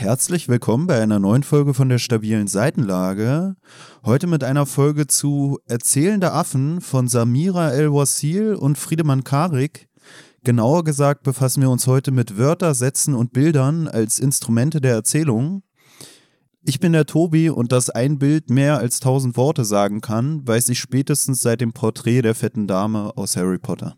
Herzlich willkommen bei einer neuen Folge von der stabilen Seitenlage. Heute mit einer Folge zu Erzählende Affen von Samira El-Wasil und Friedemann Karik. Genauer gesagt befassen wir uns heute mit Wörter, Sätzen und Bildern als Instrumente der Erzählung. Ich bin der Tobi und dass ein Bild mehr als tausend Worte sagen kann, weiß ich spätestens seit dem Porträt der fetten Dame aus Harry Potter.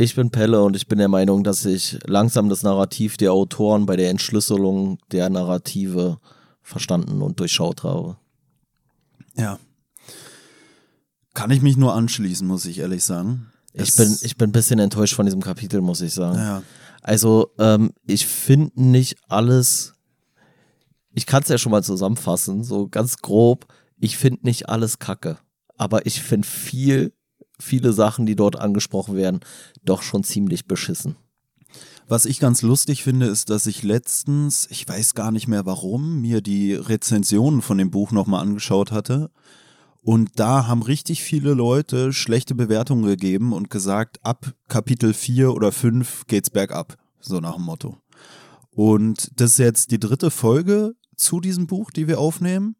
Ich bin Pelle und ich bin der Meinung, dass ich langsam das Narrativ der Autoren bei der Entschlüsselung der Narrative verstanden und durchschaut habe. Ja. Kann ich mich nur anschließen, muss ich ehrlich sagen. Ich bin, ich bin ein bisschen enttäuscht von diesem Kapitel, muss ich sagen. Ja. Also, ähm, ich finde nicht alles, ich kann es ja schon mal zusammenfassen, so ganz grob, ich finde nicht alles kacke. Aber ich finde viel viele Sachen, die dort angesprochen werden, doch schon ziemlich beschissen. Was ich ganz lustig finde, ist, dass ich letztens, ich weiß gar nicht mehr warum, mir die Rezensionen von dem Buch nochmal angeschaut hatte. Und da haben richtig viele Leute schlechte Bewertungen gegeben und gesagt, ab Kapitel 4 oder 5 geht's bergab. So nach dem Motto. Und das ist jetzt die dritte Folge zu diesem Buch, die wir aufnehmen.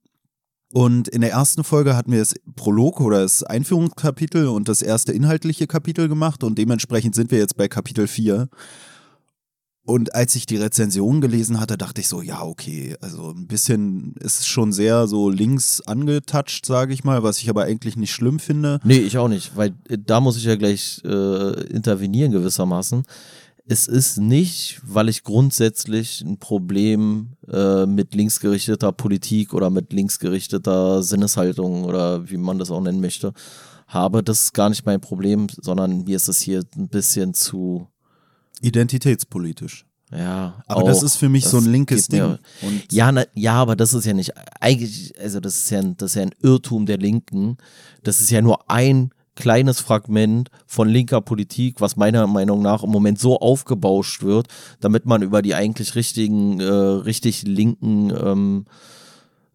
Und in der ersten Folge hatten wir das Prolog oder das Einführungskapitel und das erste inhaltliche Kapitel gemacht und dementsprechend sind wir jetzt bei Kapitel 4. Und als ich die Rezension gelesen hatte, dachte ich so, ja, okay, also ein bisschen ist es schon sehr so links angetouched, sage ich mal, was ich aber eigentlich nicht schlimm finde. Nee, ich auch nicht, weil äh, da muss ich ja gleich äh, intervenieren gewissermaßen es ist nicht, weil ich grundsätzlich ein Problem äh, mit linksgerichteter Politik oder mit linksgerichteter Sinneshaltung oder wie man das auch nennen möchte, habe. Das ist gar nicht mein Problem, sondern mir ist es hier ein bisschen zu identitätspolitisch. Ja, aber auch, das ist für mich so ein linkes Ding. ja, na, ja, aber das ist ja nicht eigentlich, also das ist ja, das ist ja ein Irrtum der Linken. Das ist ja nur ein kleines Fragment von linker Politik, was meiner Meinung nach im Moment so aufgebauscht wird, damit man über die eigentlich richtigen, äh, richtig linken ähm,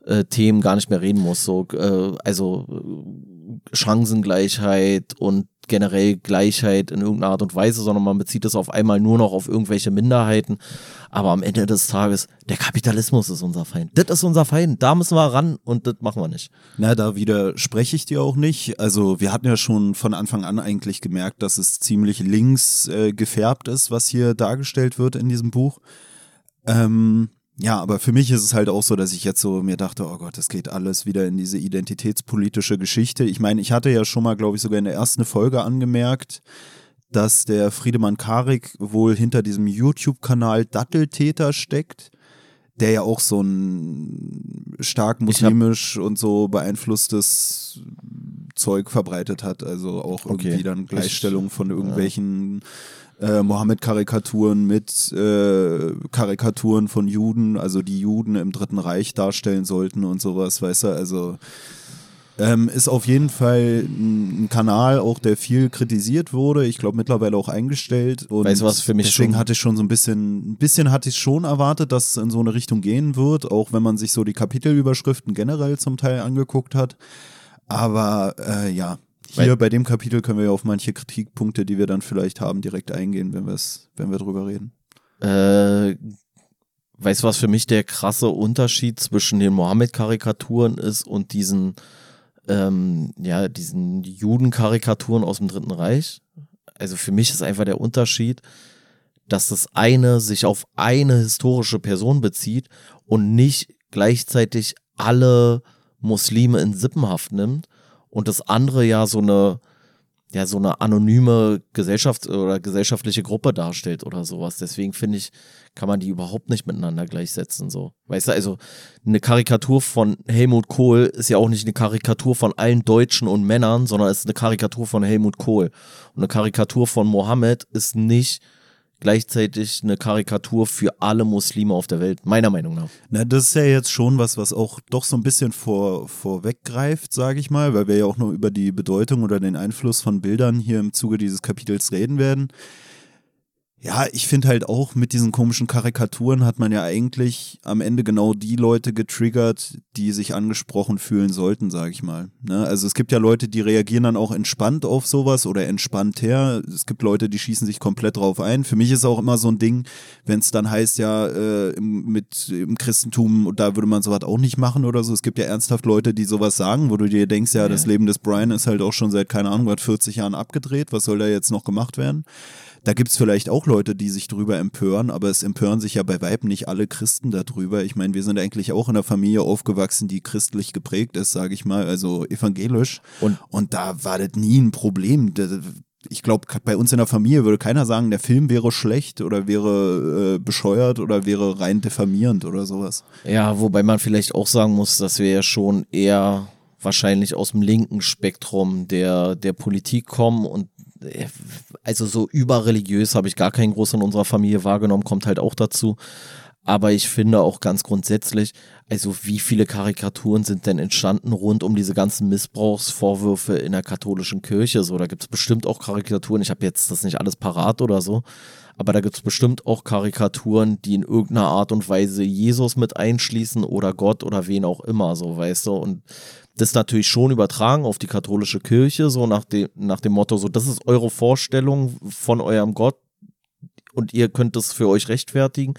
äh, Themen gar nicht mehr reden muss. So, äh, also äh, Chancengleichheit und generell Gleichheit in irgendeiner Art und Weise, sondern man bezieht es auf einmal nur noch auf irgendwelche Minderheiten. Aber am Ende des Tages, der Kapitalismus ist unser Feind. Das ist unser Feind. Da müssen wir ran und das machen wir nicht. Na, da widerspreche ich dir auch nicht. Also wir hatten ja schon von Anfang an eigentlich gemerkt, dass es ziemlich links äh, gefärbt ist, was hier dargestellt wird in diesem Buch. Ähm, ja, aber für mich ist es halt auch so, dass ich jetzt so mir dachte, oh Gott, das geht alles wieder in diese identitätspolitische Geschichte. Ich meine, ich hatte ja schon mal, glaube ich, sogar in der ersten Folge angemerkt, dass der Friedemann Karik wohl hinter diesem YouTube-Kanal Datteltäter steckt, der ja auch so ein stark muslimisch und so beeinflusstes Zeug verbreitet hat. Also auch okay. irgendwie dann Gleichstellung von irgendwelchen ja äh, Mohammed-Karikaturen mit äh, Karikaturen von Juden, also die Juden im Dritten Reich darstellen sollten und sowas, weißt du, also ähm, ist auf jeden Fall ein Kanal, auch der viel kritisiert wurde. Ich glaube mittlerweile auch eingestellt. Und weißt du was für mich deswegen schon? hatte ich schon so ein bisschen, ein bisschen hatte ich schon erwartet, dass es in so eine Richtung gehen wird, auch wenn man sich so die Kapitelüberschriften generell zum Teil angeguckt hat. Aber äh, ja, hier Weil, bei dem Kapitel können wir ja auf manche Kritikpunkte, die wir dann vielleicht haben, direkt eingehen, wenn, wenn wir drüber reden. Äh, weißt du, was für mich der krasse Unterschied zwischen den Mohammed-Karikaturen ist und diesen, ähm, ja, diesen Juden-Karikaturen aus dem Dritten Reich? Also für mich ist einfach der Unterschied, dass das eine sich auf eine historische Person bezieht und nicht gleichzeitig alle Muslime in Sippenhaft nimmt, und das andere ja so eine, ja, so eine anonyme Gesellschaft oder gesellschaftliche Gruppe darstellt oder sowas. Deswegen finde ich, kann man die überhaupt nicht miteinander gleichsetzen, so. Weißt du, also eine Karikatur von Helmut Kohl ist ja auch nicht eine Karikatur von allen Deutschen und Männern, sondern ist eine Karikatur von Helmut Kohl. Und eine Karikatur von Mohammed ist nicht gleichzeitig eine Karikatur für alle Muslime auf der Welt, meiner Meinung nach. Na, das ist ja jetzt schon was, was auch doch so ein bisschen vor, vorweggreift, sage ich mal, weil wir ja auch nur über die Bedeutung oder den Einfluss von Bildern hier im Zuge dieses Kapitels reden werden. Ja, ich finde halt auch mit diesen komischen Karikaturen hat man ja eigentlich am Ende genau die Leute getriggert, die sich angesprochen fühlen sollten, sage ich mal. Ne? Also es gibt ja Leute, die reagieren dann auch entspannt auf sowas oder entspannt her. Es gibt Leute, die schießen sich komplett drauf ein. Für mich ist auch immer so ein Ding, wenn es dann heißt, ja, äh, im, mit im Christentum, da würde man sowas auch nicht machen oder so. Es gibt ja ernsthaft Leute, die sowas sagen, wo du dir denkst, ja, ja. das Leben des Brian ist halt auch schon seit, keine Ahnung, 40 Jahren abgedreht. Was soll da jetzt noch gemacht werden? Da gibt es vielleicht auch Leute, die sich drüber empören, aber es empören sich ja bei Weib nicht alle Christen darüber. Ich meine, wir sind eigentlich auch in einer Familie aufgewachsen, die christlich geprägt ist, sage ich mal, also evangelisch. Und, und da war das nie ein Problem. Ich glaube, bei uns in der Familie würde keiner sagen, der Film wäre schlecht oder wäre äh, bescheuert oder wäre rein diffamierend oder sowas. Ja, wobei man vielleicht auch sagen muss, dass wir ja schon eher wahrscheinlich aus dem linken Spektrum der, der Politik kommen und also so überreligiös habe ich gar keinen Groß in unserer Familie wahrgenommen, kommt halt auch dazu. Aber ich finde auch ganz grundsätzlich, also wie viele Karikaturen sind denn entstanden rund um diese ganzen Missbrauchsvorwürfe in der katholischen Kirche? So, da gibt es bestimmt auch Karikaturen. Ich habe jetzt das nicht alles parat oder so, aber da gibt es bestimmt auch Karikaturen, die in irgendeiner Art und Weise Jesus mit einschließen oder Gott oder wen auch immer, so weißt du. Und das natürlich schon übertragen auf die katholische Kirche, so nach dem, nach dem Motto, so, das ist eure Vorstellung von eurem Gott und ihr könnt es für euch rechtfertigen,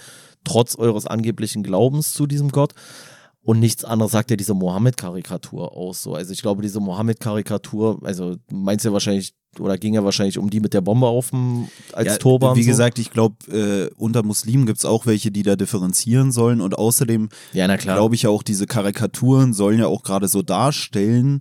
trotz eures angeblichen Glaubens zu diesem Gott. Und nichts anderes sagt ja diese Mohammed-Karikatur aus. So. Also ich glaube, diese Mohammed-Karikatur, also meinst ja wahrscheinlich oder ging ja wahrscheinlich um die mit der Bombe auf dem als ja, Turban. Wie so. gesagt, ich glaube, äh, unter Muslimen gibt es auch welche, die da differenzieren sollen. Und außerdem ja, glaube ich auch, diese Karikaturen sollen ja auch gerade so darstellen,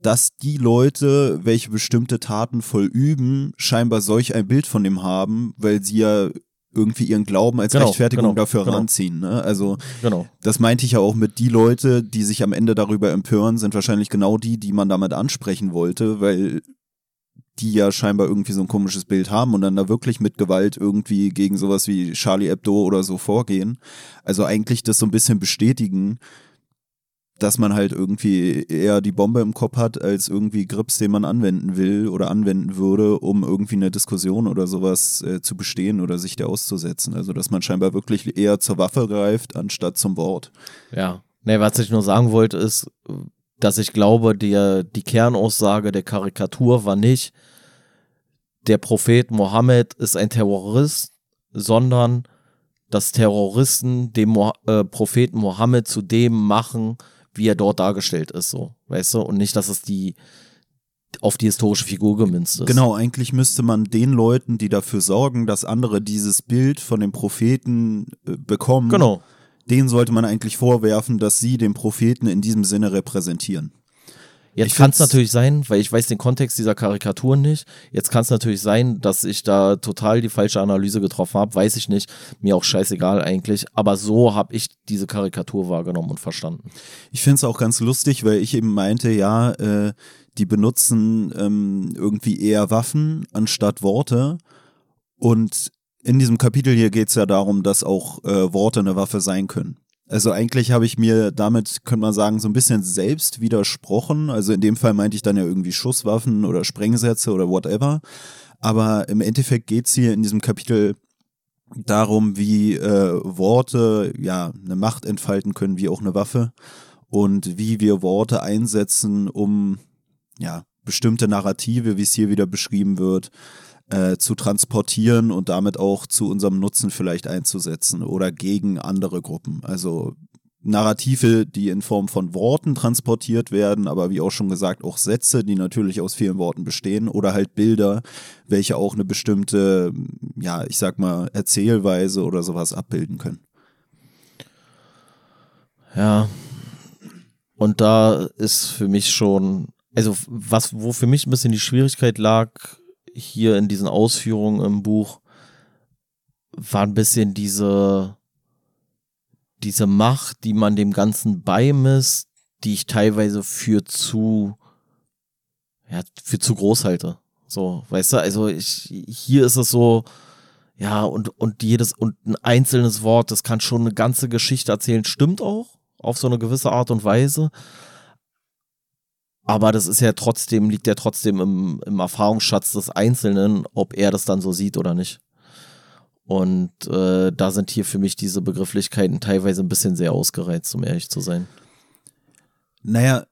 dass die Leute, welche bestimmte Taten vollüben, scheinbar solch ein Bild von dem haben, weil sie ja irgendwie ihren Glauben als genau, Rechtfertigung genau, dafür genau. ranziehen. Ne? Also genau. das meinte ich ja auch mit die Leute, die sich am Ende darüber empören, sind wahrscheinlich genau die, die man damit ansprechen wollte, weil die ja scheinbar irgendwie so ein komisches Bild haben und dann da wirklich mit Gewalt irgendwie gegen sowas wie Charlie Hebdo oder so vorgehen. Also eigentlich das so ein bisschen bestätigen, dass man halt irgendwie eher die Bombe im Kopf hat, als irgendwie Grips, den man anwenden will oder anwenden würde, um irgendwie eine Diskussion oder sowas äh, zu bestehen oder sich der auszusetzen. Also dass man scheinbar wirklich eher zur Waffe greift, anstatt zum Wort. Ja. Nee, was ich nur sagen wollte, ist, dass ich glaube, die, die Kernaussage der Karikatur war nicht, der Prophet Mohammed ist ein Terrorist, sondern dass Terroristen den Mo äh, Propheten Mohammed zu dem machen, wie er dort dargestellt ist, so, weißt du? Und nicht, dass es die auf die historische Figur gemünzt ist. Genau, eigentlich müsste man den Leuten, die dafür sorgen, dass andere dieses Bild von dem Propheten äh, bekommen, genau denen sollte man eigentlich vorwerfen, dass sie den Propheten in diesem Sinne repräsentieren. Jetzt kann es natürlich sein, weil ich weiß den Kontext dieser Karikaturen nicht. Jetzt kann es natürlich sein, dass ich da total die falsche Analyse getroffen habe. Weiß ich nicht. Mir auch scheißegal eigentlich. Aber so habe ich diese Karikatur wahrgenommen und verstanden. Ich finde es auch ganz lustig, weil ich eben meinte, ja, äh, die benutzen ähm, irgendwie eher Waffen anstatt Worte. Und in diesem Kapitel hier geht es ja darum, dass auch äh, Worte eine Waffe sein können. Also eigentlich habe ich mir damit, könnte man sagen, so ein bisschen selbst widersprochen. Also in dem Fall meinte ich dann ja irgendwie Schusswaffen oder Sprengsätze oder whatever. Aber im Endeffekt geht es hier in diesem Kapitel darum, wie äh, Worte ja eine Macht entfalten können, wie auch eine Waffe. Und wie wir Worte einsetzen, um ja bestimmte Narrative, wie es hier wieder beschrieben wird, äh, zu transportieren und damit auch zu unserem Nutzen vielleicht einzusetzen oder gegen andere Gruppen. Also Narrative, die in Form von Worten transportiert werden, aber wie auch schon gesagt, auch Sätze, die natürlich aus vielen Worten bestehen, oder halt Bilder, welche auch eine bestimmte, ja, ich sag mal, Erzählweise oder sowas abbilden können. Ja. Und da ist für mich schon, also was, wo für mich ein bisschen die Schwierigkeit lag, hier in diesen Ausführungen im Buch war ein bisschen diese, diese Macht, die man dem Ganzen beimisst, die ich teilweise für zu, ja, für zu groß halte. So, weißt du, also ich, hier ist es so, ja, und, und jedes, und ein einzelnes Wort, das kann schon eine ganze Geschichte erzählen, stimmt auch, auf so eine gewisse Art und Weise. Aber das ist ja trotzdem, liegt ja trotzdem im, im Erfahrungsschatz des Einzelnen, ob er das dann so sieht oder nicht. Und äh, da sind hier für mich diese Begrifflichkeiten teilweise ein bisschen sehr ausgereizt, um ehrlich zu sein. Naja,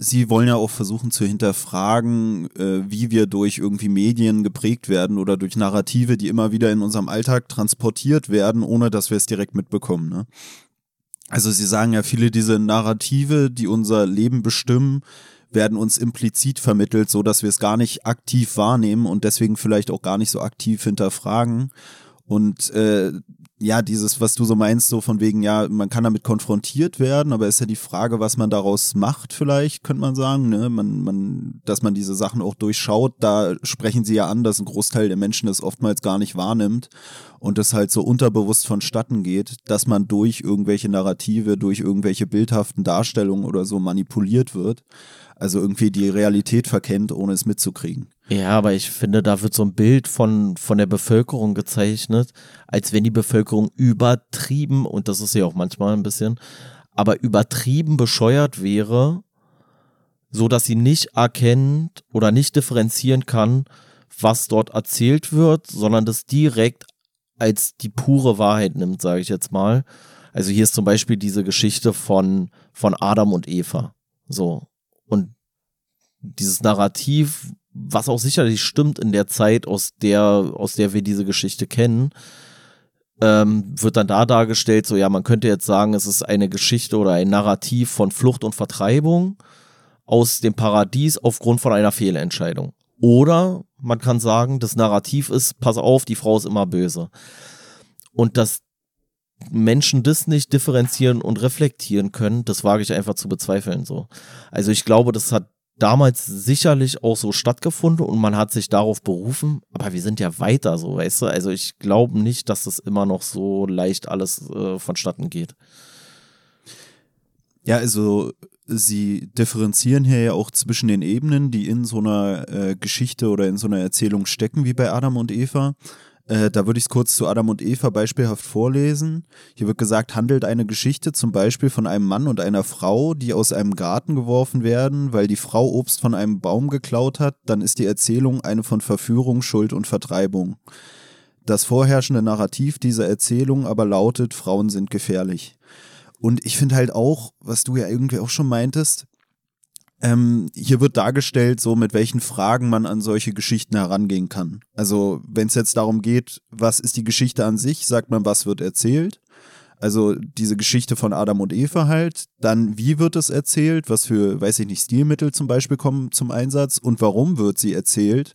Sie wollen ja auch versuchen zu hinterfragen, äh, wie wir durch irgendwie Medien geprägt werden oder durch Narrative, die immer wieder in unserem Alltag transportiert werden, ohne dass wir es direkt mitbekommen. Ne? Also Sie sagen ja, viele diese Narrative, die unser Leben bestimmen, werden uns implizit vermittelt, so dass wir es gar nicht aktiv wahrnehmen und deswegen vielleicht auch gar nicht so aktiv hinterfragen. Und äh, ja, dieses, was du so meinst, so von wegen, ja, man kann damit konfrontiert werden, aber ist ja die Frage, was man daraus macht, vielleicht, könnte man sagen, ne? Man, man, dass man diese Sachen auch durchschaut, da sprechen sie ja an, dass ein Großteil der Menschen das oftmals gar nicht wahrnimmt und das halt so unterbewusst vonstatten geht, dass man durch irgendwelche Narrative, durch irgendwelche bildhaften Darstellungen oder so manipuliert wird. Also irgendwie die Realität verkennt, ohne es mitzukriegen. Ja, aber ich finde, da wird so ein Bild von, von der Bevölkerung gezeichnet, als wenn die Bevölkerung übertrieben, und das ist ja auch manchmal ein bisschen, aber übertrieben bescheuert wäre, so dass sie nicht erkennt oder nicht differenzieren kann, was dort erzählt wird, sondern das direkt als die pure Wahrheit nimmt, sage ich jetzt mal. Also hier ist zum Beispiel diese Geschichte von, von Adam und Eva. So. Dieses Narrativ was auch sicherlich stimmt in der Zeit, aus der, aus der wir diese Geschichte kennen, ähm, wird dann da dargestellt, so ja, man könnte jetzt sagen, es ist eine Geschichte oder ein Narrativ von Flucht und Vertreibung aus dem Paradies aufgrund von einer Fehlentscheidung. Oder man kann sagen, das Narrativ ist, pass auf, die Frau ist immer böse. Und dass Menschen das nicht differenzieren und reflektieren können, das wage ich einfach zu bezweifeln so. Also ich glaube, das hat damals sicherlich auch so stattgefunden und man hat sich darauf berufen, aber wir sind ja weiter so, weißt du? Also ich glaube nicht, dass das immer noch so leicht alles äh, vonstatten geht. Ja, also sie differenzieren hier ja auch zwischen den Ebenen, die in so einer äh, Geschichte oder in so einer Erzählung stecken, wie bei Adam und Eva. Äh, da würde ich es kurz zu Adam und Eva beispielhaft vorlesen. Hier wird gesagt, handelt eine Geschichte zum Beispiel von einem Mann und einer Frau, die aus einem Garten geworfen werden, weil die Frau Obst von einem Baum geklaut hat, dann ist die Erzählung eine von Verführung, Schuld und Vertreibung. Das vorherrschende Narrativ dieser Erzählung aber lautet, Frauen sind gefährlich. Und ich finde halt auch, was du ja irgendwie auch schon meintest, ähm, hier wird dargestellt, so mit welchen Fragen man an solche Geschichten herangehen kann. Also, wenn es jetzt darum geht, was ist die Geschichte an sich, sagt man, was wird erzählt. Also diese Geschichte von Adam und Eva halt. Dann, wie wird es erzählt? Was für, weiß ich nicht, Stilmittel zum Beispiel kommen zum Einsatz? Und warum wird sie erzählt?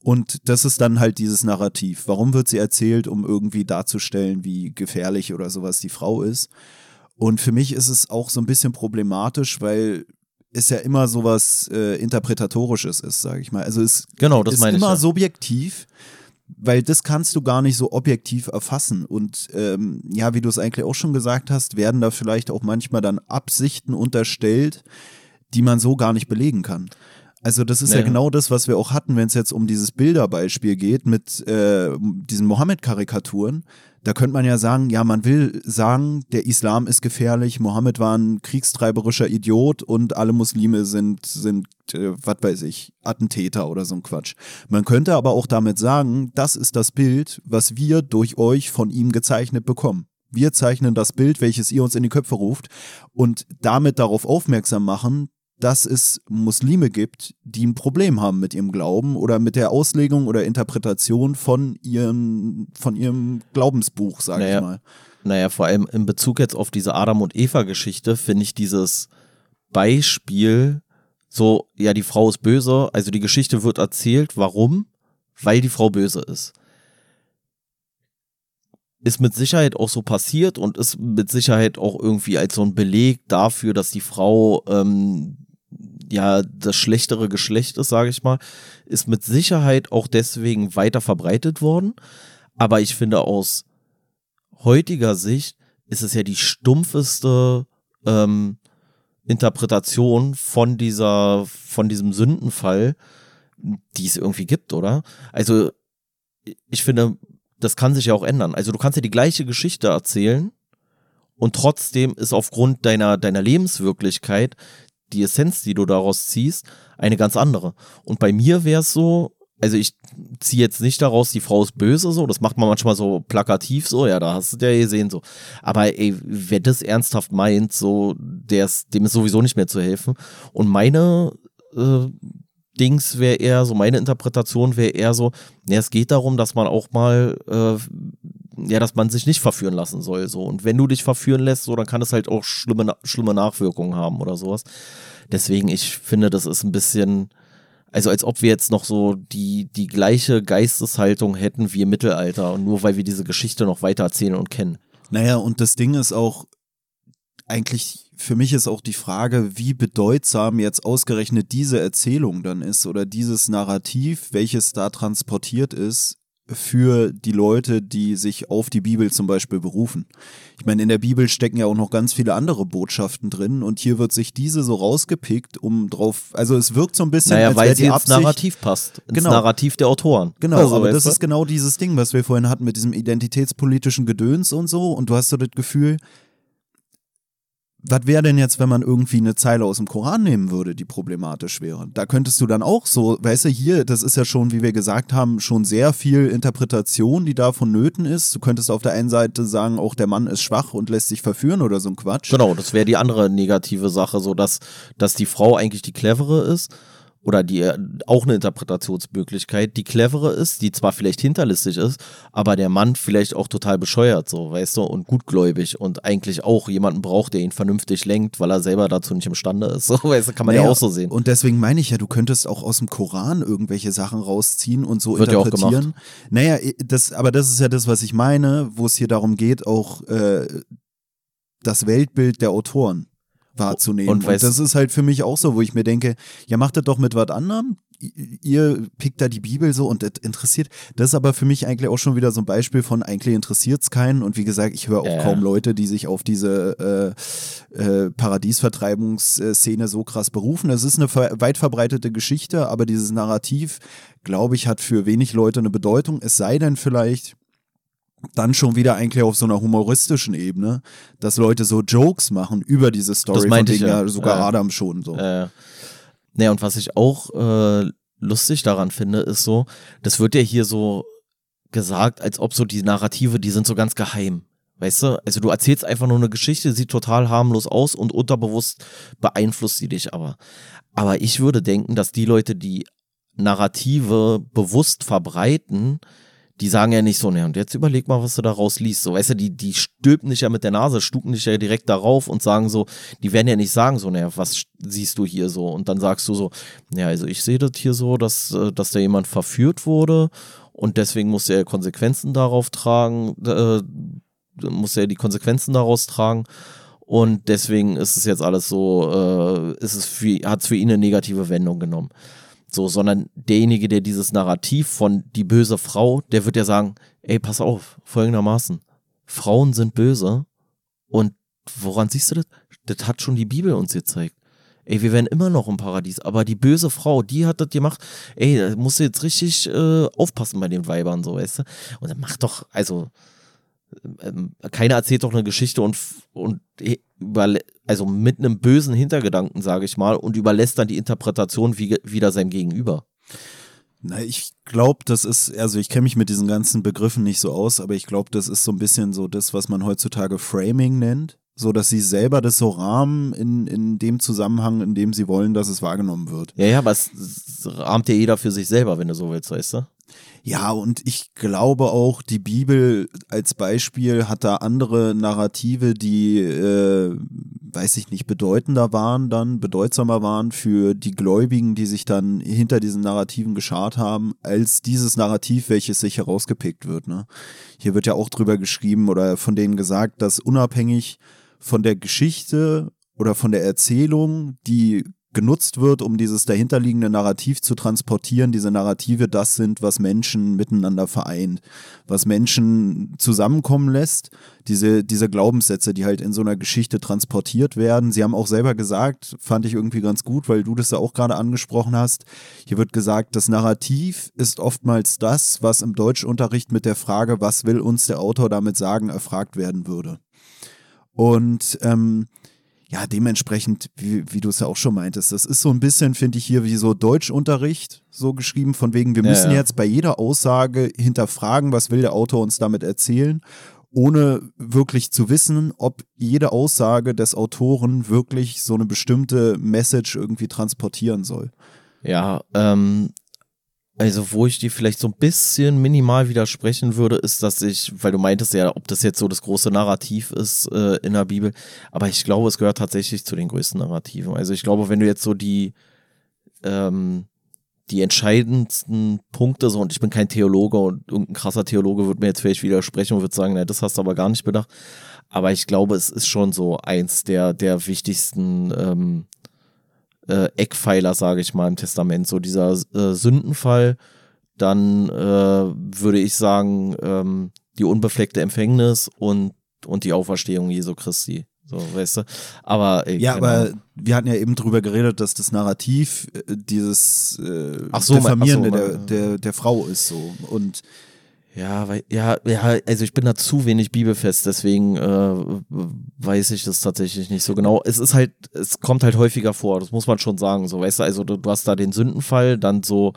Und das ist dann halt dieses Narrativ. Warum wird sie erzählt, um irgendwie darzustellen, wie gefährlich oder sowas die Frau ist? Und für mich ist es auch so ein bisschen problematisch, weil ist ja immer sowas äh, interpretatorisches ist, sage ich mal. Also es genau, das ist meine immer ich, ja. subjektiv, weil das kannst du gar nicht so objektiv erfassen. Und ähm, ja, wie du es eigentlich auch schon gesagt hast, werden da vielleicht auch manchmal dann Absichten unterstellt, die man so gar nicht belegen kann. Also das ist naja. ja genau das, was wir auch hatten, wenn es jetzt um dieses Bilderbeispiel geht mit äh, diesen Mohammed-Karikaturen. Da könnte man ja sagen, ja, man will sagen, der Islam ist gefährlich, Mohammed war ein kriegstreiberischer Idiot und alle Muslime sind, sind äh, was weiß ich, Attentäter oder so ein Quatsch. Man könnte aber auch damit sagen, das ist das Bild, was wir durch euch von ihm gezeichnet bekommen. Wir zeichnen das Bild, welches ihr uns in die Köpfe ruft und damit darauf aufmerksam machen, dass es Muslime gibt, die ein Problem haben mit ihrem Glauben oder mit der Auslegung oder Interpretation von ihrem, von ihrem Glaubensbuch, sage naja, ich mal. Naja, vor allem in Bezug jetzt auf diese Adam und Eva-Geschichte finde ich dieses Beispiel so, ja, die Frau ist böse, also die Geschichte wird erzählt, warum? Weil die Frau böse ist. Ist mit Sicherheit auch so passiert und ist mit Sicherheit auch irgendwie als so ein Beleg dafür, dass die Frau ähm, ja das schlechtere Geschlecht ist, sage ich mal, ist mit Sicherheit auch deswegen weiter verbreitet worden. Aber ich finde aus heutiger Sicht ist es ja die stumpfeste ähm, Interpretation von dieser, von diesem Sündenfall, die es irgendwie gibt, oder? Also ich finde, das kann sich ja auch ändern. Also du kannst ja die gleiche Geschichte erzählen und trotzdem ist aufgrund deiner, deiner Lebenswirklichkeit die Essenz, die du daraus ziehst, eine ganz andere. Und bei mir wäre es so, also ich ziehe jetzt nicht daraus, die Frau ist böse, so, das macht man manchmal so plakativ, so, ja, da hast du ja gesehen, so. Aber ey, wer das ernsthaft meint, so, der ist, dem ist sowieso nicht mehr zu helfen. Und meine äh, Dings wäre eher so, meine Interpretation wäre eher so, ja, es geht darum, dass man auch mal, äh, ja, dass man sich nicht verführen lassen soll, so. Und wenn du dich verführen lässt, so, dann kann es halt auch schlimme, schlimme Nachwirkungen haben oder sowas. Deswegen, ich finde, das ist ein bisschen, also als ob wir jetzt noch so die, die gleiche Geisteshaltung hätten wie im Mittelalter und nur weil wir diese Geschichte noch weiter erzählen und kennen. Naja, und das Ding ist auch, eigentlich für mich ist auch die Frage, wie bedeutsam jetzt ausgerechnet diese Erzählung dann ist oder dieses Narrativ, welches da transportiert ist, für die Leute, die sich auf die Bibel zum Beispiel berufen. Ich meine, in der Bibel stecken ja auch noch ganz viele andere Botschaften drin und hier wird sich diese so rausgepickt, um drauf, also es wirkt so ein bisschen, naja, als weil sie die ins Absicht, Narrativ passt, ins Genau. Narrativ der Autoren. Genau, Also, aber das ist genau dieses Ding, was wir vorhin hatten mit diesem identitätspolitischen Gedöns und so. Und du hast so das Gefühl, was wäre denn jetzt, wenn man irgendwie eine Zeile aus dem Koran nehmen würde, die problematisch wäre? Da könntest du dann auch so, weißt du, hier, das ist ja schon, wie wir gesagt haben, schon sehr viel Interpretation, die da vonnöten ist. Du könntest auf der einen Seite sagen, auch der Mann ist schwach und lässt sich verführen oder so ein Quatsch. Genau, das wäre die andere negative Sache, so dass, dass die Frau eigentlich die clevere ist oder die äh, auch eine Interpretationsmöglichkeit, die clevere ist, die zwar vielleicht hinterlistig ist, aber der Mann vielleicht auch total bescheuert, so, weißt du, und gutgläubig und eigentlich auch jemanden braucht, der ihn vernünftig lenkt, weil er selber dazu nicht imstande ist. So, weißt du, kann man ja Naja, auch so sehen. Und deswegen meine ich ja, du könntest auch aus dem Koran irgendwelche Sachen rausziehen und so Wird ja auch interpretieren. Naja, das, aber das ist ja das, was ich meine, wo es hier darum geht, auch äh, das Weltbild der Autoren wahrzunehmen. Und Und, das ist halt für mich auch so, wo ich mir denke, ja, macht das doch mit was anderem. Ihr pickt da die Bibel so und das interessiert. Das ist aber für mich eigentlich auch schon wieder so ein Beispiel von eigentlich interessiert es keinen. Und wie gesagt, ich höre auch ja. kaum Leute, die sich auf diese äh, äh, Paradiesvertreibungsszene so krass berufen. Es ist eine weit verbreitete Geschichte, aber dieses Narrativ, glaube ich, hat für wenig Leute eine Bedeutung. Es sei denn vielleicht dann schon wieder eigentlich auf so einer humoristischen Ebene, dass Leute so Jokes machen über diese Story, von meinte ich denen ja. ja sogar Ja. Adam schon so. Äh, naja, und was ich auch äh, lustig daran finde, ist so, das wird ja hier so gesagt, als ob so die Narrative, die sind so ganz geheim. Weißt du? Also du erzählst einfach nur eine Geschichte, sieht total harmlos aus und unterbewusst beeinflusst sie dich aber. Aber ich würde denken, dass die Leute, die Narrative bewusst verbreiten, die sagen ja nicht so, ne, und jetzt überleg mal, was du daraus liest. So, weißt du, die, die stülpen dich ja mit der Nase, stuken dich ja direkt darauf und sagen so, die werden ja nicht sagen so, ne, was siehst du hier so? Und dann sagst du so, ja, also ich sehe das hier so, dass, äh, dass da jemand verführt wurde und deswegen muss er Konsequenzen darauf tragen, äh, muss er die Konsequenzen daraus tragen. Und deswegen ist es jetzt alles so, äh, ist es für, hat es für ihn eine negative Wendung genommen. So, sondern derjenige, der dieses Narrativ von die böse Frau, der wird ja sagen, ey, pass auf, folgendermaßen, Frauen sind böse und woran siehst du das? Das hat schon die Bibel uns gezeigt. Ey, wir werden immer noch im Paradies, aber die böse Frau, die hat das gemacht, ey, da musst du jetzt richtig äh, aufpassen bei den Weibern, so, weißt du? Und dann mach doch, also, ähm, keiner erzählt doch eine Geschichte und, und also mit einem bösen Hintergedanken, sage ich mal, und überlässt dann die Interpretation wie, wieder seinem Gegenüber. Na, ich glaube, das ist, also ich kenne mich mit diesen ganzen Begriffen nicht so aus, aber ich glaube, das ist so ein bisschen so das, was man heutzutage Framing nennt. So dass sie selber das so rahmen in, in dem Zusammenhang, in dem sie wollen, dass es wahrgenommen wird. Ja, ja, aber es, rahmt ja jeder für sich selber, wenn du so willst, weißt du? Ja, und ich glaube auch, die Bibel als Beispiel hat da andere Narrative, die, äh, weiß ich nicht, bedeutender waren dann, bedeutsamer waren für die Gläubigen, die sich dann hinter diesen Narrativen geschart haben, als dieses Narrativ, welches sich herausgepickt wird. Ne? Hier wird ja auch drüber geschrieben oder von denen gesagt, dass unabhängig von der Geschichte oder von der Erzählung, die genutzt wird, um dieses dahinterliegende Narrativ zu transportieren. Diese Narrative, das sind, was Menschen miteinander vereint, was Menschen zusammenkommen lässt. Diese, diese Glaubenssätze, die halt in so einer Geschichte transportiert werden. Sie haben auch selber gesagt, fand ich irgendwie ganz gut, weil du das ja auch gerade angesprochen hast. Hier wird gesagt, das Narrativ ist oftmals das, was im Deutschunterricht mit der Frage, was will uns der Autor damit sagen, erfragt werden würde. Und ähm, ja, dementsprechend, wie, wie du es ja auch schon meintest, das ist so ein bisschen, finde ich, hier wie so Deutschunterricht so geschrieben, von wegen, wir müssen ja, ja. jetzt bei jeder Aussage hinterfragen, was will der Autor uns damit erzählen, ohne wirklich zu wissen, ob jede Aussage des Autoren wirklich so eine bestimmte Message irgendwie transportieren soll. Ja, ähm, also, wo ich dir vielleicht so ein bisschen minimal widersprechen würde, ist, dass ich, weil du meintest ja, ob das jetzt so das große Narrativ ist äh, in der Bibel, aber ich glaube, es gehört tatsächlich zu den größten Narrativen. Also, ich glaube, wenn du jetzt so die, ähm, die entscheidendsten Punkte, so, und ich bin kein Theologe und irgendein krasser Theologe würde mir jetzt vielleicht widersprechen und würde sagen, na, das hast du aber gar nicht bedacht. Aber ich glaube, es ist schon so eins der, der wichtigsten ähm, äh, Eckpfeiler, sage ich mal, im Testament. So dieser äh, Sündenfall, dann äh, würde ich sagen, ähm, die unbefleckte Empfängnis und, und die Auferstehung Jesu Christi. So, weißt du? Aber ey, ja, aber wir hatten ja eben drüber geredet, dass das Narrativ äh, dieses äh, ach so, Diffamierende ach so, der, der, der Frau ist so. Und ja, weil, ja, ja, also ich bin da zu wenig bibelfest, deswegen äh, weiß ich das tatsächlich nicht so genau. Es ist halt, es kommt halt häufiger vor, das muss man schon sagen. So, weißt du, also du, du hast da den Sündenfall, dann so,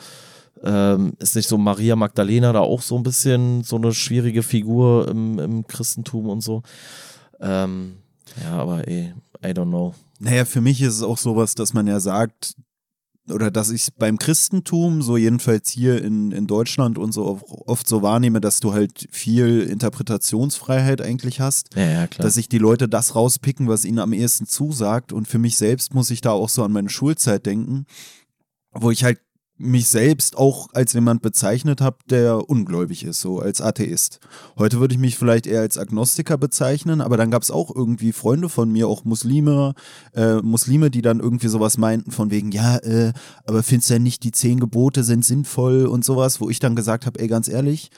ähm, ist nicht so Maria Magdalena da auch so ein bisschen so eine schwierige Figur im, im Christentum und so. Ähm, ja, aber ey, I don't know. Naja, für mich ist es auch sowas, dass man ja sagt, oder dass ich beim Christentum, so jedenfalls hier in, in Deutschland und so oft so wahrnehme, dass du halt viel Interpretationsfreiheit eigentlich hast. Ja, ja, klar. Dass sich die Leute das rauspicken, was ihnen am ehesten zusagt. Und für mich selbst muss ich da auch so an meine Schulzeit denken, wo ich halt mich selbst auch als jemand bezeichnet habe, der ungläubig ist, so als Atheist. Heute würde ich mich vielleicht eher als Agnostiker bezeichnen, aber dann gab es auch irgendwie Freunde von mir, auch Muslime, äh, Muslime, die dann irgendwie sowas meinten von wegen, ja, äh, aber findest du denn nicht, die zehn Gebote sind sinnvoll und sowas, wo ich dann gesagt habe, ey, ganz ehrlich,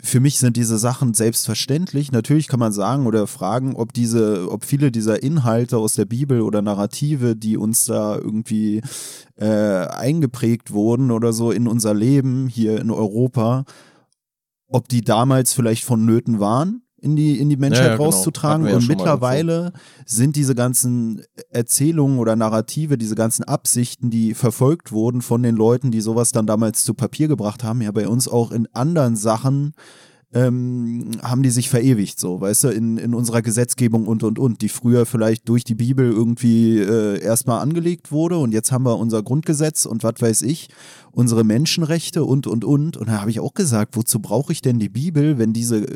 für mich sind diese Sachen selbstverständlich. Natürlich kann man sagen oder fragen, ob diese, ob viele dieser Inhalte aus der Bibel oder Narrative, die uns da irgendwie äh, eingeprägt wurden oder so in unser Leben hier in Europa, ob die damals vielleicht vonnöten waren in die, in die Menschheit ja, ja, genau. rauszutragen. Ja und mittlerweile sind diese ganzen Erzählungen oder Narrative, diese ganzen Absichten, die verfolgt wurden von den Leuten, die sowas dann damals zu Papier gebracht haben, ja bei uns auch in anderen Sachen ähm, haben die sich verewigt, so, weißt du, in, in unserer Gesetzgebung und und und, die früher vielleicht durch die Bibel irgendwie äh, erstmal angelegt wurde und jetzt haben wir unser Grundgesetz und was weiß ich, unsere Menschenrechte und und und. Und da habe ich auch gesagt, wozu brauche ich denn die Bibel, wenn diese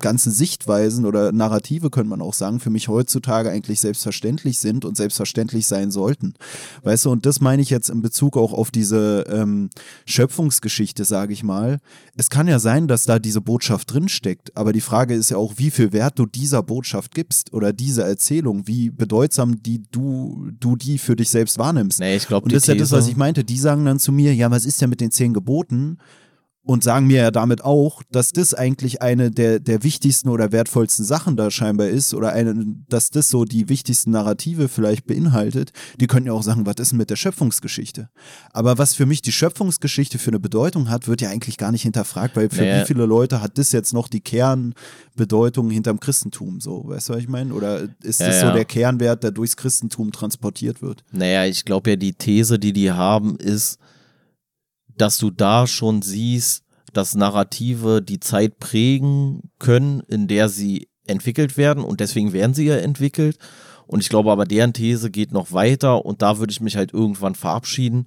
ganzen Sichtweisen oder Narrative, könnte man auch sagen, für mich heutzutage eigentlich selbstverständlich sind und selbstverständlich sein sollten. Weißt du, und das meine ich jetzt in Bezug auch auf diese ähm, Schöpfungsgeschichte, sage ich mal. Es kann ja sein, dass da diese Botschaft drinsteckt, aber die Frage ist ja auch, wie viel Wert du dieser Botschaft gibst oder dieser Erzählung, wie bedeutsam die du, du die für dich selbst wahrnimmst. Nee, ich glaube, Und das ist ja das, was ich meinte. Die sagen dann zu mir, ja, was ist denn mit den zehn Geboten? Und sagen mir ja damit auch, dass das eigentlich eine der, der wichtigsten oder wertvollsten Sachen da scheinbar ist oder eine, dass das so die wichtigsten Narrative vielleicht beinhaltet. Die könnten ja auch sagen, was ist denn mit der Schöpfungsgeschichte? Aber was für mich die Schöpfungsgeschichte für eine Bedeutung hat, wird ja eigentlich gar nicht hinterfragt, weil für naja. wie viele Leute hat das jetzt noch die Kernbedeutung hinterm Christentum? So, weißt du, was ich meine? Oder ist das ja, so der Kernwert, der durchs Christentum transportiert wird? Naja, ich glaube ja, die These, die die haben, ist, dass du da schon siehst, dass Narrative die Zeit prägen können, in der sie entwickelt werden und deswegen werden sie ja entwickelt. Und ich glaube aber, deren These geht noch weiter und da würde ich mich halt irgendwann verabschieden,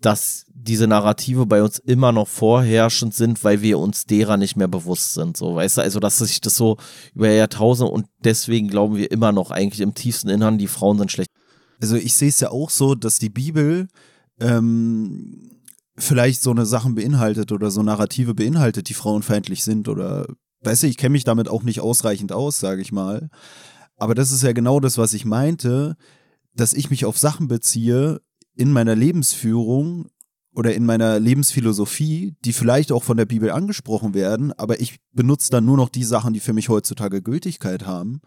dass diese Narrative bei uns immer noch vorherrschend sind, weil wir uns derer nicht mehr bewusst sind. So, weißt du, also dass sich das so über Jahrtausende und deswegen glauben wir immer noch eigentlich im tiefsten Innern, die Frauen sind schlecht. Also ich sehe es ja auch so, dass die Bibel ähm, vielleicht so eine Sachen beinhaltet oder so Narrative beinhaltet, die frauenfeindlich sind oder weißt du, ich kenne mich damit auch nicht ausreichend aus, sage ich mal. Aber das ist ja genau das, was ich meinte, dass ich mich auf Sachen beziehe in meiner Lebensführung oder in meiner Lebensphilosophie, die vielleicht auch von der Bibel angesprochen werden, aber ich benutze dann nur noch die Sachen, die für mich heutzutage Gültigkeit haben.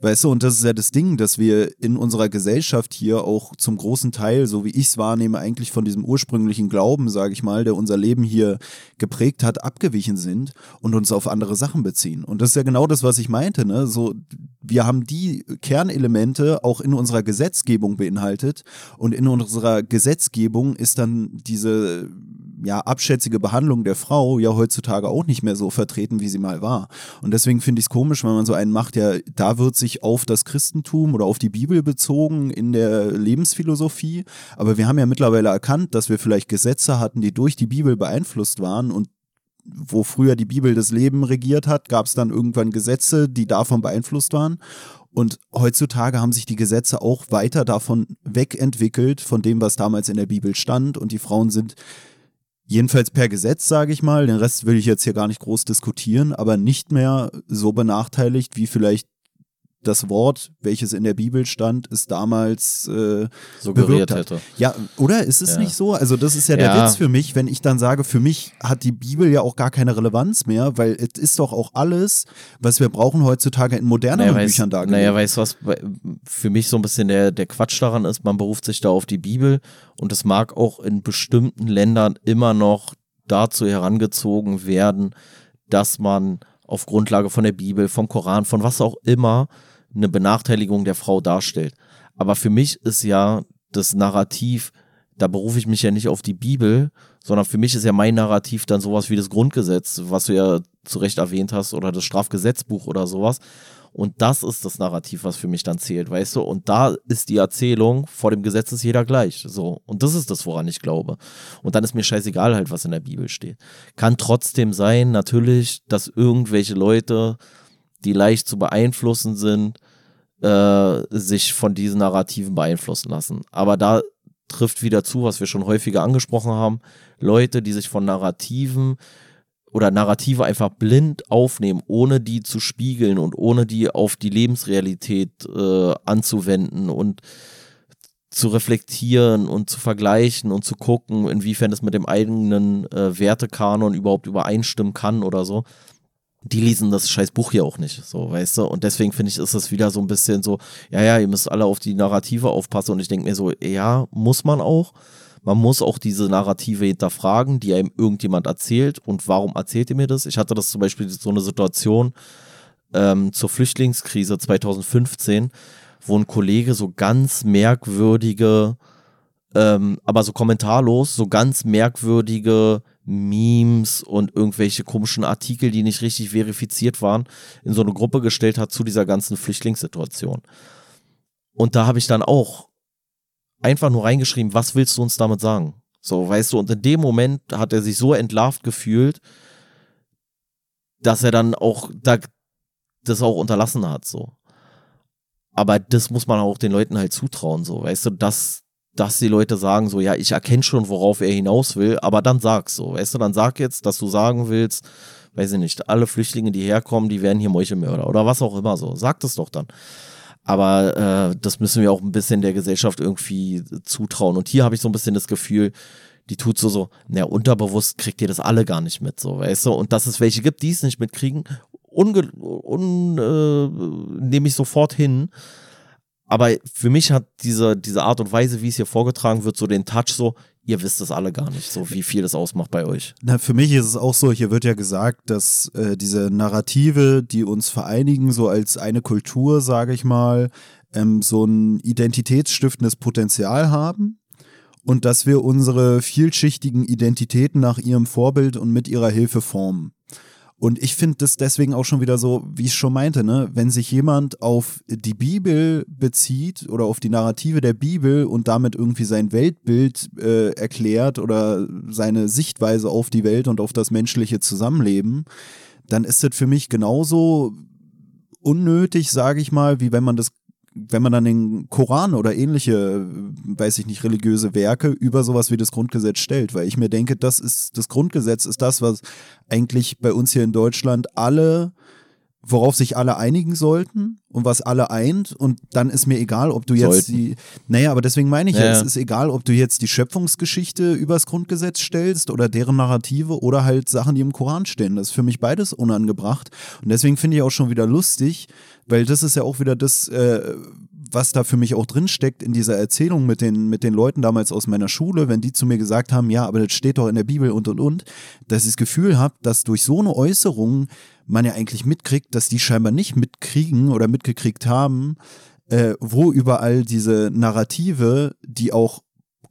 Weißt du, und das ist ja das Ding, dass wir in unserer Gesellschaft hier auch zum großen Teil, so wie ich es wahrnehme, eigentlich von diesem ursprünglichen Glauben, sage ich mal, der unser Leben hier geprägt hat, abgewichen sind und uns auf andere Sachen beziehen. Und das ist ja genau das, was ich meinte, ne? So, wir haben die Kernelemente auch in unserer Gesetzgebung beinhaltet und in unserer Gesetzgebung ist dann diese ja, abschätzige Behandlung der Frau ja heutzutage auch nicht mehr so vertreten, wie sie mal war. Und deswegen finde ich es komisch, wenn man so einen macht, ja, da wird sich auf das Christentum oder auf die Bibel bezogen in der Lebensphilosophie. Aber wir haben ja mittlerweile erkannt, dass wir vielleicht Gesetze hatten, die durch die Bibel beeinflusst waren und wo früher die Bibel das Leben regiert hat, gab es dann irgendwann Gesetze, die davon beeinflusst waren. Und heutzutage haben sich die Gesetze auch weiter davon wegentwickelt, von dem, was damals in der Bibel stand. Und die Frauen sind jedenfalls per Gesetz, sage ich mal, den Rest will ich jetzt hier gar nicht groß diskutieren, aber nicht mehr so benachteiligt wie vielleicht das Wort, welches in der Bibel stand, es damals äh, suggeriert hätte. Ja, oder ist es ja. nicht so? Also das ist ja der ja. Witz für mich, wenn ich dann sage, für mich hat die Bibel ja auch gar keine Relevanz mehr, weil es ist doch auch alles, was wir brauchen heutzutage in moderneren naja, Büchern dargelegt. Naja, weißt du was, für mich so ein bisschen der, der Quatsch daran ist, man beruft sich da auf die Bibel und es mag auch in bestimmten Ländern immer noch dazu herangezogen werden, dass man auf Grundlage von der Bibel, vom Koran, von was auch immer, eine Benachteiligung der Frau darstellt. Aber für mich ist ja das Narrativ, da berufe ich mich ja nicht auf die Bibel, sondern für mich ist ja mein Narrativ dann sowas wie das Grundgesetz, was du ja zu Recht erwähnt hast, oder das Strafgesetzbuch oder sowas. Und das ist das Narrativ, was für mich dann zählt, weißt du? Und da ist die Erzählung, vor dem Gesetz ist jeder gleich. So. Und das ist das, woran ich glaube. Und dann ist mir scheißegal halt, was in der Bibel steht. Kann trotzdem sein, natürlich, dass irgendwelche Leute die leicht zu beeinflussen sind, äh, sich von diesen Narrativen beeinflussen lassen. Aber da trifft wieder zu, was wir schon häufiger angesprochen haben, Leute, die sich von Narrativen oder Narrative einfach blind aufnehmen, ohne die zu spiegeln und ohne die auf die Lebensrealität äh, anzuwenden und zu reflektieren und zu vergleichen und zu gucken, inwiefern es mit dem eigenen äh, Wertekanon überhaupt übereinstimmen kann oder so die lesen das scheiß Buch hier auch nicht, so, weißt du? Und deswegen finde ich, ist das wieder so ein bisschen so, ja, ja, ihr müsst alle auf die Narrative aufpassen und ich denke mir so, ja, muss man auch. Man muss auch diese Narrative hinterfragen, die einem irgendjemand erzählt und warum erzählt ihr mir das? Ich hatte das zum Beispiel so eine Situation ähm, zur Flüchtlingskrise 2015, wo ein Kollege so ganz merkwürdige, ähm, aber so kommentarlos, so ganz merkwürdige Memes und irgendwelche komischen Artikel, die nicht richtig verifiziert waren, in so eine Gruppe gestellt hat zu dieser ganzen Flüchtlingssituation. Und da habe ich dann auch einfach nur reingeschrieben, was willst du uns damit sagen? So, weißt du, und in dem Moment hat er sich so entlarvt gefühlt, dass er dann auch da, das auch unterlassen hat, so. Aber das muss man auch den Leuten halt zutrauen, so, weißt du, dass, dass die Leute sagen so, ja, ich erkenne schon, worauf er hinaus will, aber dann sag's so, weißt du, dann sag jetzt, dass du sagen willst, weiß ich nicht, alle Flüchtlinge, die herkommen, die werden hier Meuchelmörder oder was auch immer so, sag das doch dann. Aber äh, das müssen wir auch ein bisschen der Gesellschaft irgendwie zutrauen. Und hier habe ich so ein bisschen das Gefühl, die tut so so, naja, unterbewusst kriegt ihr das alle gar nicht mit, so, weißt du? Und dass es welche gibt, die es nicht mitkriegen, unge un, äh, nehme ich sofort hin. Aber für mich hat diese, diese Art und Weise, wie es hier vorgetragen wird, so den Touch so, ihr wisst es alle gar nicht, so wie viel das ausmacht bei euch. Na, für mich ist es auch so, hier wird ja gesagt, dass äh, diese Narrative, die uns vereinigen, so als eine Kultur, sage ich mal, ähm, so ein identitätsstiftendes Potenzial haben und dass wir unsere vielschichtigen Identitäten nach ihrem Vorbild und mit ihrer Hilfe formen. Und ich finde das deswegen auch schon wieder so, wie ich schon meinte, ne, wenn sich jemand auf die Bibel bezieht oder auf die Narrative der Bibel und damit irgendwie sein Weltbild äh, erklärt oder seine Sichtweise auf die Welt und auf das menschliche Zusammenleben, dann ist das für mich genauso unnötig, sage ich mal, wie wenn man das wenn man dann den Koran oder ähnliche, weiß ich nicht, religiöse Werke über sowas wie das Grundgesetz stellt, weil ich mir denke, das ist, das Grundgesetz ist das, was eigentlich bei uns hier in Deutschland alle worauf sich alle einigen sollten und was alle eint und dann ist mir egal, ob du jetzt Sollten. die, naja, aber deswegen meine ich ja, Ja, es ist egal, ob du jetzt die Schöpfungsgeschichte übers Grundgesetz stellst oder deren Narrative oder halt Sachen, die im Koran stehen. Das ist für mich beides unangebracht und deswegen finde ich auch schon wieder lustig, weil das ist ja auch wieder das, äh, was da für mich auch drinsteckt in dieser Erzählung mit den, mit den Leuten damals aus meiner Schule, wenn die zu mir gesagt haben, ja, aber das steht doch in der Bibel und und und, dass ich das Gefühl habe, dass durch so eine Äußerung man ja eigentlich mitkriegt, dass die scheinbar nicht mitkriegen oder mitgekriegt haben, äh, wo überall diese Narrative, die auch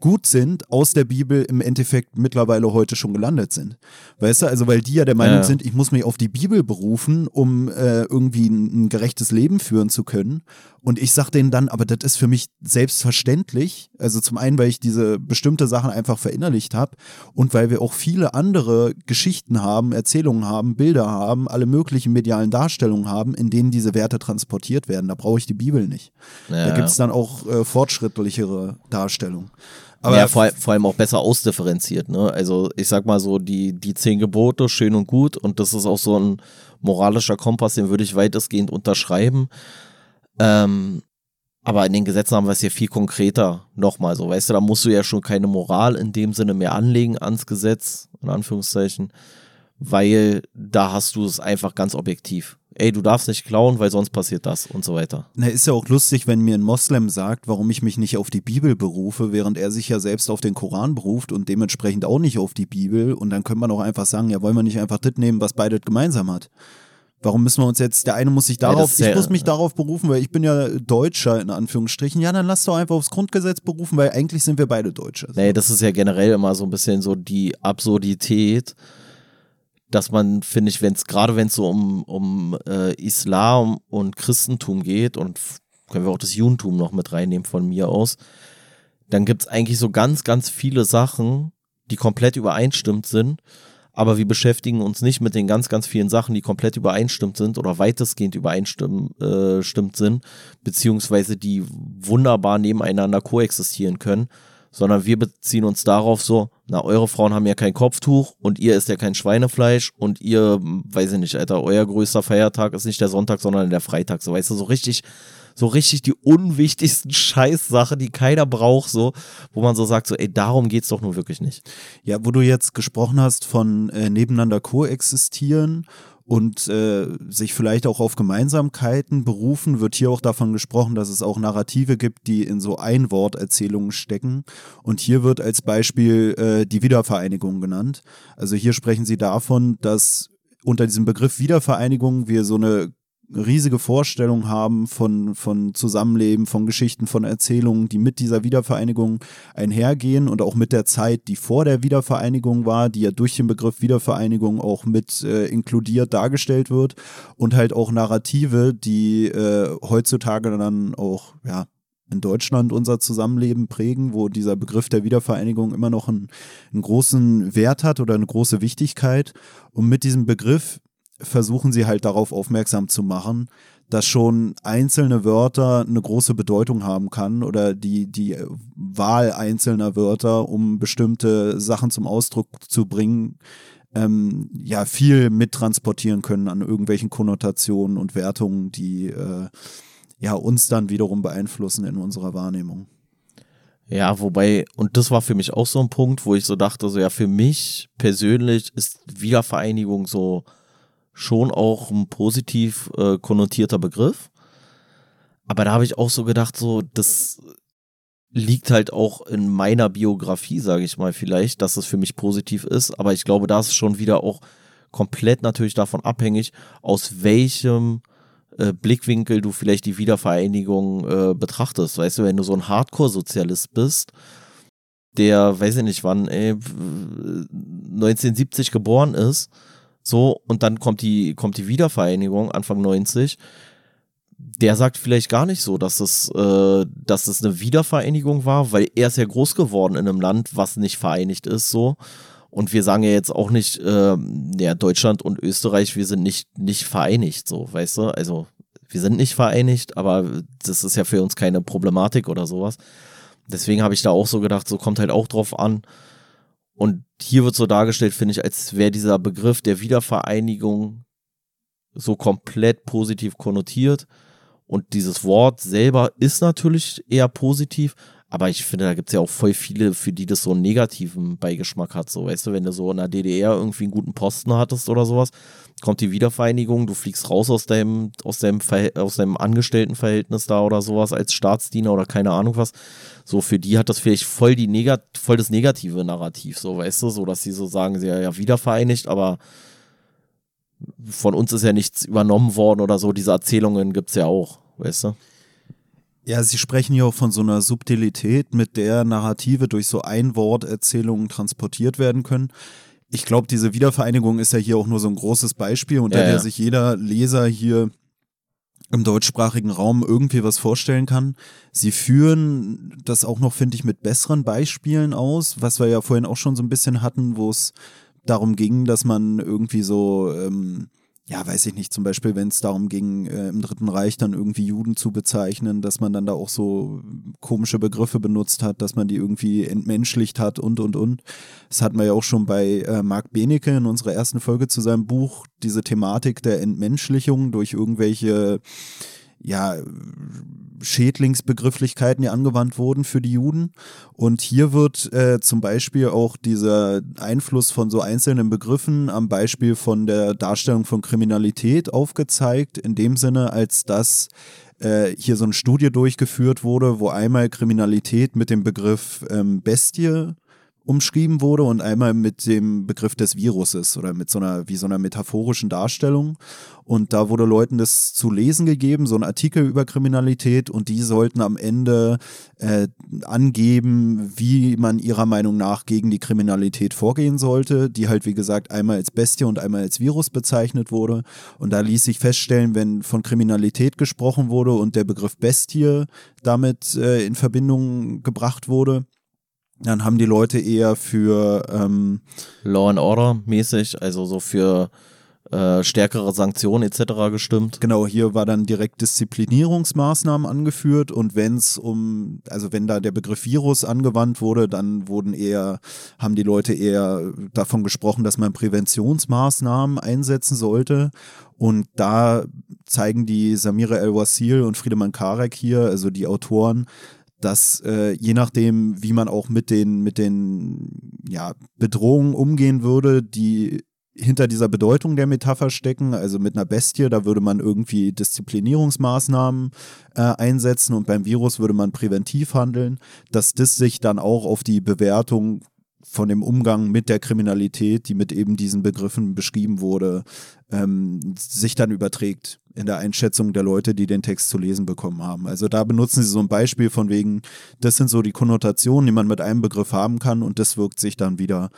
gut sind, aus der Bibel im Endeffekt mittlerweile heute schon gelandet sind. Weißt du, also weil die ja der Meinung Ja. sind, ich muss mich auf die Bibel berufen, um äh, irgendwie ein, ein gerechtes Leben führen zu können. Und ich sag denen dann, aber das ist für mich selbstverständlich. Also zum einen, weil ich diese bestimmte Sachen einfach verinnerlicht habe und weil wir auch viele andere Geschichten haben, Erzählungen haben, Bilder haben, alle möglichen medialen Darstellungen haben, in denen diese Werte transportiert werden. Da brauche ich die Bibel nicht. Ja, Da gibt es dann auch äh, fortschrittlichere Darstellungen. Aber ja, vor, vor allem auch besser ausdifferenziert. Ne? Also ich sag mal so, die, die zehn Gebote, schön und gut. Und das ist auch so ein moralischer Kompass, den würde ich weitestgehend unterschreiben. Ähm, aber in den Gesetzen haben wir es ja viel konkreter nochmal so. Weißt du, da musst du ja schon keine Moral in dem Sinne mehr anlegen ans Gesetz, in Anführungszeichen, weil da hast du es einfach ganz objektiv. Ey, du darfst nicht klauen, weil sonst passiert das und so weiter. Na, ist ja auch lustig, wenn mir ein Moslem sagt, warum ich mich nicht auf die Bibel berufe, während er sich ja selbst auf den Koran beruft und dementsprechend auch nicht auf die Bibel. Und dann könnte man auch einfach sagen, ja, wollen wir nicht einfach das nehmen, was beide gemeinsam hat? Warum müssen wir uns jetzt, der eine muss sich Ja, darauf, ist ich ja- muss mich darauf berufen, weil ich bin ja Deutscher in Anführungsstrichen. Ja, dann lass doch einfach aufs Grundgesetz berufen, weil eigentlich sind wir beide Deutsche. Nee, das ist ja generell immer so ein bisschen so die Absurdität, dass man, finde ich, wenn es, gerade wenn es so um, um äh, Islam und Christentum geht, und können wir auch das Judentum noch mit reinnehmen von mir aus, dann gibt es eigentlich so ganz, ganz viele Sachen, die komplett übereinstimmt sind, aber wir beschäftigen uns nicht mit den ganz, ganz vielen Sachen, die komplett übereinstimmt sind oder weitestgehend übereinstimmt äh, sind, beziehungsweise die wunderbar nebeneinander koexistieren können, sondern wir beziehen uns darauf so, na, eure Frauen haben ja kein Kopftuch und ihr isst ja kein Schweinefleisch und ihr, weiß ich nicht, Alter, euer größter Feiertag ist nicht der Sonntag, sondern der Freitag, so, weißt du, so richtig, so richtig die unwichtigsten Scheißsachen, die keiner braucht, so, wo man so sagt, so, ey, darum geht's doch nur wirklich nicht. Ja, wo du jetzt gesprochen hast von äh, nebeneinander koexistieren und äh, sich vielleicht auch auf Gemeinsamkeiten berufen, wird hier auch davon gesprochen, dass es auch Narrative gibt, die in so Einworterzählungen stecken. Und hier wird als Beispiel äh, die Wiedervereinigung genannt. Also hier sprechen sie davon, dass unter diesem Begriff Wiedervereinigung wir so eine riesige Vorstellung haben von, von Zusammenleben, von Geschichten, von Erzählungen, die mit dieser Wiedervereinigung einhergehen und auch mit der Zeit, die vor der Wiedervereinigung war, die ja durch den Begriff Wiedervereinigung auch mit äh, inkludiert dargestellt wird und halt auch Narrative, die äh, heutzutage dann auch, ja, in Deutschland unser Zusammenleben prägen, wo dieser Begriff der Wiedervereinigung immer noch einen, einen großen Wert hat oder eine große Wichtigkeit. Und mit diesem Begriff versuchen sie halt darauf aufmerksam zu machen, dass schon einzelne Wörter eine große Bedeutung haben kann oder die, die Wahl einzelner Wörter, um bestimmte Sachen zum Ausdruck zu bringen, ähm, ja, viel mittransportieren können an irgendwelchen Konnotationen und Wertungen, die äh, ja uns dann wiederum beeinflussen in unserer Wahrnehmung. Ja, wobei, und das war für mich auch so ein Punkt, wo ich so dachte, so ja, für mich persönlich ist Wiedervereinigung so schon auch ein positiv äh, konnotierter Begriff. Aber da habe ich auch so gedacht, so, das liegt halt auch in meiner Biografie, sage ich mal vielleicht, dass es für mich positiv ist. Aber ich glaube, da ist schon wieder auch komplett natürlich davon abhängig, aus welchem äh, Blickwinkel du vielleicht die Wiedervereinigung äh, betrachtest. Weißt du, wenn du so ein Hardcore-Sozialist bist, der, weiß ich nicht wann, ey, 1970 geboren ist, so, und dann kommt die, kommt die Wiedervereinigung Anfang 90, der sagt vielleicht gar nicht so, dass es, äh, dass es eine Wiedervereinigung war, weil er ist ja groß geworden in einem Land, was nicht vereinigt ist, so. Und wir sagen ja jetzt auch nicht, äh, ja, Deutschland und Österreich, wir sind nicht, nicht vereinigt, so, weißt du? Also, wir sind nicht vereinigt, aber das ist ja für uns keine Problematik oder sowas. Deswegen habe ich da auch so gedacht, so kommt halt auch drauf an. Und hier wird so dargestellt, finde ich, als wäre dieser Begriff der Wiedervereinigung so komplett positiv konnotiert. Und dieses Wort selber ist natürlich eher positiv, aber ich finde, da gibt es ja auch voll viele, für die das so einen negativen Beigeschmack hat. So, weißt du, wenn du so in der DDR irgendwie einen guten Posten hattest oder sowas, kommt die Wiedervereinigung, du fliegst raus aus deinem, aus deinem, aus deinem Angestelltenverhältnis da oder sowas als Staatsdiener oder keine Ahnung was. So, für die hat das vielleicht voll die Negat voll das negative Narrativ, so, weißt du, so, dass sie so sagen, sie ja, ja wiedervereinigt, aber von uns ist ja nichts übernommen worden oder so. Diese Erzählungen gibt es ja auch, weißt du? Ja, Sie sprechen ja auch von so einer Subtilität, mit der Narrative durch so Einworterzählungen transportiert werden können. Ich glaube, diese Wiedervereinigung ist ja hier auch nur so ein großes Beispiel, unter ja, der ja. sich jeder Leser hier im deutschsprachigen Raum irgendwie was vorstellen kann. Sie führen das auch noch, finde ich, mit besseren Beispielen aus, was wir ja vorhin auch schon so ein bisschen hatten, wo es darum ging, dass man irgendwie so ähm, ja, weiß ich nicht, zum Beispiel, wenn es darum ging, äh, im Dritten Reich dann irgendwie Juden zu bezeichnen, dass man dann da auch so komische Begriffe benutzt hat, dass man die irgendwie entmenschlicht hat und, und, und. Das hatten wir ja auch schon bei äh, Marc Benecke in unserer ersten Folge zu seinem Buch, diese Thematik der Entmenschlichung durch irgendwelche ja, Schädlingsbegrifflichkeiten, die angewandt wurden für die Juden. Und hier wird äh, zum Beispiel auch dieser Einfluss von so einzelnen Begriffen am Beispiel von der Darstellung von Kriminalität aufgezeigt, in dem Sinne, als dass äh, hier so eine Studie durchgeführt wurde, wo einmal Kriminalität mit dem Begriff ähm, Bestie umschrieben wurde und einmal mit dem Begriff des Viruses oder mit so einer, wie so einer metaphorischen Darstellung. Und da wurde Leuten das zu lesen gegeben, so ein Artikel über Kriminalität und die sollten am Ende äh, angeben, wie man ihrer Meinung nach gegen die Kriminalität vorgehen sollte, die halt wie gesagt einmal als Bestie und einmal als Virus bezeichnet wurde. Und da ließ sich feststellen, wenn von Kriminalität gesprochen wurde und der Begriff Bestie damit äh, in Verbindung gebracht wurde, dann haben die Leute eher für ähm, Law and Order mäßig, also so für äh, stärkere Sanktionen etc. gestimmt. Genau, hier war dann direkt Disziplinierungsmaßnahmen angeführt und wenn es um, also wenn da der Begriff Virus angewandt wurde, dann wurden eher, haben die Leute eher davon gesprochen, dass man Präventionsmaßnahmen einsetzen sollte. Und da zeigen die Samira El-Wasil und Friedemann Karek hier, also die Autoren, dass äh, je nachdem, wie man auch mit den, mit den ja, Bedrohungen umgehen würde, die hinter dieser Bedeutung der Metapher stecken, also mit einer Bestie, da würde man irgendwie Disziplinierungsmaßnahmen äh, einsetzen und beim Virus würde man präventiv handeln, dass das sich dann auch auf die Bewertung von dem Umgang mit der Kriminalität, die mit eben diesen Begriffen beschrieben wurde, ähm, sich dann überträgt in der Einschätzung der Leute, die den Text zu lesen bekommen haben. Also da benutzen sie so ein Beispiel von wegen, das sind so die Konnotationen, die man mit einem Begriff haben kann und das wirkt sich dann wieder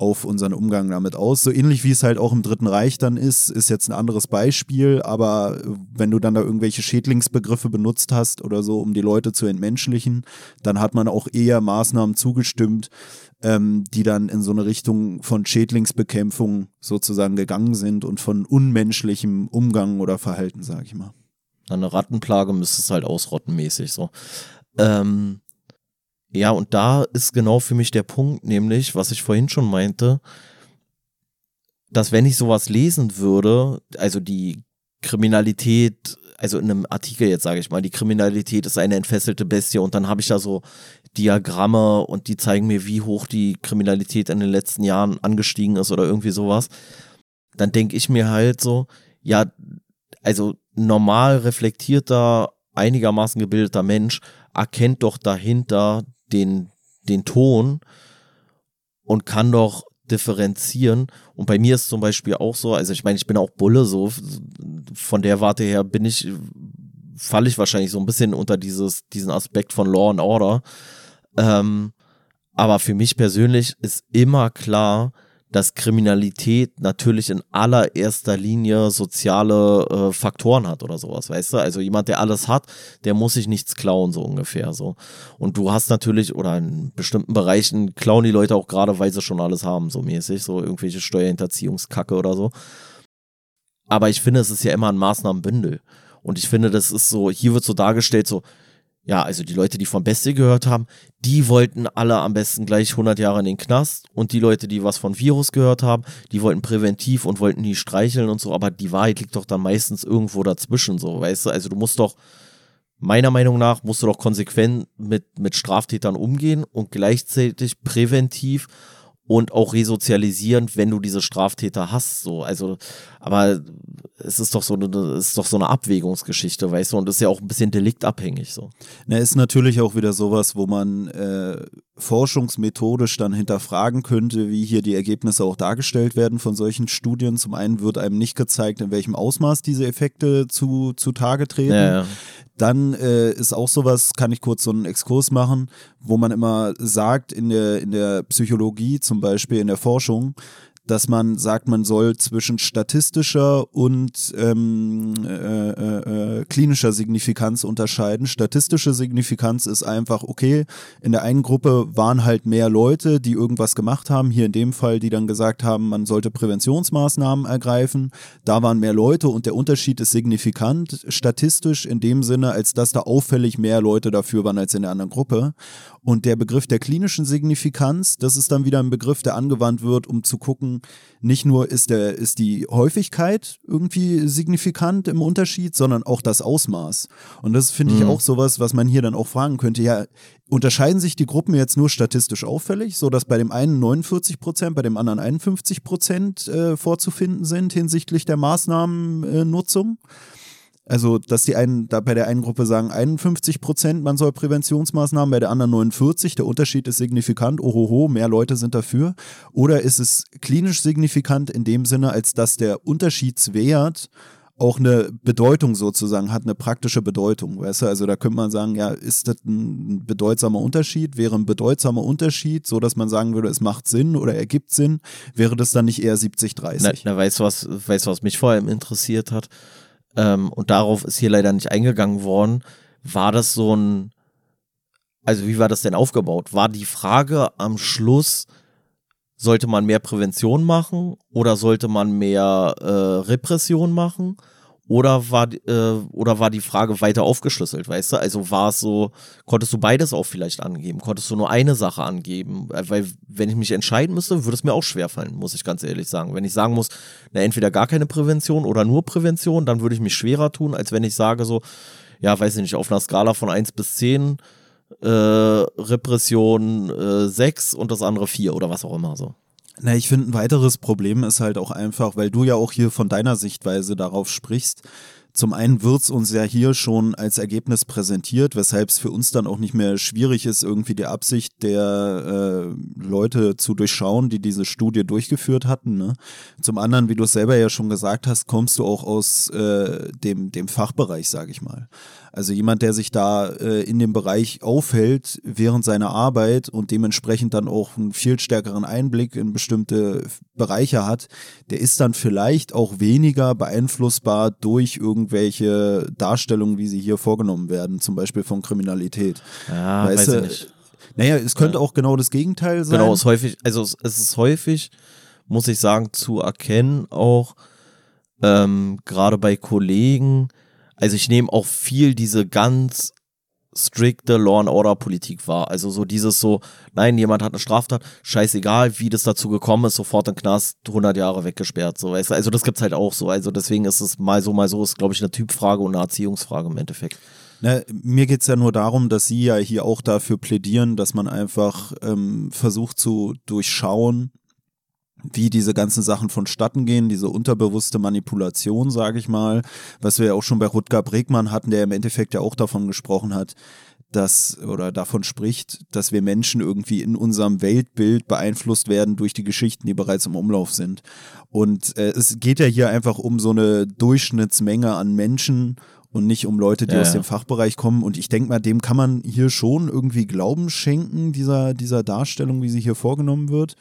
auf unseren Umgang damit aus. So ähnlich wie es halt auch im Dritten Reich dann ist, ist jetzt ein anderes Beispiel, aber wenn du dann da irgendwelche Schädlingsbegriffe benutzt hast oder so, um die Leute zu entmenschlichen, dann hat man auch eher Maßnahmen zugestimmt, ähm, die dann in so eine Richtung von Schädlingsbekämpfung sozusagen gegangen sind und von unmenschlichem Umgang oder Verhalten, sag ich mal. Eine Rattenplage müsste es halt ausrotten mäßig so. Ähm, ja, und da ist genau für mich der Punkt, nämlich, was ich vorhin schon meinte, dass wenn ich sowas lesen würde, also die Kriminalität, also in einem Artikel jetzt sage ich mal, die Kriminalität ist eine entfesselte Bestie und dann habe ich da so Diagramme und die zeigen mir, wie hoch die Kriminalität in den letzten Jahren angestiegen ist oder irgendwie sowas, dann denke ich mir halt so, ja, also normal reflektierter, einigermaßen gebildeter Mensch erkennt doch dahinter den, den Ton und kann doch differenzieren. Und bei mir ist zum Beispiel auch so, also ich meine, ich bin auch Bulle, so von der Warte her bin ich, falle ich wahrscheinlich so ein bisschen unter dieses, diesen Aspekt von Law and Order. Ähm, aber für mich persönlich ist immer klar, dass Kriminalität natürlich in allererster Linie soziale äh, Faktoren hat oder sowas, weißt du? Also jemand, der alles hat, der muss sich nichts klauen, so ungefähr so. Und du hast natürlich, oder in bestimmten Bereichen klauen die Leute auch gerade, weil sie schon alles haben, so mäßig, so irgendwelche Steuerhinterziehungskacke oder so. Aber ich finde, es ist ja immer ein Maßnahmenbündel. Und ich finde, das ist so, hier wird so dargestellt, so, ja, also die Leute, die von Bestie gehört haben, die wollten alle am besten gleich 100 Jahre in den Knast. Und die Leute, die was von Virus gehört haben, die wollten präventiv und wollten die streicheln und so, aber die Wahrheit liegt doch dann meistens irgendwo dazwischen, so, weißt du, also du musst doch, meiner Meinung nach, musst du doch konsequent mit, mit Straftätern umgehen und gleichzeitig präventiv und auch resozialisierend, wenn du diese Straftäter hast. So, also, aber es ist doch so eine, ist doch so eine Abwägungsgeschichte, weißt du, und ist ja auch ein bisschen deliktabhängig so. Na, ist natürlich auch wieder sowas, wo man äh, forschungsmethodisch dann hinterfragen könnte, wie hier die Ergebnisse auch dargestellt werden von solchen Studien. Zum einen wird einem nicht gezeigt, in welchem Ausmaß diese Effekte zu, zu Tage treten. Ja, ja. Dann äh, ist auch sowas, kann ich kurz so einen Exkurs machen, wo man immer sagt, in der, in der Psychologie zum Beispiel, in der Forschung, dass man sagt, man soll zwischen statistischer und ähm, äh, äh, äh, klinischer Signifikanz unterscheiden. Statistische Signifikanz ist einfach, okay, in der einen Gruppe waren halt mehr Leute, die irgendwas gemacht haben, hier in dem Fall, die dann gesagt haben, man sollte Präventionsmaßnahmen ergreifen. Da waren mehr Leute und der Unterschied ist signifikant, statistisch in dem Sinne, als dass da auffällig mehr Leute dafür waren als in der anderen Gruppe. Und der Begriff der klinischen Signifikanz, das ist dann wieder ein Begriff, der angewandt wird, um zu gucken, nicht nur ist, der, ist die Häufigkeit irgendwie signifikant im Unterschied, sondern auch das Ausmaß. Und das finde ich mhm. auch sowas, was man hier dann auch fragen könnte. Ja, unterscheiden sich die Gruppen jetzt nur statistisch auffällig, so dass bei dem einen 49 Prozent, bei dem anderen 51 Prozent äh, vorzufinden sind hinsichtlich der Maßnahmennutzung? Äh, also, dass die einen, da bei der einen Gruppe sagen 51 Prozent, man soll Präventionsmaßnahmen, bei der anderen 49, der Unterschied ist signifikant, ohoho, mehr Leute sind dafür. Oder ist es klinisch signifikant in dem Sinne, als dass der Unterschiedswert auch eine Bedeutung sozusagen hat, eine praktische Bedeutung, weißt du? Also da könnte man sagen, ja, ist das ein bedeutsamer Unterschied? Wäre ein bedeutsamer Unterschied, so dass man sagen würde, es macht Sinn oder ergibt Sinn, wäre das dann nicht eher 70-30? Na, na, weißt du, was, weißt was mich vor allem interessiert hat? Ähm, und darauf ist hier leider nicht eingegangen worden, war das so ein, also wie war das denn aufgebaut? War die Frage am Schluss, sollte man mehr Prävention machen oder sollte man mehr äh, Repression machen? Oder war, äh, oder war die Frage weiter aufgeschlüsselt, weißt du? Also war es so, konntest du beides auch vielleicht angeben? Konntest du nur eine Sache angeben? Äh, weil, wenn ich mich entscheiden müsste, würde es mir auch schwerfallen, muss ich ganz ehrlich sagen. Wenn ich sagen muss, na, entweder gar keine Prävention oder nur Prävention, dann würde ich mich schwerer tun, als wenn ich sage so, ja, weiß ich nicht, auf einer Skala von 1 bis 10, äh, Repression äh, 6 und das andere 4 oder was auch immer so. Na, ich finde, ein weiteres Problem ist halt auch einfach, weil du ja auch hier von deiner Sichtweise darauf sprichst. Zum einen wird es uns ja hier schon als Ergebnis präsentiert, weshalb es für uns dann auch nicht mehr schwierig ist, irgendwie die Absicht der äh, Leute zu durchschauen, die diese Studie durchgeführt hatten. Ne? Zum anderen, wie du es selber ja schon gesagt hast, kommst du auch aus äh, dem, dem Fachbereich, sage ich mal. Also jemand, der sich da äh, in dem Bereich aufhält während seiner Arbeit und dementsprechend dann auch einen viel stärkeren Einblick in bestimmte Bereiche hat, der ist dann vielleicht auch weniger beeinflussbar durch irgendwelche Darstellungen, wie sie hier vorgenommen werden, zum Beispiel von Kriminalität. Ja, weißt weiß du, ich nicht. Naja, es könnte ja. auch genau das Gegenteil sein. Genau, es ist häufig, also es ist häufig, muss ich sagen, zu erkennen, auch ähm, gerade bei Kollegen, also ich nehme auch viel diese ganz strikte Law and Order Politik wahr. Also so dieses so, nein, jemand hat eine Straftat, scheißegal, wie das dazu gekommen ist, sofort im Knast 100 Jahre weggesperrt. So? Also das gibt's halt auch so. Also deswegen ist es mal so, mal so, ist glaube ich eine Typfrage und eine Erziehungsfrage im Endeffekt. Na, mir geht es ja nur darum, dass Sie ja hier auch dafür plädieren, dass man einfach ähm, versucht zu durchschauen, wie diese ganzen Sachen vonstatten gehen, diese unterbewusste Manipulation, sage ich mal, was wir ja auch schon bei Rutger Bregmann hatten, der im Endeffekt ja auch davon gesprochen hat, dass oder davon spricht, dass wir Menschen irgendwie in unserem Weltbild beeinflusst werden durch die Geschichten, die bereits im Umlauf sind. Und äh, es geht ja hier einfach um so eine Durchschnittsmenge an Menschen und nicht um Leute, die ja, aus dem Fachbereich kommen. Und ich denke mal, dem kann man hier schon irgendwie Glauben schenken, dieser, dieser Darstellung, wie sie hier vorgenommen wird.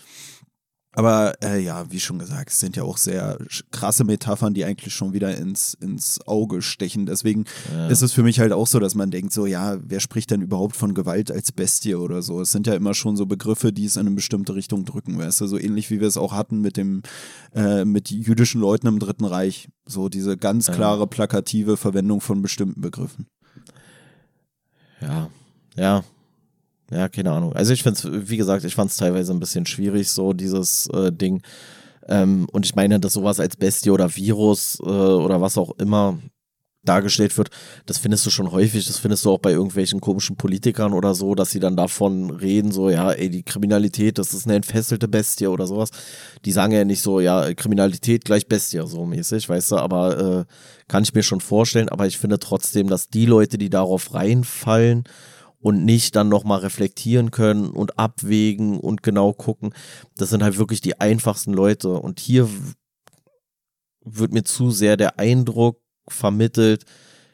Aber äh, ja, wie schon gesagt, es sind ja auch sehr krasse Metaphern, die eigentlich schon wieder ins, ins Auge stechen. Deswegen ja. ist es für mich halt auch so, dass man denkt, so, ja, wer spricht denn überhaupt von Gewalt als Bestie oder so? Es sind ja immer schon so Begriffe, die es in eine bestimmte Richtung drücken, weißt du? So ähnlich wie wir es auch hatten mit dem, äh, mit jüdischen Leuten im Dritten Reich. So diese ganz klare, plakative Verwendung von bestimmten Begriffen. Ja, ja, ja, keine Ahnung. Also ich finde es, wie gesagt, ich fand es teilweise ein bisschen schwierig, so dieses äh, Ding. Ähm, und ich meine, dass sowas als Bestie oder Virus äh, oder was auch immer dargestellt wird, das findest du schon häufig, das findest du auch bei irgendwelchen komischen Politikern oder so, dass sie dann davon reden, so, ja, ey, die Kriminalität, das ist eine entfesselte Bestie oder sowas. Die sagen ja nicht so, ja, Kriminalität gleich Bestie, so mäßig, weißt du, aber äh, kann ich mir schon vorstellen, aber ich finde trotzdem, dass die Leute, die darauf reinfallen und nicht dann nochmal reflektieren können und abwägen und genau gucken, das sind halt wirklich die einfachsten Leute und hier wird mir zu sehr der Eindruck vermittelt,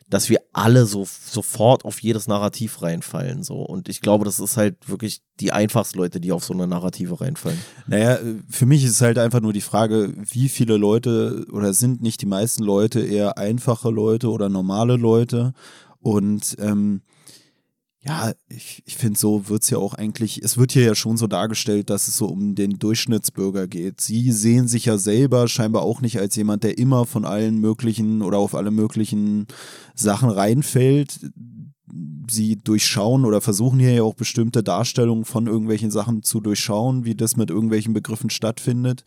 dass wir alle so sofort auf jedes Narrativ reinfallen. So. Und ich glaube, das ist halt wirklich die einfachsten Leute, die auf so eine Narrative reinfallen. Naja, für mich ist halt einfach nur die Frage, wie viele Leute oder sind nicht die meisten Leute eher einfache Leute oder normale Leute? Und ähm, ja, ich, ich finde, so wird es ja auch eigentlich, es wird hier ja schon so dargestellt, dass es so um den Durchschnittsbürger geht. Sie sehen sich ja selber scheinbar auch nicht als jemand, der immer von allen möglichen oder auf alle möglichen Sachen reinfällt sie durchschauen oder versuchen hier ja auch bestimmte Darstellungen von irgendwelchen Sachen zu durchschauen, wie das mit irgendwelchen Begriffen stattfindet.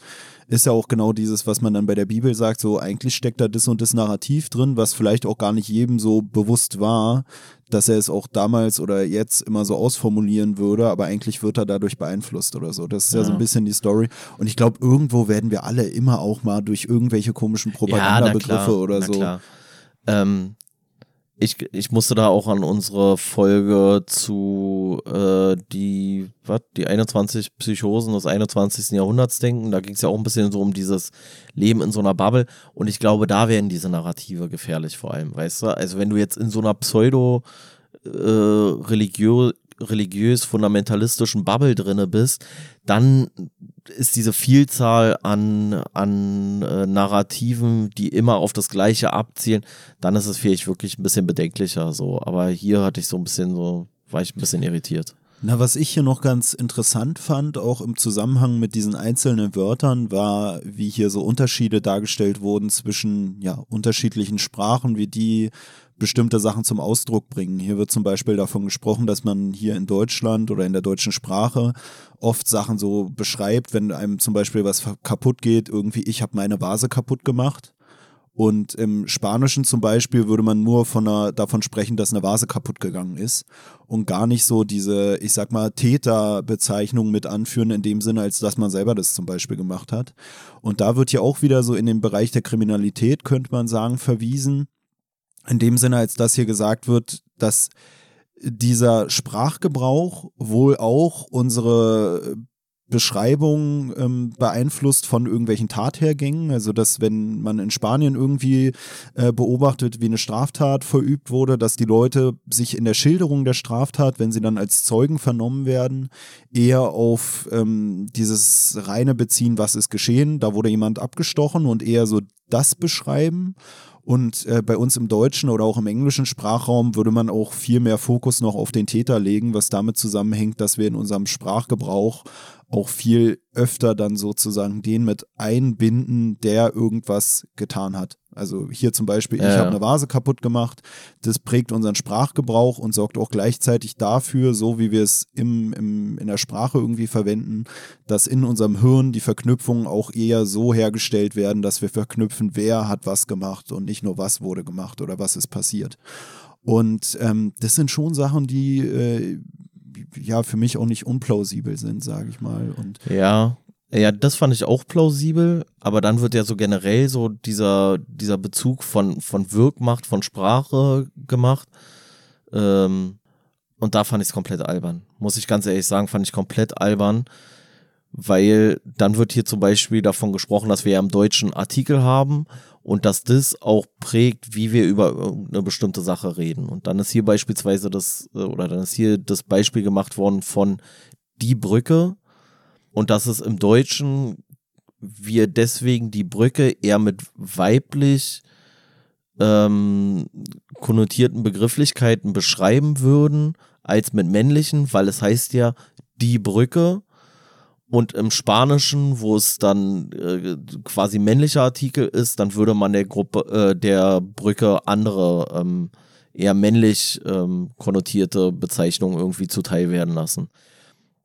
Ist ja auch genau dieses, was man dann bei der Bibel sagt, so eigentlich steckt da das und das Narrativ drin, was vielleicht auch gar nicht jedem so bewusst war, dass er es auch damals oder jetzt immer so ausformulieren würde, aber eigentlich wird er dadurch beeinflusst oder so. Das ist ja, ja so ein bisschen die Story. Und ich glaube, irgendwo werden wir alle immer auch mal durch irgendwelche komischen Propagandabegriffe ja, oder so. Ähm, ich, ich musste da auch an unsere Folge zu äh, die, was, die 21 Psychosen des 21. Jahrhunderts denken. Da ging es ja auch ein bisschen so um dieses Leben in so einer Bubble. Und ich glaube, da werden diese Narrative gefährlich vor allem, weißt du? Also wenn du jetzt in so einer Pseudo- äh, religiö religiös-fundamentalistischen Bubble drinne bist, dann ist diese Vielzahl an, an äh, Narrativen, die immer auf das Gleiche abzielen, dann ist es vielleicht wirklich ein bisschen bedenklicher so. Aber hier hatte ich so ein bisschen so, war ich ein bisschen irritiert. Na, was ich hier noch ganz interessant fand, auch im Zusammenhang mit diesen einzelnen Wörtern, war, wie hier so Unterschiede dargestellt wurden zwischen ja, unterschiedlichen Sprachen, wie die bestimmte Sachen zum Ausdruck bringen. Hier wird zum Beispiel davon gesprochen, dass man hier in Deutschland oder in der deutschen Sprache oft Sachen so beschreibt, wenn einem zum Beispiel was kaputt geht, irgendwie ich habe meine Vase kaputt gemacht. Und im Spanischen zum Beispiel würde man nur von einer, davon sprechen, dass eine Vase kaputt gegangen ist und gar nicht so diese, ich sag mal, Täterbezeichnung mit anführen in dem Sinne, als dass man selber das zum Beispiel gemacht hat. Und da wird ja auch wieder so in den Bereich der Kriminalität, könnte man sagen, verwiesen in dem Sinne, als dass hier gesagt wird, dass dieser Sprachgebrauch wohl auch unsere Beschreibung ähm, beeinflusst von irgendwelchen Tathergängen. Also, dass wenn man in Spanien irgendwie äh, beobachtet, wie eine Straftat verübt wurde, dass die Leute sich in der Schilderung der Straftat, wenn sie dann als Zeugen vernommen werden, eher auf ähm, dieses reine beziehen, was ist geschehen, da wurde jemand abgestochen und eher so das beschreiben. Und äh, bei uns im deutschen oder auch im englischen Sprachraum würde man auch viel mehr Fokus noch auf den Täter legen, was damit zusammenhängt, dass wir in unserem Sprachgebrauch auch viel öfter dann sozusagen den mit einbinden, der irgendwas getan hat. Also hier zum Beispiel, ja, ich habe eine Vase kaputt gemacht. Das prägt unseren Sprachgebrauch und sorgt auch gleichzeitig dafür, so wie wir es im, im, in der Sprache irgendwie verwenden, dass in unserem Hirn die Verknüpfungen auch eher so hergestellt werden, dass wir verknüpfen, wer hat was gemacht und nicht nur was wurde gemacht oder was ist passiert. Und ähm, das sind schon Sachen, die äh, ja für mich auch nicht unplausibel sind, sage ich mal. Und ja, ja, das fand ich auch plausibel, aber dann wird ja so generell so dieser, dieser Bezug von, von Wirkmacht, von Sprache gemacht. Ähm, und da fand ich es komplett albern. Muss ich ganz ehrlich sagen, fand ich komplett albern, weil dann wird hier zum Beispiel davon gesprochen, dass wir ja im Deutschen Artikel haben und dass das auch prägt, wie wir über eine bestimmte Sache reden. Und dann ist hier beispielsweise das, äh, oder dann ist hier das Beispiel gemacht worden von die Brücke und dass es im Deutschen wir deswegen die Brücke eher mit weiblich ähm, konnotierten Begrifflichkeiten beschreiben würden als mit männlichen, weil es heißt ja die Brücke und im Spanischen, wo es dann äh, quasi männlicher Artikel ist, dann würde man der Gruppe, äh, der Brücke andere ähm, eher männlich ähm, konnotierte Bezeichnung irgendwie zuteil werden lassen.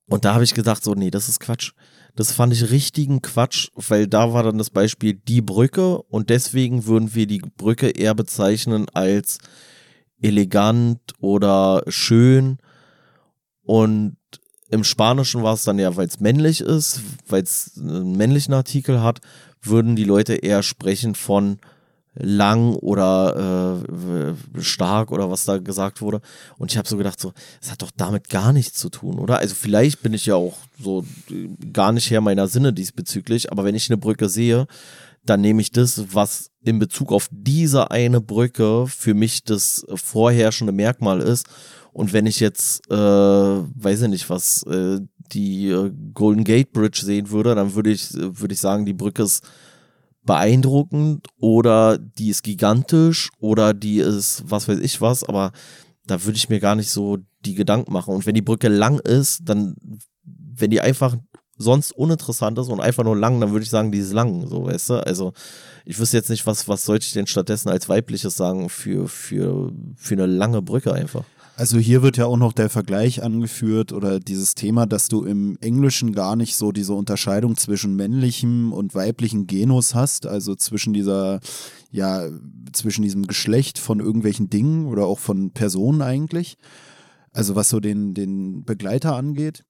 Und da habe ich gedacht, so, nee, das ist Quatsch. Das fand ich richtigen Quatsch, weil da war dann das Beispiel die Brücke und deswegen würden wir die Brücke eher bezeichnen als elegant oder schön. Und im Spanischen war es dann ja, weil es männlich ist, weil es einen männlichen Artikel hat, würden die Leute eher sprechen von lang oder äh, stark oder was da gesagt wurde. Und ich habe so gedacht, so, es hat doch damit gar nichts zu tun, oder? Also vielleicht bin ich ja auch so gar nicht her meiner Sinne diesbezüglich, aber wenn ich eine Brücke sehe, dann nehme ich das, was in Bezug auf diese eine Brücke für mich das vorherrschende Merkmal ist. Und wenn ich jetzt, äh, weiß ich nicht, was äh, die äh, Golden Gate Bridge sehen würde, dann würde ich, würde ich sagen, die Brücke ist beeindruckend oder die ist gigantisch oder die ist was weiß ich was, aber da würde ich mir gar nicht so die Gedanken machen. Und wenn die Brücke lang ist, dann, wenn die einfach sonst uninteressant ist und einfach nur lang, dann würde ich sagen, die ist lang, so, weißt du? Also, ich wüsste jetzt nicht, was, was sollte ich denn stattdessen als weibliches sagen für, für, für eine lange Brücke einfach. Also hier wird ja auch noch der Vergleich angeführt oder dieses Thema, dass du im Englischen gar nicht so diese Unterscheidung zwischen männlichem und weiblichem Genus hast, also zwischen dieser, ja, zwischen diesem Geschlecht von irgendwelchen Dingen oder auch von Personen eigentlich. Also was so den, den Begleiter angeht.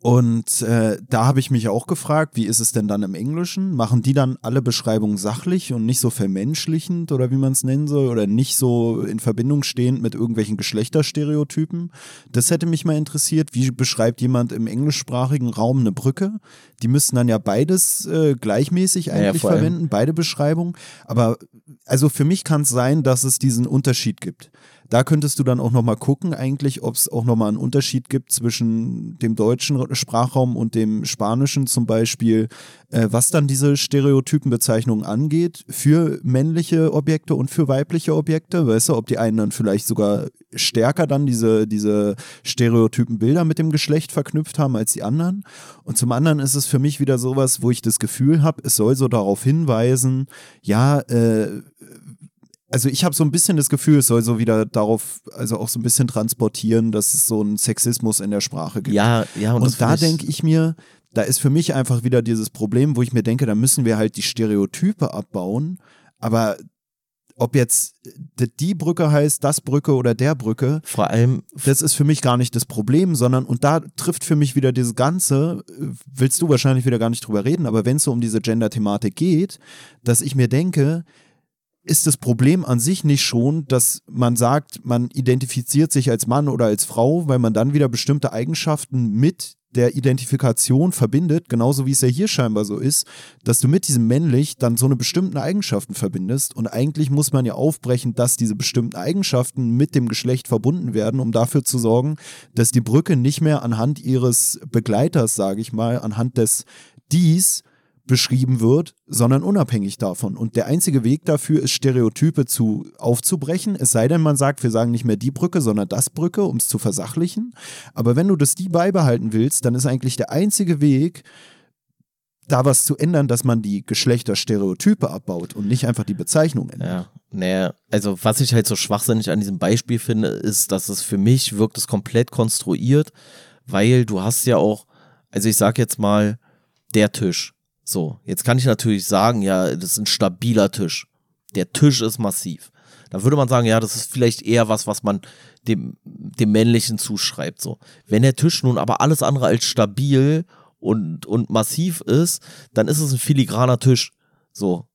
Und äh, da habe ich mich auch gefragt, wie ist es denn dann im Englischen? Machen die dann alle Beschreibungen sachlich und nicht so vermenschlichend oder wie man es nennen soll oder nicht so in Verbindung stehend mit irgendwelchen Geschlechterstereotypen? Das hätte mich mal interessiert. Wie beschreibt jemand im englischsprachigen Raum eine Brücke? Die müssten dann ja beides äh, gleichmäßig eigentlich ja, verwenden, beide Beschreibungen. Aber also für mich kann es sein, dass es diesen Unterschied gibt. Da könntest du dann auch nochmal gucken, eigentlich, ob es auch nochmal einen Unterschied gibt zwischen dem deutschen Sprachraum und dem spanischen zum Beispiel, äh, was dann diese Stereotypenbezeichnungen angeht, für männliche Objekte und für weibliche Objekte. Weißt du, ob die einen dann vielleicht sogar stärker dann diese, diese stereotypen Bilder mit dem Geschlecht verknüpft haben als die anderen. Und zum anderen ist es für mich wieder sowas, wo ich das Gefühl habe, es soll so darauf hinweisen, ja, äh, also ich habe so ein bisschen das Gefühl, es soll so wieder darauf, also auch so ein bisschen transportieren, dass es so einen Sexismus in der Sprache gibt. Ja, ja. Und, und da denke ich mir, da ist für mich einfach wieder dieses Problem, wo ich mir denke, da müssen wir halt die Stereotype abbauen. Aber ob jetzt die Brücke heißt, das Brücke oder der Brücke, vor allem, das ist für mich gar nicht das Problem, sondern, und da trifft für mich wieder dieses Ganze, willst du wahrscheinlich wieder gar nicht drüber reden, aber wenn es so um diese Gender-Thematik geht, dass ich mir denke, ist das Problem an sich nicht schon, dass man sagt, man identifiziert sich als Mann oder als Frau, weil man dann wieder bestimmte Eigenschaften mit der Identifikation verbindet, genauso wie es ja hier scheinbar so ist, dass du mit diesem männlich dann so eine bestimmten Eigenschaften verbindest. Und eigentlich muss man ja aufbrechen, dass diese bestimmten Eigenschaften mit dem Geschlecht verbunden werden, um dafür zu sorgen, dass die Brücke nicht mehr anhand ihres Begleiters, sage ich mal, anhand des dies beschrieben wird, sondern unabhängig davon. Und der einzige Weg dafür ist, Stereotype zu aufzubrechen. Es sei denn, man sagt, wir sagen nicht mehr die Brücke, sondern das Brücke, um es zu versachlichen. Aber wenn du das die beibehalten willst, dann ist eigentlich der einzige Weg, da was zu ändern, dass man die Geschlechterstereotype abbaut und nicht einfach die Bezeichnung ändert. Ja, naja, also was ich halt so schwachsinnig an diesem Beispiel finde, ist, dass es für mich wirkt es komplett konstruiert, weil du hast ja auch, also ich sag jetzt mal, der Tisch so, jetzt kann ich natürlich sagen, ja, das ist ein stabiler Tisch. Der Tisch ist massiv. Da würde man sagen, ja, das ist vielleicht eher was, was man dem, dem Männlichen zuschreibt. So. Wenn der Tisch nun aber alles andere als stabil und, und massiv ist, dann ist es ein filigraner Tisch. So.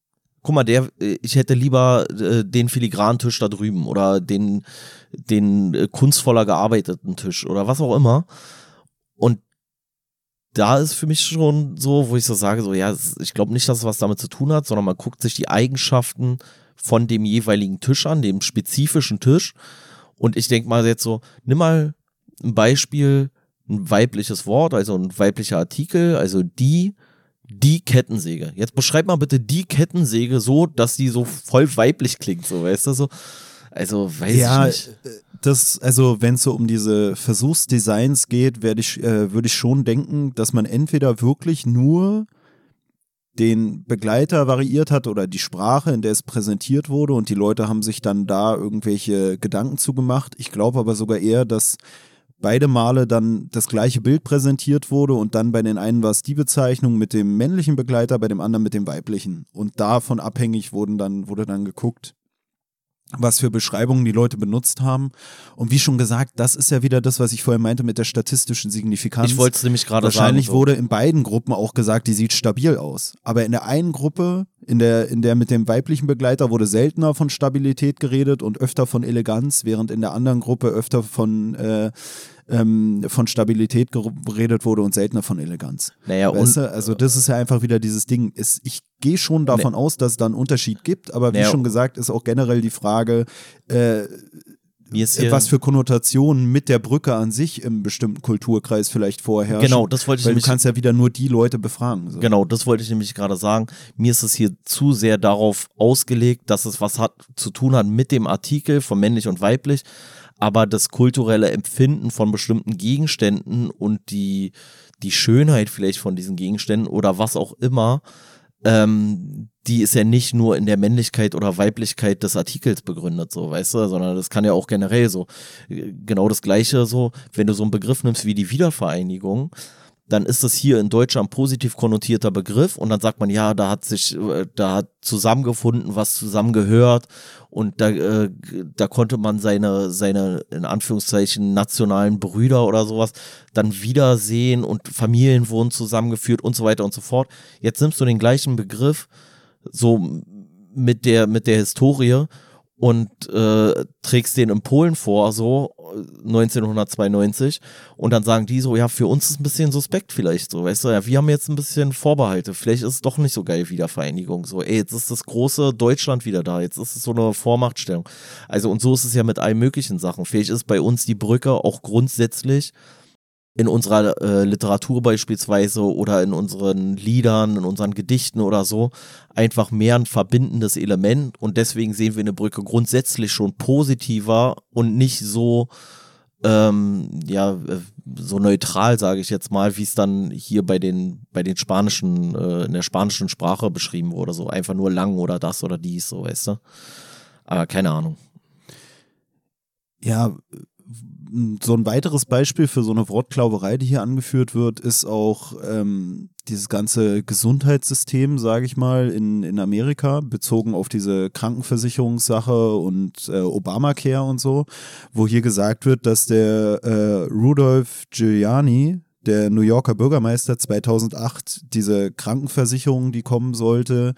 Guck mal, der, ich hätte lieber äh, den filigranen Tisch da drüben oder den, den äh, kunstvoller gearbeiteten Tisch oder was auch immer. Und da ist für mich schon so, wo ich so sage, so ja, ich glaube nicht, dass es was damit zu tun hat, sondern man guckt sich die Eigenschaften von dem jeweiligen Tisch an, dem spezifischen Tisch. Und ich denke mal jetzt so, nimm mal ein Beispiel, ein weibliches Wort, also ein weiblicher Artikel, also die, die Kettensäge. Jetzt beschreib mal bitte die Kettensäge so, dass die so voll weiblich klingt, so, weißt du, so. Also, weiß ja, ich nicht. Äh, das, also wenn es so um diese Versuchsdesigns geht, werde ich, äh, würde ich schon denken, dass man entweder wirklich nur den Begleiter variiert hat oder die Sprache, in der es präsentiert wurde und die Leute haben sich dann da irgendwelche Gedanken zugemacht. Ich glaube aber sogar eher, dass beide Male dann das gleiche Bild präsentiert wurde und dann bei den einen war es die Bezeichnung mit dem männlichen Begleiter, bei dem anderen mit dem weiblichen. Und davon abhängig wurden dann, wurde dann geguckt, was für Beschreibungen die Leute benutzt haben. Und wie schon gesagt, das ist ja wieder das, was ich vorher meinte mit der statistischen Signifikanz. Ich wollte es nämlich gerade sagen. Wahrscheinlich wurde in beiden Gruppen auch gesagt, die sieht stabil aus. Aber in der einen Gruppe, in der, in der mit dem weiblichen Begleiter, wurde seltener von Stabilität geredet und öfter von Eleganz, während in der anderen Gruppe öfter von äh, ähm, von Stabilität geredet wurde und seltener von Eleganz. Naja, weißt du? Also das ist ja einfach wieder dieses Ding. Es, ich gehe schon davon ne. aus, dass es da einen Unterschied gibt, aber wie naja, schon gesagt, ist auch generell die Frage, äh, was für Konnotationen mit der Brücke an sich im bestimmten Kulturkreis vielleicht vorherrschen. Genau, das wollte ich Weil nämlich, du kannst ja wieder nur die Leute befragen. So. Genau, das wollte ich nämlich gerade sagen. Mir ist es hier zu sehr darauf ausgelegt, dass es was hat zu tun hat mit dem Artikel von männlich und weiblich, aber das kulturelle Empfinden von bestimmten Gegenständen und die, die Schönheit vielleicht von diesen Gegenständen oder was auch immer, ähm, die ist ja nicht nur in der Männlichkeit oder Weiblichkeit des Artikels begründet, so, weißt du, sondern das kann ja auch generell so, äh, genau das Gleiche so, wenn du so einen Begriff nimmst wie die Wiedervereinigung, dann ist es hier in Deutschland positiv konnotierter Begriff und dann sagt man, ja, da hat sich, äh, da hat zusammengefunden, was zusammengehört und da, äh, da konnte man seine, seine, in Anführungszeichen, nationalen Brüder oder sowas dann wiedersehen und Familien wurden zusammengeführt und so weiter und so fort. Jetzt nimmst du den gleichen Begriff, so mit der, mit der Historie und äh, trägst den in Polen vor, so 1992 und dann sagen die so, ja, für uns ist ein bisschen suspekt vielleicht so, weißt du, ja, wir haben jetzt ein bisschen Vorbehalte, vielleicht ist es doch nicht so geil Wiedervereinigung, so, ey, jetzt ist das große Deutschland wieder da, jetzt ist es so eine Vormachtstellung. Also und so ist es ja mit allen möglichen Sachen. Vielleicht ist bei uns die Brücke auch grundsätzlich in unserer äh, Literatur beispielsweise oder in unseren Liedern, in unseren Gedichten oder so einfach mehr ein verbindendes Element und deswegen sehen wir eine Brücke grundsätzlich schon positiver und nicht so ähm, ja äh, so neutral sage ich jetzt mal, wie es dann hier bei den bei den spanischen äh, in der spanischen Sprache beschrieben wurde, so einfach nur lang oder das oder dies, so weißt du. Aber keine Ahnung. Ja, so ein weiteres Beispiel für so eine Wortklauberei, die hier angeführt wird, ist auch ähm, dieses ganze Gesundheitssystem, sage ich mal, in, in Amerika, bezogen auf diese Krankenversicherungssache und äh, Obamacare und so, wo hier gesagt wird, dass der äh, Rudolph Giuliani, der New Yorker Bürgermeister 2008 diese Krankenversicherung, die kommen sollte,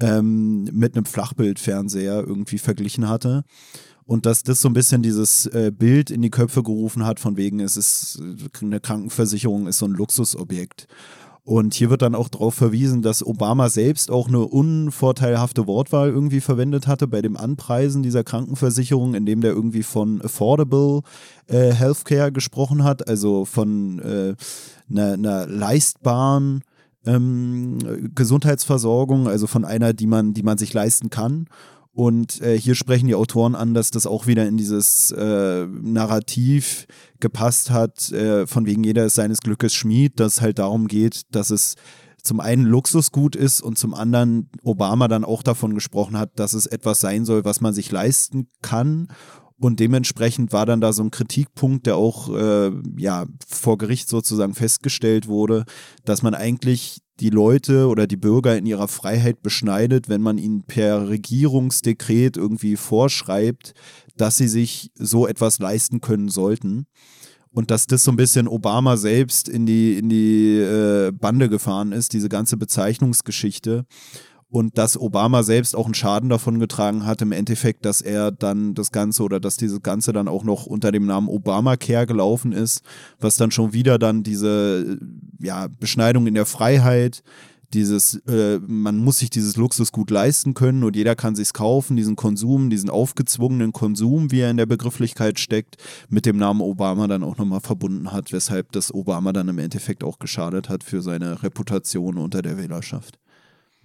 ähm, mit einem Flachbildfernseher irgendwie verglichen hatte und dass das so ein bisschen dieses äh, Bild in die Köpfe gerufen hat, von wegen, es ist eine Krankenversicherung, ist so ein Luxusobjekt. Und hier wird dann auch darauf verwiesen, dass Obama selbst auch eine unvorteilhafte Wortwahl irgendwie verwendet hatte bei dem Anpreisen dieser Krankenversicherung, indem der irgendwie von affordable äh, Healthcare gesprochen hat, also von äh, einer, einer leistbaren ähm, Gesundheitsversorgung, also von einer, die man, die man sich leisten kann. Und äh, hier sprechen die Autoren an, dass das auch wieder in dieses äh, Narrativ gepasst hat, äh, von wegen jeder ist seines Glückes Schmied, dass es halt darum geht, dass es zum einen Luxusgut ist und zum anderen Obama dann auch davon gesprochen hat, dass es etwas sein soll, was man sich leisten kann. Und dementsprechend war dann da so ein Kritikpunkt, der auch äh, ja vor Gericht sozusagen festgestellt wurde, dass man eigentlich die Leute oder die Bürger in ihrer Freiheit beschneidet, wenn man ihnen per Regierungsdekret irgendwie vorschreibt, dass sie sich so etwas leisten können sollten. Und dass das so ein bisschen Obama selbst in die, in die äh, Bande gefahren ist, diese ganze Bezeichnungsgeschichte und dass Obama selbst auch einen Schaden davon getragen hat, im Endeffekt, dass er dann das Ganze oder dass dieses Ganze dann auch noch unter dem Namen Obamacare gelaufen ist, was dann schon wieder dann diese ja, Beschneidung in der Freiheit, dieses, äh, man muss sich dieses Luxusgut leisten können und jeder kann sich's kaufen, diesen Konsum, diesen aufgezwungenen Konsum, wie er in der Begrifflichkeit steckt, mit dem Namen Obama dann auch nochmal verbunden hat, weshalb das Obama dann im Endeffekt auch geschadet hat für seine Reputation unter der Wählerschaft.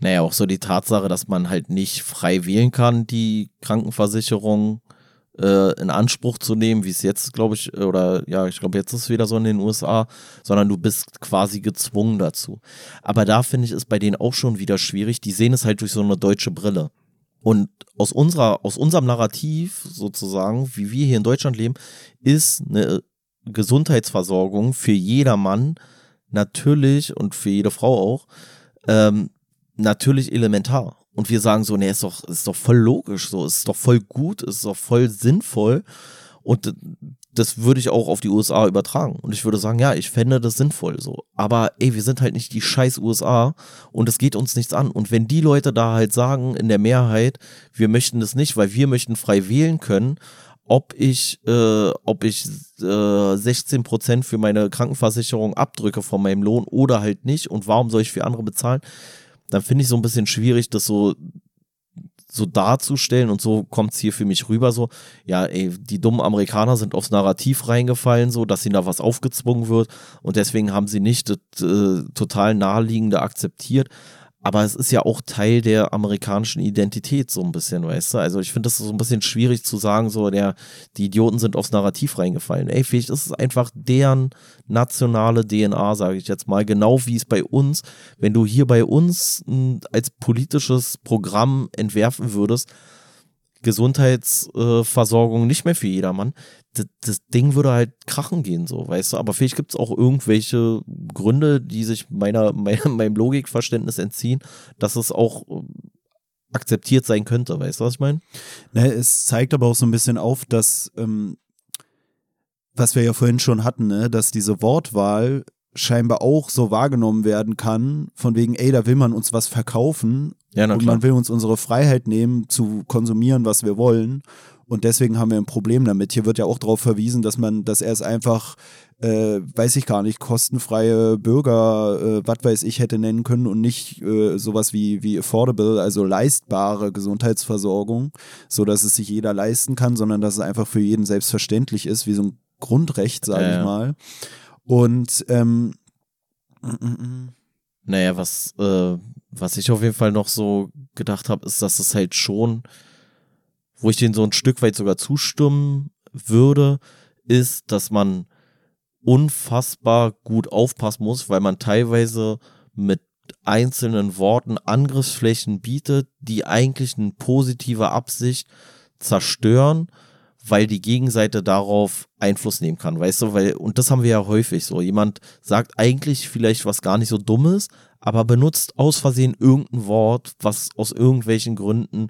Naja, auch so die Tatsache, dass man halt nicht frei wählen kann, die Krankenversicherung, äh, in Anspruch zu nehmen, wie es jetzt, glaube ich, oder ja, ich glaube, jetzt ist es wieder so in den USA, sondern du bist quasi gezwungen dazu. Aber da finde ich es bei denen auch schon wieder schwierig. Die sehen es halt durch so eine deutsche Brille. Und aus unserer, aus unserem Narrativ sozusagen, wie wir hier in Deutschland leben, ist eine Gesundheitsversorgung für jedermann natürlich und für jede Frau auch ähm, natürlich elementar. Und wir sagen so, nee, ist doch, ist doch voll logisch, so, ist doch voll gut, ist doch voll sinnvoll. Und das würde ich auch auf die USA übertragen. Und ich würde sagen, ja, ich fände das sinnvoll so. Aber ey, wir sind halt nicht die scheiß USA und es geht uns nichts an. Und wenn die Leute da halt sagen, in der Mehrheit, wir möchten das nicht, weil wir möchten frei wählen können, ob ich, äh, ob ich äh, 16% für meine Krankenversicherung abdrücke von meinem Lohn oder halt nicht und warum soll ich für andere bezahlen, dann finde ich so ein bisschen schwierig, das so so darzustellen und so kommt es hier für mich rüber so, ja, ey, die dummen Amerikaner sind aufs Narrativ reingefallen, so, dass ihnen da was aufgezwungen wird und deswegen haben sie nicht das äh, total naheliegende akzeptiert. Aber es ist ja auch Teil der amerikanischen Identität, so ein bisschen, weißt du? Also ich finde das so ein bisschen schwierig zu sagen, so, der, die Idioten sind aufs Narrativ reingefallen. Ey, vielleicht ist es einfach deren nationale DNA, sage ich jetzt mal, genau wie es bei uns, wenn du hier bei uns m, als politisches Programm entwerfen würdest, Gesundheitsversorgung äh, nicht mehr für jedermann, das, das, Ding würde halt krachen gehen, so, weißt du. Aber vielleicht gibt es auch irgendwelche Gründe, die sich meiner, meiner, meinem Logikverständnis entziehen, dass es auch äh, akzeptiert sein könnte, weißt du, was ich meine? Ne, es zeigt aber auch so ein bisschen auf, dass, ähm, was wir ja vorhin schon hatten, ne, dass diese Wortwahl scheinbar auch so wahrgenommen werden kann, von wegen, ey, da will man uns was verkaufen ja, und man will uns unsere Freiheit nehmen, zu konsumieren, was wir wollen. Und deswegen haben wir ein Problem damit. Hier wird ja auch darauf verwiesen, dass man, dass er es einfach, äh, weiß ich gar nicht, kostenfreie Bürger, äh, was weiß ich, hätte nennen können und nicht äh, sowas wie, wie affordable, also leistbare Gesundheitsversorgung, so dass es sich jeder leisten kann, sondern dass es einfach für jeden selbstverständlich ist, wie so ein Grundrecht, sage ja, ich mal. Und ähm, naja, was, äh, was ich auf jeden Fall noch so gedacht habe, ist, dass es halt schon wo ich denen so ein Stück weit sogar zustimmen würde, ist, dass man unfassbar gut aufpassen muss, weil man teilweise mit einzelnen Worten Angriffsflächen bietet, die eigentlich eine positive Absicht zerstören, weil die Gegenseite darauf Einfluss nehmen kann, weißt du, weil, und das haben wir ja häufig so. Jemand sagt eigentlich vielleicht was gar nicht so Dummes, aber benutzt aus Versehen irgendein Wort, was aus irgendwelchen Gründen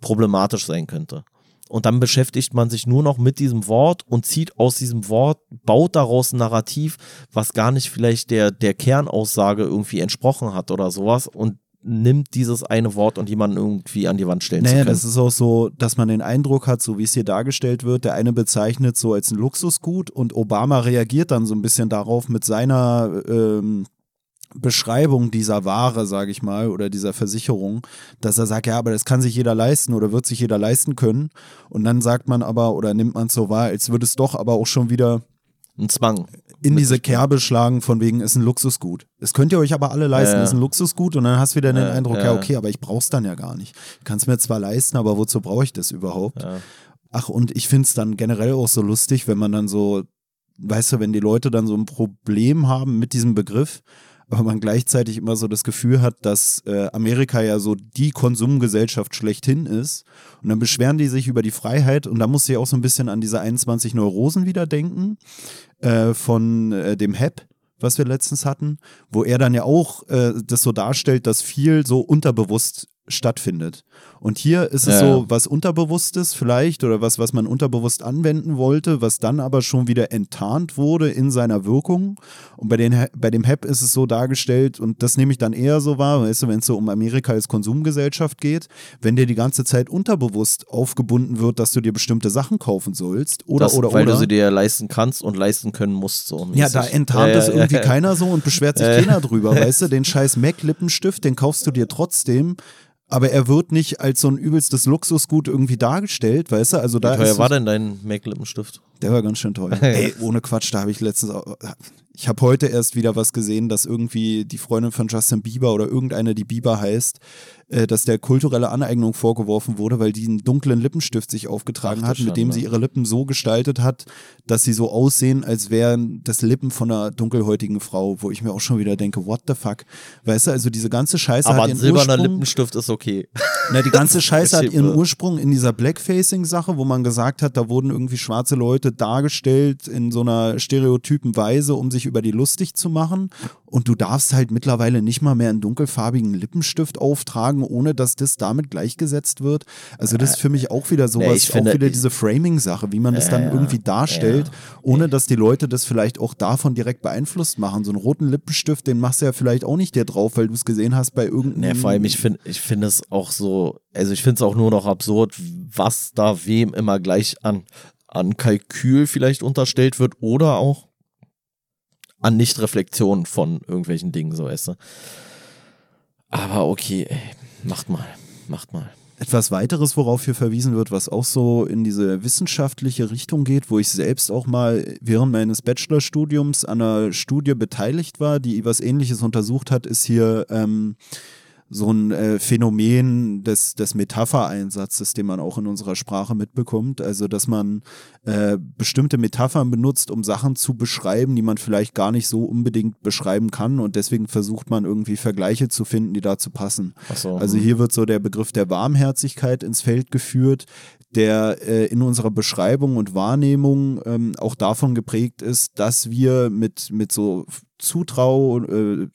problematisch sein könnte. Und dann beschäftigt man sich nur noch mit diesem Wort und zieht aus diesem Wort, baut daraus ein Narrativ, was gar nicht vielleicht der, der Kernaussage irgendwie entsprochen hat oder sowas und nimmt dieses eine Wort und jemanden irgendwie an die Wand stellen naja, zu können. das ist auch so, dass man den Eindruck hat, so wie es hier dargestellt wird, der eine bezeichnet so als ein Luxusgut und Obama reagiert dann so ein bisschen darauf mit seiner ähm, Beschreibung dieser Ware, sage ich mal, oder dieser Versicherung, dass er sagt, ja, aber das kann sich jeder leisten oder wird sich jeder leisten können. Und dann sagt man aber oder nimmt man es so wahr, als würde es doch aber auch schon wieder ein Zwang in diese Kerbe schlagen, von wegen ist ein Luxusgut. Das könnt ihr euch aber alle leisten, ja. ist ein Luxusgut und dann hast du wieder den ja, Eindruck, ja. okay, aber ich brauch's dann ja gar nicht. Ich kann es mir zwar leisten, aber wozu brauche ich das überhaupt? Ach, und ich finde es dann generell auch so lustig, wenn man dann so, weißt du, wenn die Leute dann so ein Problem haben mit diesem Begriff aber man gleichzeitig immer so das Gefühl hat, dass äh, Amerika ja so die Konsumgesellschaft schlechthin ist. Und dann beschweren die sich über die Freiheit und da muss ich auch so ein bisschen an diese 21 Neurosen wieder denken äh, von äh, dem HEP was wir letztens hatten, wo er dann ja auch äh, das so darstellt, dass viel so unterbewusst stattfindet. Und hier ist es ja. so was Unterbewusstes vielleicht oder was, was man unterbewusst anwenden wollte, was dann aber schon wieder enttarnt wurde in seiner Wirkung. Und bei, den, bei dem HEP ist es so dargestellt, und das nehme ich dann eher so wahr, weißt du, wenn es so um Amerika als Konsumgesellschaft geht, wenn dir die ganze Zeit unterbewusst aufgebunden wird, dass du dir bestimmte Sachen kaufen sollst oder das, oder weil oder. du sie dir leisten kannst und leisten können musst. So ja, da enttarnt es äh, irgendwie äh, keiner so und beschwert sich äh, keiner drüber, weißt du, den scheiß Mac-Lippenstift, den kaufst du dir trotzdem aber er wird nicht als so ein übelstes Luxusgut irgendwie dargestellt, weißt du? Also da Wie teuer war denn dein Make-Lippenstift? Der war ganz schön toll. Ey, ohne Quatsch, da habe ich letztens auch, ich habe heute erst wieder was gesehen, dass irgendwie die Freundin von Justin Bieber oder irgendeine, die Bieber heißt, äh, dass der kulturelle Aneignung vorgeworfen wurde, weil die einen dunklen Lippenstift sich aufgetragen Ach, hat, mit dem sie ne? ihre Lippen so gestaltet hat, dass sie so aussehen, als wären das Lippen von einer dunkelhäutigen Frau, wo ich mir auch schon wieder denke, what the fuck? Weißt du, also diese ganze Scheiße Aber hat ein ihren silberner Ursprung, Lippenstift ist okay. na, die ganze Scheiße hat ihren. Ursprung in dieser Blackfacing-Sache, wo man gesagt hat, da wurden irgendwie schwarze Leute dargestellt in so einer stereotypen Weise, um sich über die lustig zu machen. Und du darfst halt mittlerweile nicht mal mehr einen dunkelfarbigen Lippenstift auftragen, ohne dass das damit gleichgesetzt wird. Also das ist für mich auch wieder sowas, nee, ich finde- auch wieder diese Framing-Sache, wie man das dann irgendwie darstellt, ohne dass die Leute das vielleicht auch davon direkt beeinflusst machen. So einen roten Lippenstift, den machst du ja vielleicht auch nicht dir drauf, weil du es gesehen hast bei irgendeinem... Nee, vor allem, ich finde ich finde es auch so, also ich finde es auch nur noch absurd, was da wem immer gleich an, an Kalkül vielleicht unterstellt wird oder auch an Nichtreflexion von irgendwelchen Dingen, so weißt du. Aber okay, ey, macht mal, macht mal. Etwas weiteres, worauf hier verwiesen wird, was auch so in diese wissenschaftliche Richtung geht, wo ich selbst auch mal während meines Bachelorstudiums an einer Studie beteiligt war, die was ähnliches untersucht hat, ist hier ähm, so ein äh, Phänomen des, des Metaphereinsatzes, den man auch in unserer Sprache mitbekommt. Also, dass man äh, bestimmte Metaphern benutzt, um Sachen zu beschreiben, die man vielleicht gar nicht so unbedingt beschreiben kann. Und deswegen versucht man irgendwie Vergleiche zu finden, die dazu passen. So, Also hm. hier wird so der Begriff der Warmherzigkeit ins Feld geführt, der äh, in unserer Beschreibung und Wahrnehmung ähm, auch davon geprägt ist, dass wir mit, mit so Zutrau, äh,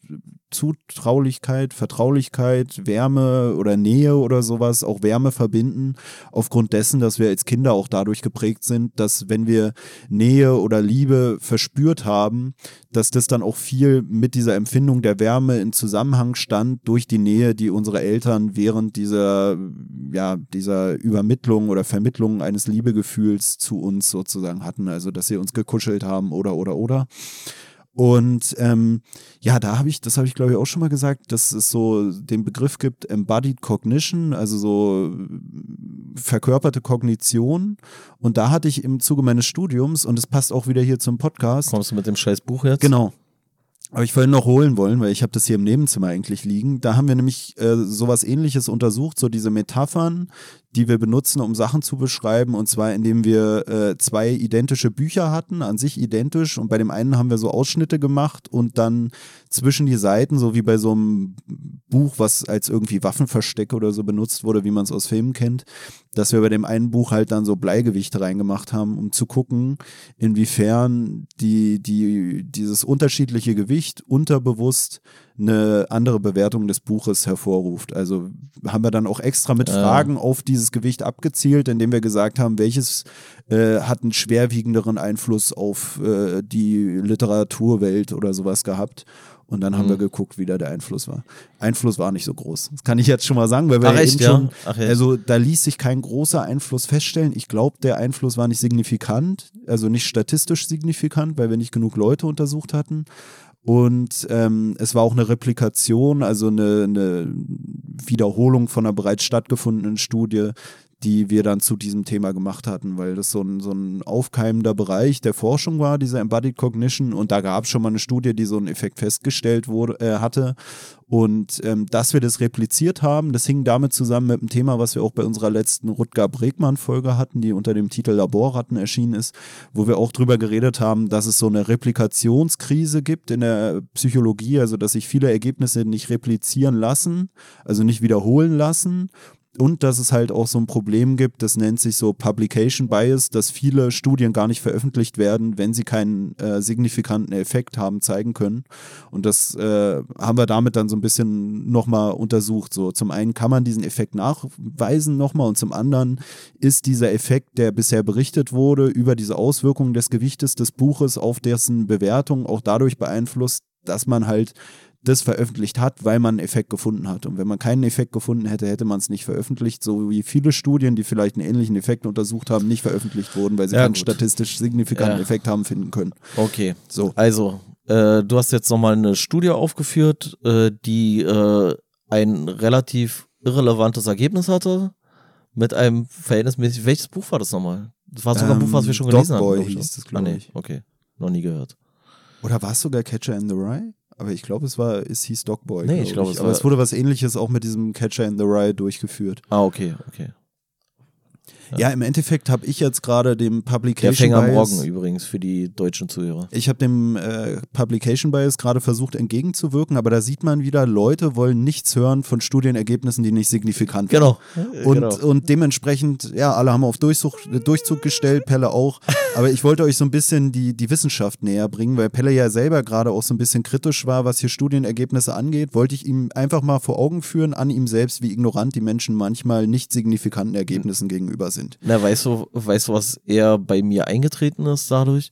Zutraulichkeit, Vertraulichkeit, Wärme oder Nähe oder sowas, auch Wärme verbinden, aufgrund dessen, dass wir als Kinder auch dadurch geprägt sind, dass wenn wir Nähe oder Liebe verspürt haben, dass das dann auch viel mit dieser Empfindung der Wärme in Zusammenhang stand durch die Nähe, die unsere Eltern während dieser, ja, dieser Übermittlung oder Vermittlung eines Liebegefühls zu uns sozusagen hatten. Also, dass sie uns gekuschelt haben oder, oder, oder. Und ähm, ja, da habe ich, das habe ich glaube ich auch schon mal gesagt, dass es so den Begriff gibt, Embodied Cognition, also so äh, verkörperte Kognition. Und da hatte ich im Zuge meines Studiums, und es passt auch wieder hier zum Podcast, Kommst du mit dem scheiß Buch jetzt? Genau. Aber ich wollte noch holen wollen, weil ich habe das hier im Nebenzimmer eigentlich liegen. Da haben wir nämlich äh, sowas ähnliches untersucht, so diese Metaphern, die wir benutzen, um Sachen zu beschreiben. Und zwar, indem wir äh, zwei identische Bücher hatten, an sich identisch. Und bei dem einen haben wir so Ausschnitte gemacht und dann zwischen die Seiten, so wie bei so einem Buch, was als irgendwie Waffenversteck oder so benutzt wurde, wie man es aus Filmen kennt, dass wir bei dem einen Buch halt dann so Bleigewichte reingemacht haben, um zu gucken, inwiefern die, die, dieses unterschiedliche Gewicht unterbewusst eine andere Bewertung des Buches hervorruft. Also haben wir dann auch extra mit. Fragen auf dieses Gewicht abgezielt, indem wir gesagt haben, welches äh, hat einen schwerwiegenderen Einfluss auf äh, die Literaturwelt oder sowas gehabt. Und dann haben Mhm. wir geguckt, wie da der Einfluss war. Einfluss war nicht so groß. Das kann ich jetzt schon mal sagen, weil wir Ach, ja echt, eben ja? schon, Ach, echt? also da ließ sich kein großer Einfluss feststellen. Ich glaube, der Einfluss war nicht signifikant, also nicht statistisch signifikant, weil wir nicht genug Leute untersucht hatten. Und ähm, es war auch eine Replikation, also eine, eine Wiederholung von einer bereits stattgefundenen Studie, die wir dann zu diesem Thema gemacht hatten, weil das so ein, so ein aufkeimender Bereich der Forschung war, dieser Embodied Cognition. Und da gab es schon mal eine Studie, die so einen Effekt festgestellt wurde, äh, hatte. Und ähm, dass wir das repliziert haben, das hing damit zusammen mit dem Thema, was wir auch bei unserer letzten Rutger Bregmann-Folge hatten, die unter dem Titel Laborratten erschienen ist, wo wir auch drüber geredet haben, dass es so eine Replikationskrise gibt in der Psychologie, also dass sich viele Ergebnisse nicht replizieren lassen, also nicht wiederholen lassen. Und dass es halt auch so ein Problem gibt, das nennt sich so Publication Bias, dass viele Studien gar nicht veröffentlicht werden, wenn sie keinen äh, signifikanten Effekt haben zeigen können. Und das äh, haben wir damit dann so ein bisschen nochmal untersucht. So zum einen kann man diesen Effekt nachweisen nochmal und zum anderen ist dieser Effekt, der bisher berichtet wurde, über diese Auswirkungen des Gewichtes des Buches auf dessen Bewertung auch dadurch beeinflusst, dass man halt das veröffentlicht hat, weil man einen Effekt gefunden hat. Und wenn man keinen Effekt gefunden hätte, hätte man es nicht veröffentlicht, so wie viele Studien, die vielleicht einen ähnlichen Effekt untersucht haben, nicht veröffentlicht wurden, weil sie Ja, keinen gut. statistisch signifikanten Ja. Effekt haben finden können. Okay. So. Also, äh, du hast jetzt nochmal eine Studie aufgeführt, äh, die äh, ein relativ irrelevantes Ergebnis hatte. Mit einem verhältnismäßig. Welches Buch war das nochmal? Das war sogar ein Buch, was wir schon Ähm, gelesen haben. glaub hieß ah, nee, okay. Noch nie gehört. Oder war es sogar Catcher in the Rye? Aber ich glaube, es war, es hieß Dogboy. Nee, glaub ich glaube, es Aber war- es wurde was ähnliches auch mit diesem Catcher in the Rye durchgeführt. Ah, okay, okay. Ja, im Endeffekt habe ich jetzt gerade dem Der Publication Fänger am Bias, Morgen übrigens für die deutschen Zuhörer. ich habe dem äh, Publication Bias gerade versucht entgegenzuwirken, aber da sieht man wieder, Leute wollen nichts hören von Studienergebnissen, die nicht signifikant sind. Genau. Und, genau. und dementsprechend, ja, alle haben auf Durchzug, Durchzug gestellt, Pelle auch. Aber ich wollte euch so ein bisschen die, die Wissenschaft näher bringen, weil Pelle ja selber gerade auch so ein bisschen kritisch war, was hier Studienergebnisse angeht. Wollte ich ihm einfach mal vor Augen führen, an ihm selbst, wie ignorant die Menschen manchmal nicht signifikanten Ergebnissen gegenüber sind. Na, weißt du, weißt du, was eher bei mir eingetreten ist dadurch?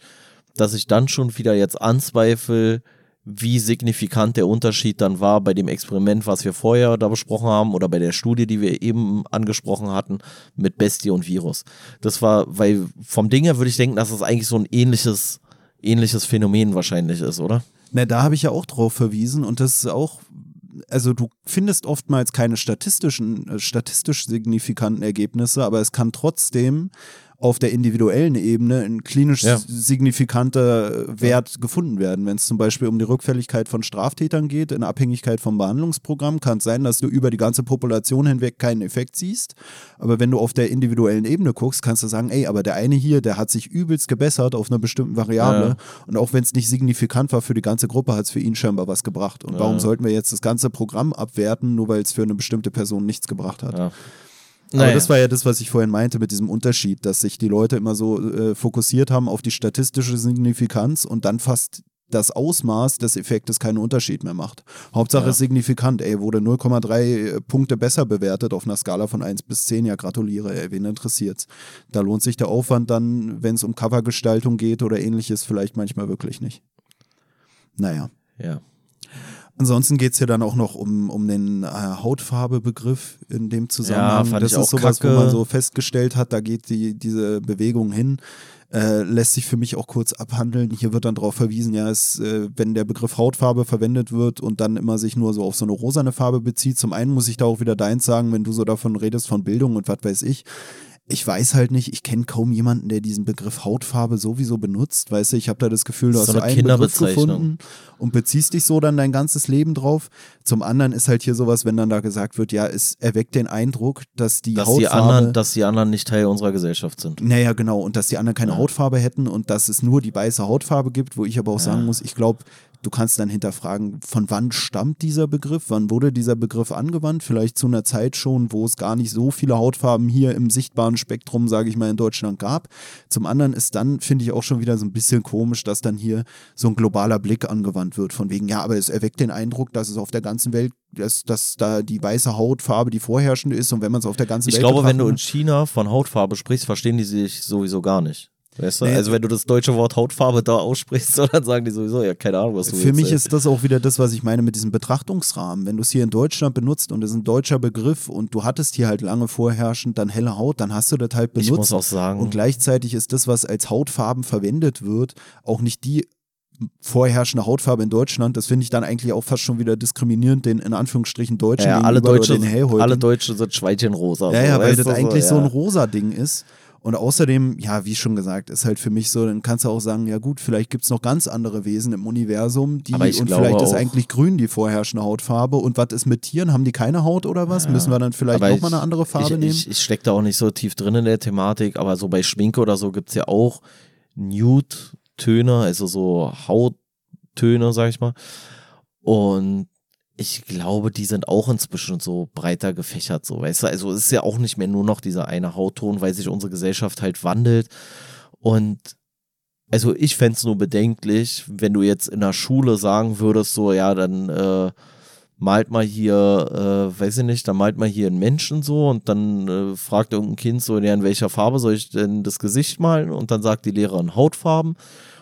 Dass ich dann schon wieder jetzt anzweifle, wie signifikant der Unterschied dann war bei dem Experiment, was wir vorher da besprochen haben oder bei der Studie, die wir eben angesprochen hatten mit Bestie und Virus. Das war, weil vom Ding her würde ich denken, dass es eigentlich so ein ähnliches, ähnliches Phänomen wahrscheinlich ist, oder? Na, da habe ich ja auch drauf verwiesen und das ist auch, also du findest oftmals keine statistischen, äh, statistisch signifikanten Ergebnisse, aber es kann trotzdem auf der individuellen Ebene ein klinisch Ja. signifikanter äh, Wert gefunden werden. Wenn es zum Beispiel um die Rückfälligkeit von Straftätern geht, in Abhängigkeit vom Behandlungsprogramm, kann es sein, dass du über die ganze Population hinweg keinen Effekt siehst. Aber wenn du auf der individuellen Ebene guckst, kannst du sagen, ey, aber der eine hier, der hat sich übelst gebessert auf einer bestimmten Variable. Ja. Und auch wenn es nicht signifikant war für die ganze Gruppe, hat es für ihn scheinbar was gebracht. Und warum Ja. sollten wir jetzt das ganze Programm abwerten, nur weil es für eine bestimmte Person nichts gebracht hat? Ja. Aber Naja. das war ja das, was ich vorhin meinte mit diesem Unterschied, dass sich die Leute immer so äh, fokussiert haben auf die statistische Signifikanz und dann fast das Ausmaß des Effektes keinen Unterschied mehr macht. Hauptsache Ja. ist signifikant, ey, wurde 0,3 Punkte besser bewertet auf einer Skala von 1 bis 10, ja gratuliere, ey, wen interessiert's? Da lohnt sich der Aufwand dann, wenn es um Covergestaltung geht oder ähnliches, vielleicht manchmal wirklich nicht. Naja. ja. Ansonsten geht es ja dann auch noch um, um den äh, Hautfarbe-Begriff in dem Zusammenhang. fand das ist auch sowas, kacke. wo man so festgestellt hat, da geht die, diese Bewegung hin. Äh, lässt sich für mich auch kurz abhandeln. Hier wird dann darauf verwiesen, ja, es, äh, wenn der Begriff Hautfarbe verwendet wird und dann immer sich nur so auf so eine rosane Farbe bezieht. Zum einen muss ich da auch wieder deins sagen, wenn du so davon redest von Bildung und was weiß ich. Ich weiß halt nicht, ich kenne kaum jemanden, der diesen Begriff Hautfarbe sowieso benutzt. Weißt du, ich habe da das Gefühl, du hast so so eine einen Begriff gefunden und beziehst dich so dann dein ganzes Leben drauf. Zum anderen ist halt hier sowas, wenn dann da gesagt wird, ja, es erweckt den Eindruck, dass die Dass, die Hautfarbe anderen, dass die anderen nicht Teil unserer Gesellschaft sind. naja, genau. Und dass die anderen keine Ja. Hautfarbe hätten und dass es nur die weiße Hautfarbe gibt, wo ich aber auch Ja. sagen muss, ich glaube, du kannst dann hinterfragen, von wann stammt dieser Begriff? Wann wurde dieser Begriff angewandt? Vielleicht zu einer Zeit schon, wo es gar nicht so viele Hautfarben hier im sichtbaren Spektrum, sage ich mal, in Deutschland gab. Zum anderen ist dann, finde ich auch schon wieder so ein bisschen komisch, dass dann hier so ein globaler Blick angewandt wird, von wegen, ja, aber es erweckt den Eindruck, dass es auf der ganzen Welt, dass, dass da die weiße Hautfarbe die vorherrschende ist und wenn man es auf der ganzen Ich Welt glaube, wenn du in China von Hautfarbe sprichst, verstehen die sich sowieso gar nicht. Weißt du? Nee. Also wenn du das deutsche Wort Hautfarbe da aussprichst, so, dann sagen die sowieso, ja, keine Ahnung, was du Für mich ey. ist das auch wieder das, was ich meine mit diesem Betrachtungsrahmen. Wenn du es hier in Deutschland benutzt und es ist ein deutscher Begriff und du hattest hier halt lange vorherrschend dann helle Haut, dann hast du das halt benutzt. Ich muss auch sagen, und gleichzeitig ist das, was als Hautfarben verwendet wird, auch nicht die vorherrschende Hautfarbe in Deutschland. Das finde ich dann eigentlich auch fast schon wieder diskriminierend den in Anführungsstrichen Deutschen ja, alle, gegenüber oder Deutsche, den alle Deutsche sind Schweinchenrosa. Ja, so, ja, weil das du, eigentlich so ein ja. rosa Ding ist. Und außerdem, ja, wie schon gesagt, ist halt für mich so, dann kannst du auch sagen, ja gut, vielleicht gibt es noch ganz andere Wesen im Universum, die und vielleicht ist auch- eigentlich grün die vorherrschende Hautfarbe. Und was ist mit Tieren? Haben die keine Haut oder was? Ja. Müssen wir dann vielleicht Aber noch mal eine andere Farbe ich, nehmen? Ich, ich stecke da auch nicht so tief drin in der Thematik, aber so bei Schminke oder so gibt es ja auch Nude-Töne, also so Hauttöne, sag ich mal. Und ich glaube, die sind auch inzwischen so breiter gefächert, so, weißt du? Also es ist ja auch nicht mehr nur noch dieser eine Hautton, weil sich unsere Gesellschaft halt wandelt. Und also ich fände es nur bedenklich, wenn du jetzt in der Schule sagen würdest, so, ja, dann äh, malt mal hier, äh, weiß ich nicht, dann malt mal hier einen Menschen so und dann äh, fragt irgendein Kind so, ja, in welcher Farbe soll ich denn das Gesicht malen? Und dann sagt die Lehrerin Hautfarben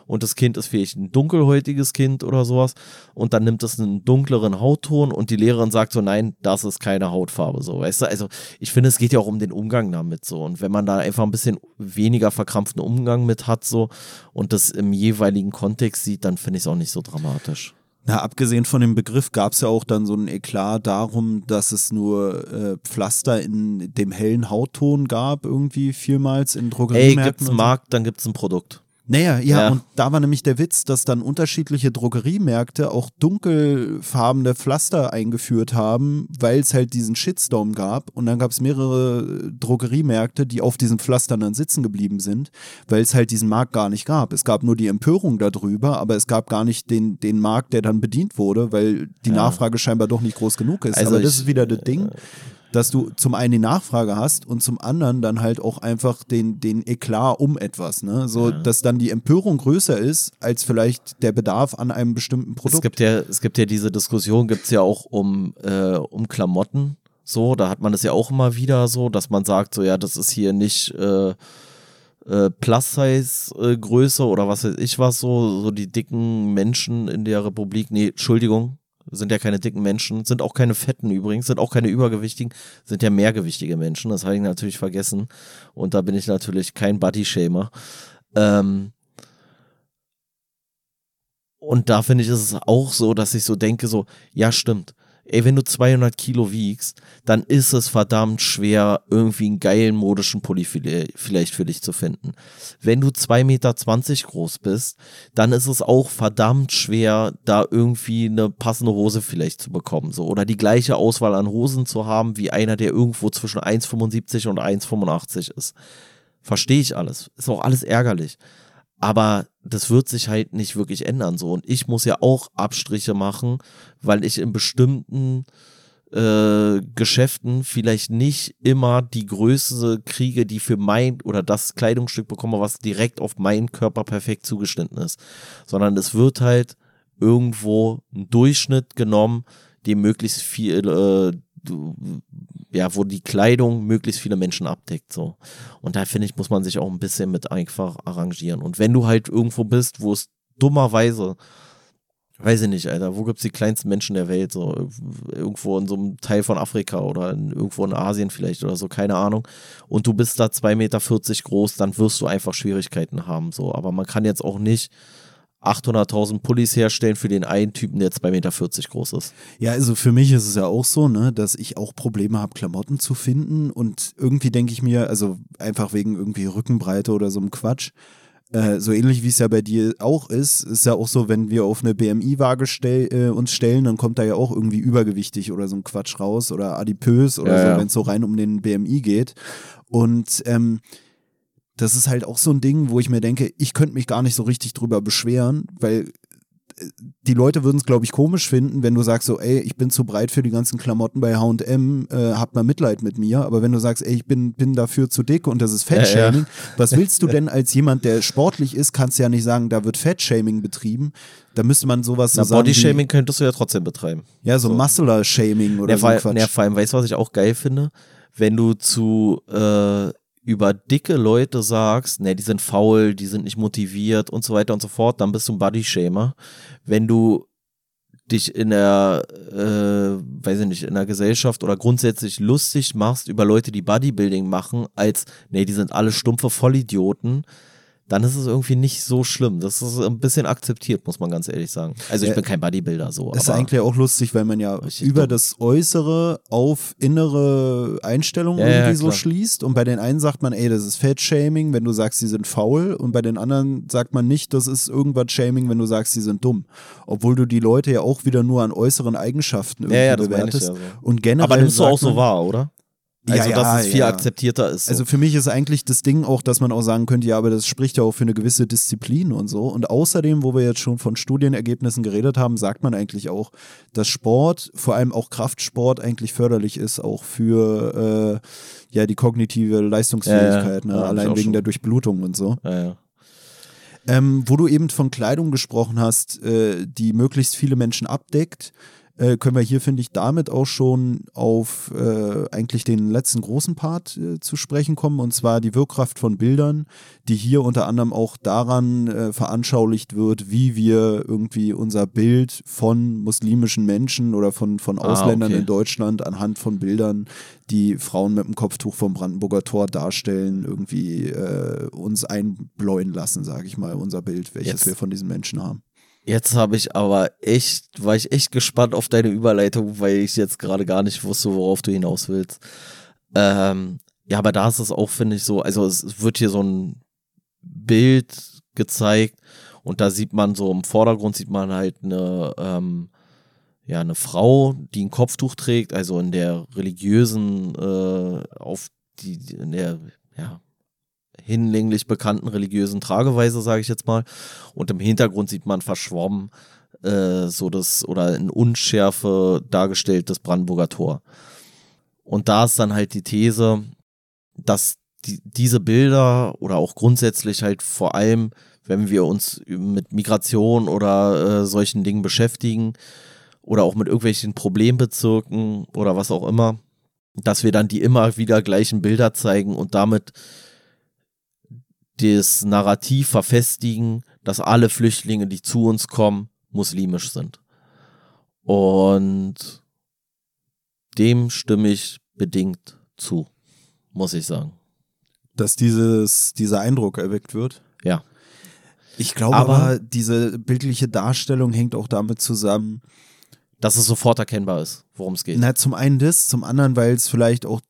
und das Kind ist vielleicht ein dunkelhäutiges Kind oder sowas und dann nimmt es einen dunkleren Hautton und die Lehrerin sagt so, nein, das ist keine Hautfarbe, so, weißt du, also ich finde, es geht ja auch um den Umgang damit so und wenn man da einfach ein bisschen weniger verkrampften Umgang mit hat so und das im jeweiligen Kontext sieht, dann finde ich es auch nicht so dramatisch. Na, abgesehen von dem Begriff gab es ja auch dann so ein Eklat darum, dass es nur äh, Pflaster in dem hellen Hautton gab, irgendwie vielmals in Ey, Drogeriemärkten. gibt's einen und so. Markt, dann gibt's ein Produkt. Naja, ja, Ja. und da war nämlich der Witz, dass dann unterschiedliche Drogeriemärkte auch dunkelfarbene Pflaster eingeführt haben, weil es halt diesen Shitstorm gab. Und dann gab es mehrere Drogeriemärkte, die auf diesen Pflastern dann sitzen geblieben sind, weil es halt diesen Markt gar nicht gab. Es gab nur die Empörung darüber, aber es gab gar nicht den, den Markt, der dann bedient wurde, weil die Ja. Nachfrage scheinbar doch nicht groß genug ist. Also aber das ist wieder das Ding dass du zum einen die Nachfrage hast und zum anderen dann halt auch einfach den, den Eklat um etwas, ne? So, dass dann die Empörung größer ist als vielleicht der Bedarf an einem bestimmten Es Produkt. gibt ja, es gibt ja diese Diskussion, gibt's ja auch um, äh, um Klamotten. So, da hat man es ja auch immer wieder so, dass man sagt, so ja, das ist hier nicht äh, äh, Plus-Size-Größe oder was weiß ich was, so, so die dicken Menschen in der Republik. Nee, Entschuldigung, sind ja keine dicken Menschen, sind auch keine fetten übrigens, sind auch keine übergewichtigen, sind ja mehrgewichtige Menschen, das habe ich natürlich vergessen. Und da bin ich natürlich kein Body-Shamer. Ähm, und da finde ich, ist es auch so, dass ich so denke, so, ja, stimmt. Ey, wenn du 200 Kilo wiegst, dann ist es verdammt schwer, irgendwie einen geilen modischen Pulli vielleicht für dich zu finden. Wenn du 2,20 Meter groß bist, dann ist es auch verdammt schwer, da irgendwie eine passende Hose vielleicht zu bekommen. So. Oder die gleiche Auswahl an Hosen zu haben, wie einer, der irgendwo zwischen 1,75 und 1,85 ist. Verstehe ich alles. Ist auch alles ärgerlich. Aber das wird sich halt nicht wirklich ändern so. Und ich muss ja auch Abstriche machen, weil ich in bestimmten äh, Geschäften vielleicht nicht immer die Größe kriege, die für mein oder das Kleidungsstück bekomme, was direkt auf meinen Körper perfekt zugeschnitten ist. Sondern es wird halt irgendwo ein Durchschnitt genommen, dem möglichst viel, äh, ja, wo die Kleidung möglichst viele Menschen abdeckt, so. Und da finde ich, muss man sich auch ein bisschen mit einfach arrangieren. Und wenn du halt irgendwo bist, wo es dummerweise, weiß ich nicht, Alter, wo gibt's die kleinsten Menschen der Welt, so, irgendwo in so einem Teil von Afrika oder in, irgendwo in Asien vielleicht oder so, keine Ahnung. Und du bist da 2,40 Meter groß, dann wirst du einfach Schwierigkeiten haben, so. Aber man kann jetzt auch nicht 800.000 Pullis herstellen für den einen Typen, der 2,40 Meter groß ist. Ja, also für mich ist es ja auch so, ne, dass ich auch Probleme habe, Klamotten zu finden. Und irgendwie denke ich mir, also einfach wegen irgendwie Rückenbreite oder so einem Quatsch, äh, so ähnlich wie es ja bei dir auch ist, ist ja auch so, wenn wir auf eine BMI-Waage stell, äh, uns stellen, dann kommt da ja auch irgendwie übergewichtig oder so ein Quatsch raus oder adipös oder Ja, so, ja. wenn es so rein um den BMI geht. Und ähm, das ist halt auch so ein Ding, wo ich mir denke, ich könnte mich gar nicht so richtig drüber beschweren, weil äh, die Leute würden es, glaube ich, komisch finden, wenn du sagst so, ey, ich bin zu breit für die ganzen Klamotten bei H&M, äh, habt mal Mitleid mit mir. Aber wenn du sagst, ey, ich bin, bin dafür zu dick und das ist Fettshaming, was willst du denn als jemand, der sportlich ist, kannst du ja nicht sagen, da wird Fettshaming betrieben. Da müsste man sowas so Na, sagen Bodyshaming könntest du ja trotzdem betreiben. ja, so, so. Muscular-Shaming oder Ja, so Quatsch. ja, vor allem, weißt du, was ich auch geil finde? Wenn du zu äh, über dicke Leute sagst, ne, die sind faul, die sind nicht motiviert und so weiter und so fort, dann bist du ein Bodyshamer. Wenn du dich in der, äh, weiß ich nicht, in der Gesellschaft oder grundsätzlich lustig machst über Leute, die Bodybuilding machen, als, nee, die sind alle stumpfe Vollidioten, dann ist es irgendwie nicht so schlimm. Das ist ein bisschen akzeptiert, muss man ganz ehrlich sagen. Also ich Ja. bin kein Bodybuilder so. Ist eigentlich auch lustig, weil man ja über das Äußere auf innere Einstellungen Ja, ja, irgendwie so klar. schließt. Und bei den einen sagt man, ey, das ist Fettshaming, wenn du sagst, sie sind faul. Und bei den anderen sagt man nicht, das ist irgendwas Shaming, wenn du sagst, sie sind dumm. Obwohl du die Leute ja auch wieder nur an äußeren Eigenschaften irgendwie Ja, ja, ich bewertest. ja so. Und generell Aber nimmst du auch so man- wahr, oder? Also, ja, dass es viel ja. akzeptierter ist. So. Also für mich ist eigentlich das Ding auch, dass man auch sagen könnte, ja, aber das spricht ja auch für eine gewisse Disziplin und so. Und außerdem, wo wir jetzt schon von Studienergebnissen geredet haben, sagt man eigentlich auch, dass Sport, vor allem auch Kraftsport, eigentlich förderlich ist, auch für äh, ja die kognitive Leistungsfähigkeit, Ja, ja. ne? Ja, allein wegen schon. der Durchblutung und so. ja, ja. Ähm, wo du eben von Kleidung gesprochen hast, äh, die möglichst viele Menschen abdeckt, äh, können wir hier, finde ich, damit auch schon auf äh, eigentlich den letzten großen Part äh, zu sprechen kommen, und zwar die Wirkkraft von Bildern, die hier unter anderem auch daran äh, veranschaulicht wird, wie wir irgendwie unser Bild von muslimischen Menschen oder von, von Ah, Ausländern okay. in Deutschland anhand von Bildern, die Frauen mit dem Kopftuch vom Brandenburger Tor darstellen, irgendwie äh, uns einbläuen lassen, sage ich mal, unser Bild, welches Jetzt. wir von diesen Menschen haben. Jetzt habe ich aber echt, war ich echt gespannt auf deine Überleitung, weil ich jetzt gerade gar nicht wusste, worauf du hinaus willst. Ähm, ja, aber da ist es auch, finde ich, so, also es wird hier so ein Bild gezeigt und da sieht man so im Vordergrund sieht man halt eine, ähm, ja, eine Frau, die ein Kopftuch trägt, also in der religiösen, äh, auf die, in der, ja, hinlänglich bekannten religiösen Trageweise, sage ich jetzt mal. Und im Hintergrund sieht man verschwommen äh, so das oder in Unschärfe dargestellt das Brandenburger Tor. Und da ist dann halt die These, dass die, diese Bilder oder auch grundsätzlich halt vor allem, wenn wir uns mit Migration oder äh, solchen Dingen beschäftigen oder auch mit irgendwelchen Problembezirken oder was auch immer, dass wir dann die immer wieder gleichen Bilder zeigen und damit das Narrativ verfestigen, dass alle Flüchtlinge, die zu uns kommen, muslimisch sind. Und dem stimme ich bedingt zu, muss ich sagen. Dass dieses, dieser Eindruck erweckt wird? Ja. Ich glaube aber, aber diese bildliche Darstellung hängt auch damit zusammen, dass es sofort erkennbar ist, worum es geht. Na, zum einen das, zum anderen, weil es vielleicht auch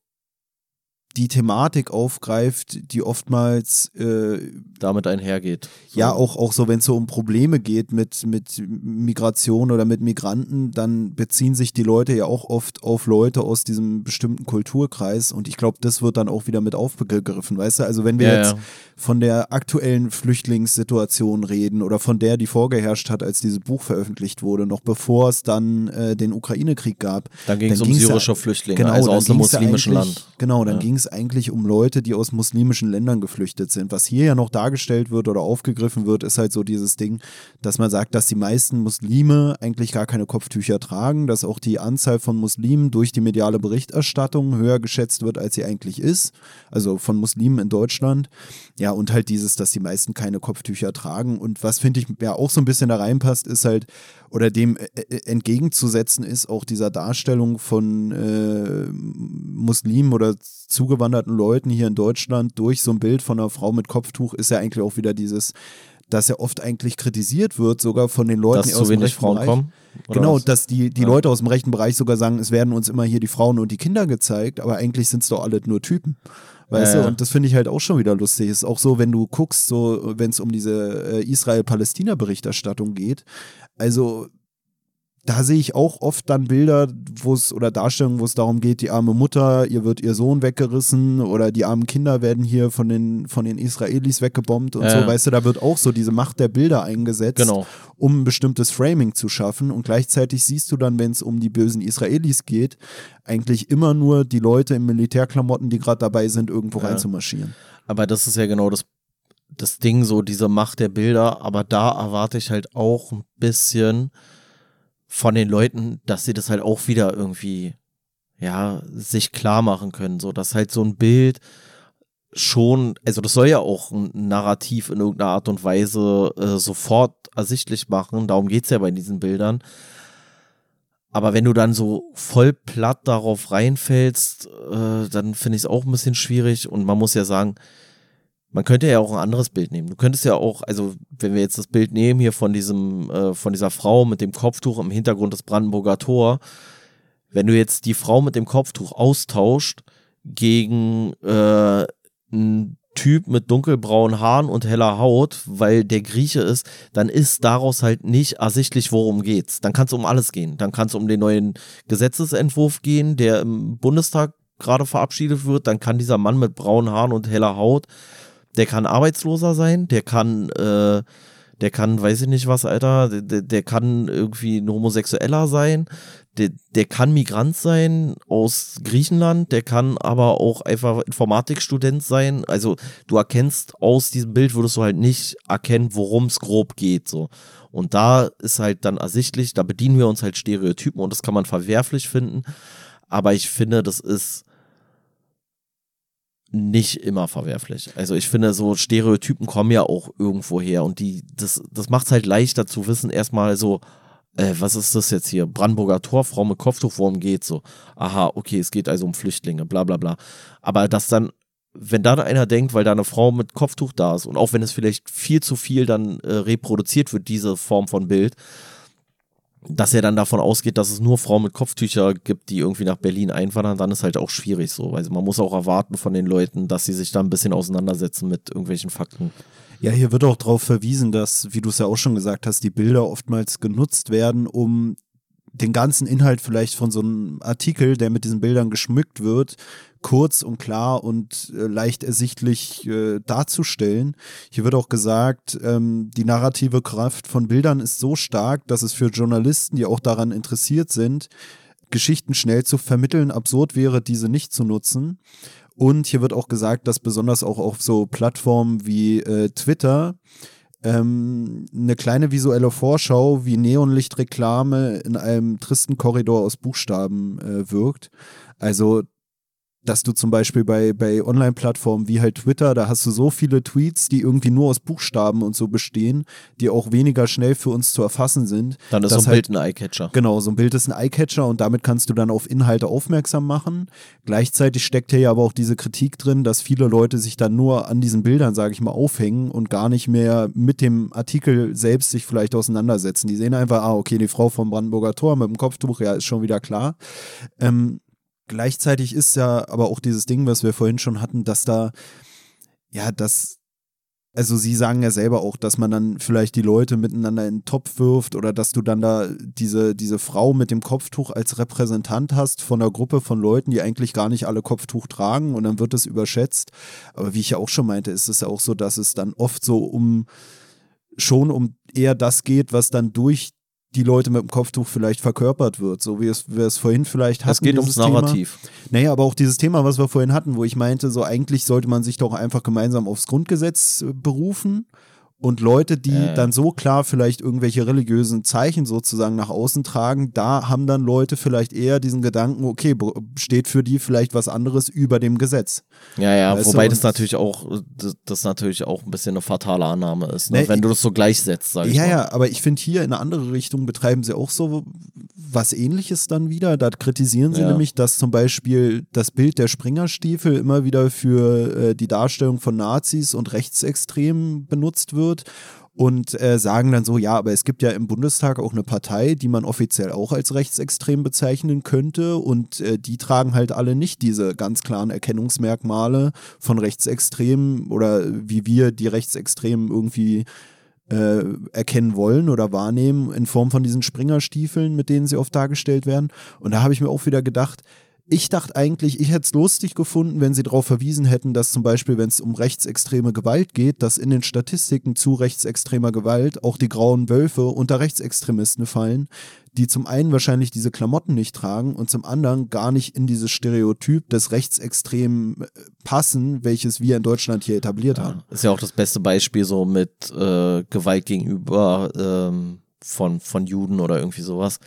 die Thematik aufgreift, die oftmals äh, damit einhergeht. So. Ja, auch, auch so, wenn es so um Probleme geht mit, mit Migration oder mit Migranten, dann beziehen sich die Leute ja auch oft auf Leute aus diesem bestimmten Kulturkreis und ich glaube, das wird dann auch wieder mit aufgegriffen, weißt du? Also wenn wir ja, jetzt ja. von der aktuellen Flüchtlingssituation reden oder von der, die vorgeherrscht hat, als dieses Buch veröffentlicht wurde, noch bevor es dann äh, den Ukraine-Krieg gab. Dann ging es um syrische Flüchtlinge, genau, also aus einem muslimischen Land. Genau, dann ja. ging es eigentlich um Leute, die aus muslimischen Ländern geflüchtet sind. Was hier ja noch dargestellt wird oder aufgegriffen wird, ist halt so dieses Ding, dass man sagt, dass die meisten Muslime eigentlich gar keine Kopftücher tragen, dass auch die Anzahl von Muslimen durch die mediale Berichterstattung höher geschätzt wird, als sie eigentlich ist. Also von Muslimen in Deutschland. Ja, und halt dieses, dass die meisten keine Kopftücher tragen. Und was finde ich ja auch so ein bisschen da reinpasst, ist halt, oder dem äh, äh, entgegenzusetzen ist auch dieser Darstellung von äh, Muslimen oder zugewanderten Leuten hier in Deutschland durch so ein Bild von einer Frau mit Kopftuch ist ja eigentlich auch wieder dieses, dass ja oft eigentlich kritisiert wird, sogar von den Leuten, dass aus dem rechten Frauen Bereich. Kommen, genau, was? dass die, die ja. Leute aus dem rechten Bereich sogar sagen, es werden uns immer hier die Frauen und die Kinder gezeigt, aber eigentlich sind es doch alle nur Typen. Weißt ja, du, und das finde ich halt auch schon wieder lustig. Ist auch so, wenn du guckst, so, wenn es um diese äh, Israel-Palästina-Berichterstattung geht. Also, da sehe ich auch oft dann Bilder, wo es oder Darstellungen, wo es darum geht, die arme Mutter, ihr wird ihr Sohn weggerissen oder die armen Kinder werden hier von den, von den Israelis weggebombt und ja. so, weißt du, da wird auch so diese Macht der Bilder eingesetzt, genau. um ein bestimmtes Framing zu schaffen und gleichzeitig siehst du dann, wenn es um die bösen Israelis geht, eigentlich immer nur die Leute in Militärklamotten, die gerade dabei sind, irgendwo ja. reinzumarschieren. Aber das ist ja genau das das Ding, so diese Macht der Bilder, aber da erwarte ich halt auch ein bisschen, von den Leuten, dass sie das halt auch wieder irgendwie, ja, sich klar machen können. So, dass halt so ein Bild schon, also das soll ja auch ein Narrativ in irgendeiner Art und Weise äh, sofort ersichtlich machen. Darum geht's ja bei diesen Bildern. Aber wenn du dann so voll platt darauf reinfällst, äh, dann finde ich es auch ein bisschen schwierig. Und man muss ja sagen, man könnte ja auch ein anderes Bild nehmen. Du könntest ja auch, also wenn wir jetzt das Bild nehmen hier von diesem, äh, von dieser Frau mit dem Kopftuch im Hintergrund des Brandenburger Tor, wenn du jetzt die Frau mit dem Kopftuch austauscht gegen äh, einen Typ mit dunkelbraunen Haaren und heller Haut, weil der Grieche ist, dann ist daraus halt nicht ersichtlich, worum geht's. Dann kann es um alles gehen. Dann kann es um den neuen Gesetzesentwurf gehen, der im Bundestag gerade verabschiedet wird. Dann kann dieser Mann mit braunen Haaren und heller Haut der kann Arbeitsloser sein, der kann, äh, der kann, weiß ich nicht was, Alter, der, der kann irgendwie ein Homosexueller sein, der, der kann Migrant sein aus Griechenland, der kann aber auch einfach Informatikstudent sein. Also du erkennst aus diesem Bild, würdest du halt nicht erkennen, worum es grob geht. So. Und da ist halt dann ersichtlich, da bedienen wir uns halt Stereotypen und das kann man verwerflich finden. Aber ich finde, das ist nicht immer verwerflich. Also ich finde, so Stereotypen kommen ja auch irgendwo her und die, das, das macht es halt leichter zu wissen, erstmal so, äh, was ist das jetzt hier? Brandenburger Tor, Frau mit Kopftuch, worum geht so? Aha, okay, es geht also um Flüchtlinge, bla bla bla. Aber dass dann wenn dann einer denkt, weil da eine Frau mit Kopftuch da ist und auch wenn es vielleicht viel zu viel dann äh, reproduziert wird, diese Form von Bild, dass er dann davon ausgeht, dass es nur Frauen mit Kopftücher gibt, die irgendwie nach Berlin einwandern, dann ist halt auch schwierig so. Also man muss auch erwarten von den Leuten, dass sie sich da ein bisschen auseinandersetzen mit irgendwelchen Fakten. Ja, hier wird auch darauf verwiesen, dass, wie du es ja auch schon gesagt hast, die Bilder oftmals genutzt werden, um den ganzen Inhalt vielleicht von so einem Artikel, der mit diesen Bildern geschmückt wird, kurz und klar und äh, leicht ersichtlich äh, darzustellen. Hier wird auch gesagt, ähm, die narrative Kraft von Bildern ist so stark, dass es für Journalisten, die auch daran interessiert sind, Geschichten schnell zu vermitteln, absurd wäre, diese nicht zu nutzen. Und hier wird auch gesagt, dass besonders auch auf so Plattformen wie äh, Twitter ähm, eine kleine visuelle Vorschau wie Neonlichtreklame in einem tristen Korridor aus Buchstaben äh, wirkt. Also dass du zum Beispiel bei, bei Online-Plattformen wie halt Twitter, da hast du so viele Tweets, die irgendwie nur aus Buchstaben und so bestehen, die auch weniger schnell für uns zu erfassen sind. Dann ist so ein halt, Bild ein Eyecatcher. Genau, so ein Bild ist ein Eyecatcher und damit kannst du dann auf Inhalte aufmerksam machen. Gleichzeitig steckt hier ja aber auch diese Kritik drin, dass viele Leute sich dann nur an diesen Bildern, sage ich mal, aufhängen und gar nicht mehr mit dem Artikel selbst sich vielleicht auseinandersetzen. Die sehen einfach, ah, okay, die Frau vom Brandenburger Tor mit dem Kopftuch, ja, ist schon wieder klar. Ähm, gleichzeitig ist ja aber auch dieses Ding, was wir vorhin schon hatten, dass da, ja, das, also sie sagen ja selber auch, dass man dann vielleicht die Leute miteinander in den Topf wirft oder dass du dann da diese, diese Frau mit dem Kopftuch als Repräsentant hast von einer Gruppe von Leuten, die eigentlich gar nicht alle Kopftuch tragen und dann wird es überschätzt. Aber wie ich ja auch schon meinte, ist es ja auch so, dass es dann oft so um schon um eher das geht, was dann durch die Leute mit dem Kopftuch vielleicht verkörpert wird, so wie es, wir es vorhin vielleicht hatten. Es geht ums Narrativ. Thema. Naja, aber auch dieses Thema, was wir vorhin hatten, wo ich meinte, so eigentlich sollte man sich doch einfach gemeinsam aufs Grundgesetz äh, berufen und Leute, die äh. dann so klar vielleicht irgendwelche religiösen Zeichen sozusagen nach außen tragen, da haben dann Leute vielleicht eher diesen Gedanken, okay, steht für die vielleicht was anderes über dem Gesetz. Ja, ja, weißt wobei das natürlich auch, das natürlich auch ein bisschen eine fatale Annahme ist, ne? Ne, wenn du das so gleichsetzt, sag ich ja, mal. Ja, aber ich finde hier in eine andere Richtung betreiben sie auch so was ähnliches dann wieder. Da kritisieren sie ja. nämlich, dass zum Beispiel das Bild der Springerstiefel immer wieder für äh, die Darstellung von Nazis und Rechtsextremen benutzt wird wird und äh, sagen dann so, ja, aber es gibt ja im Bundestag auch eine Partei, die man offiziell auch als rechtsextrem bezeichnen könnte und äh, die tragen halt alle nicht diese ganz klaren Erkennungsmerkmale von Rechtsextremen oder wie wir die Rechtsextremen irgendwie äh, erkennen wollen oder wahrnehmen in Form von diesen Springerstiefeln, mit denen sie oft dargestellt werden. Und da habe ich mir auch wieder gedacht, ich dachte eigentlich, ich hätte es lustig gefunden, wenn sie darauf verwiesen hätten, dass zum Beispiel, wenn es um rechtsextreme Gewalt geht, dass in den Statistiken zu rechtsextremer Gewalt auch die grauen Wölfe unter Rechtsextremisten fallen, die zum einen wahrscheinlich diese Klamotten nicht tragen und zum anderen gar nicht in dieses Stereotyp des Rechtsextremen äh, passen, welches wir in Deutschland hier etabliert ja, haben. Ist ja auch das beste Beispiel so mit äh, Gewalt gegenüber ähm, von, von Juden oder irgendwie sowas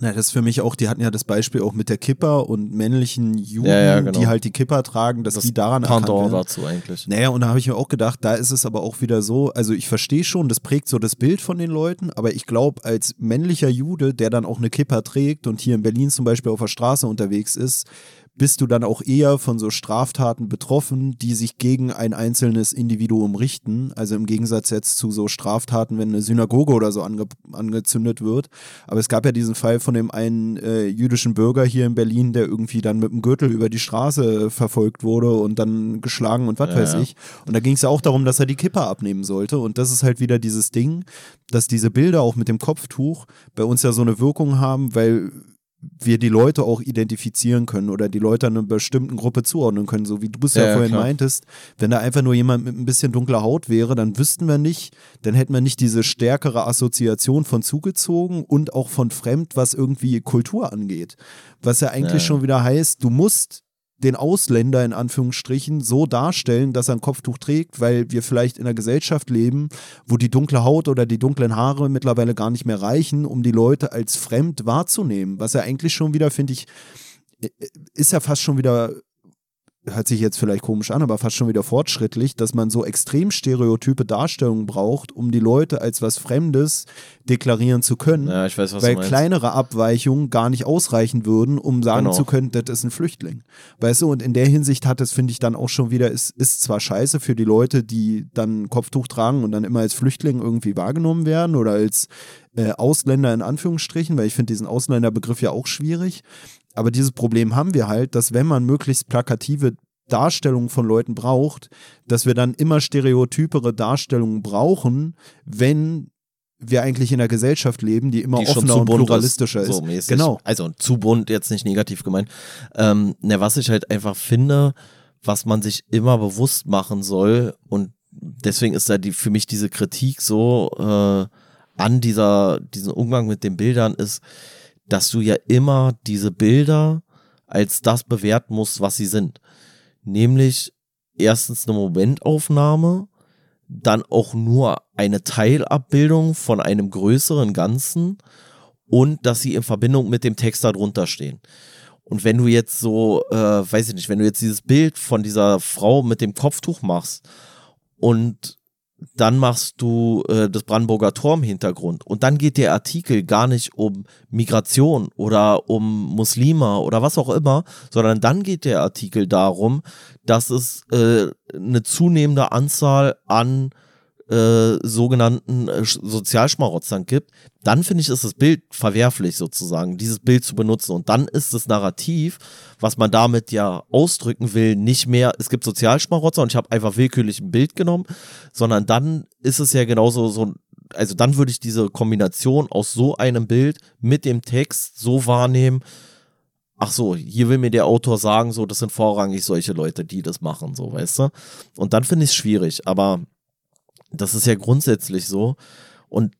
na, das ist für mich auch, die hatten ja das Beispiel auch mit der Kipper und männlichen Juden, ja, ja, genau. die halt die Kipper tragen, dass das die daran erkannt werden. dazu eigentlich. Naja, und da habe ich mir auch gedacht, da ist es aber auch wieder so, also ich verstehe schon, das prägt so das Bild von den Leuten, aber ich glaube, als männlicher Jude, der dann auch eine Kipper trägt und hier in Berlin zum Beispiel auf der Straße unterwegs ist, bist du dann auch eher von so Straftaten betroffen, die sich gegen ein einzelnes Individuum richten. Also im Gegensatz jetzt zu so Straftaten, wenn eine Synagoge oder so ange angezündet wird. Aber es gab ja diesen Fall von dem einen äh, jüdischen Bürger hier in Berlin, der irgendwie dann mit dem Gürtel über die Straße verfolgt wurde und dann geschlagen und was ja, weiß ich. Und da ging es ja auch darum, dass er die Kipper abnehmen sollte. Und das ist halt wieder dieses Ding, dass diese Bilder auch mit dem Kopftuch bei uns ja so eine Wirkung haben, weil wir die Leute auch identifizieren können oder die Leute einer bestimmten Gruppe zuordnen können, so wie du es ja, ja, vorhin klar. meintest. Wenn da einfach nur jemand mit ein bisschen dunkler Haut wäre, dann wüssten wir nicht, dann hätten wir nicht diese stärkere Assoziation von zugezogen und auch von fremd, was irgendwie Kultur angeht. Was ja eigentlich ja. schon wieder heißt, du musst den Ausländer in Anführungsstrichen so darstellen, dass er ein Kopftuch trägt, weil wir vielleicht in einer Gesellschaft leben, wo die dunkle Haut oder die dunklen Haare mittlerweile gar nicht mehr reichen, um die Leute als fremd wahrzunehmen. Was ja eigentlich schon wieder, finde ich, ist ja fast schon wieder hört sich jetzt vielleicht komisch an, aber fast schon wieder fortschrittlich, dass man so extrem stereotype Darstellungen braucht, um die Leute als was Fremdes deklarieren zu können. Ja, ich weiß, was weil du meinst. kleinere Abweichungen gar nicht ausreichen würden, um sagen Genau. zu können, das ist ein Flüchtling. Weißt du, und in der Hinsicht hat es, finde ich, dann auch schon wieder, es ist zwar scheiße für die Leute, die dann ein Kopftuch tragen und dann immer als Flüchtling irgendwie wahrgenommen werden oder als äh, Ausländer in Anführungsstrichen, weil ich finde diesen Ausländerbegriff ja auch schwierig. Aber dieses Problem haben wir halt, dass wenn man möglichst plakative Darstellungen von Leuten braucht, dass wir dann immer stereotypere Darstellungen brauchen, wenn wir eigentlich in einer Gesellschaft leben, die immer die offener und pluralistischer ist. ist. So mäßig. Genau. Also zu bunt, jetzt nicht negativ gemeint. Ähm, ne, was ich halt einfach finde, was man sich immer bewusst machen soll und deswegen ist da die, für mich diese Kritik so äh, an dieser, diesen Umgang mit den Bildern ist, dass du ja immer diese Bilder als das bewerten musst, was sie sind. Nämlich erstens eine Momentaufnahme, dann auch nur eine Teilabbildung von einem größeren Ganzen und dass sie in Verbindung mit dem Text darunter stehen. Und wenn du jetzt so, äh, weiß ich nicht, wenn du jetzt dieses Bild von dieser Frau mit dem Kopftuch machst und dann machst du äh, das Brandenburger Tor im Hintergrund. Und dann geht der Artikel gar nicht um Migration oder um Muslime oder was auch immer, sondern dann geht der Artikel darum, dass es äh, eine zunehmende Anzahl an äh, sogenannten äh, Sch- Sozialschmarotzern gibt, dann finde ich, ist das Bild verwerflich sozusagen, dieses Bild zu benutzen. Und dann ist das Narrativ, was man damit ja ausdrücken will, nicht mehr, es gibt Sozialschmarotzer und ich habe einfach willkürlich ein Bild genommen, sondern dann ist es ja genauso so, also dann würde ich diese Kombination aus so einem Bild mit dem Text so wahrnehmen, ach so, hier will mir der Autor sagen, so, das sind vorrangig solche Leute, die das machen, so, weißt du? Und dann finde ich es schwierig, aber das ist ja grundsätzlich so. Und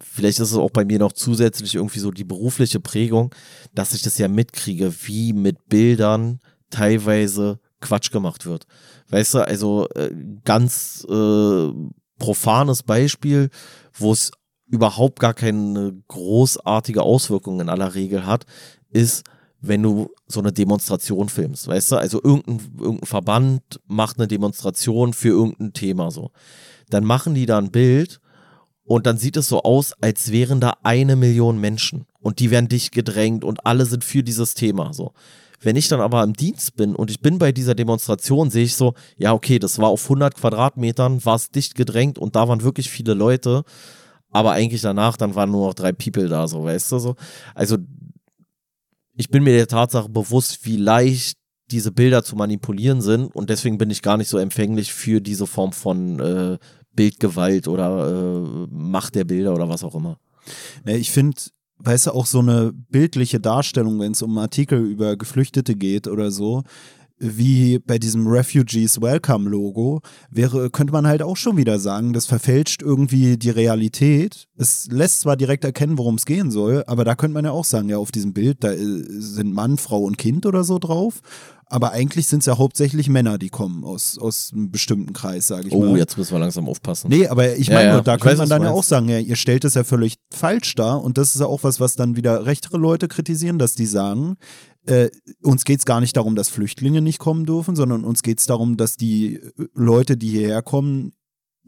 vielleicht ist es auch bei mir noch zusätzlich irgendwie so die berufliche Prägung, dass ich das ja mitkriege, wie mit Bildern teilweise Quatsch gemacht wird. Weißt du, also äh, ganz äh, profanes Beispiel, wo es überhaupt gar keine großartige Auswirkung in aller Regel hat, ist, wenn du so eine Demonstration filmst, weißt du? Also irgendein, irgendein Verband macht eine Demonstration für irgendein Thema so. Dann machen die da ein Bild und dann sieht es so aus, als wären da eine Million Menschen und die werden dicht gedrängt und alle sind für dieses Thema so. Wenn ich dann aber im Dienst bin und ich bin bei dieser Demonstration, sehe ich so, ja, okay, das war auf 100 Quadratmetern, war es dicht gedrängt und da waren wirklich viele Leute, aber eigentlich danach, dann waren nur noch drei People da, so, weißt du, so. Also, ich bin mir der Tatsache bewusst, wie leicht diese Bilder zu manipulieren sind und deswegen bin ich gar nicht so empfänglich für diese Form von äh, Bildgewalt oder äh, Macht der Bilder oder was auch immer. Ich finde, weißt du, auch so eine bildliche Darstellung, wenn es um Artikel über Geflüchtete geht oder so, wie bei diesem Refugees Welcome Logo, wäre, könnte man halt auch schon wieder sagen, das verfälscht irgendwie die Realität. Es lässt zwar direkt erkennen, worum es gehen soll, aber da könnte man ja auch sagen, ja, auf diesem Bild, da äh, sind Mann, Frau und Kind oder so drauf. Aber eigentlich sind es ja hauptsächlich Männer, die kommen aus, aus einem bestimmten Kreis, sage ich mal. Oh, jetzt müssen wir langsam aufpassen. Nee, aber ich Ja, meine, ja, da ich könnte weiß, man dann ja auch sagen, ja, ihr stellt es ja völlig falsch dar und das ist ja auch was, was dann wieder rechtere Leute kritisieren, dass die sagen, äh, uns geht es gar nicht darum, dass Flüchtlinge nicht kommen dürfen, sondern uns geht es darum, dass die äh, Leute, die hierher kommen,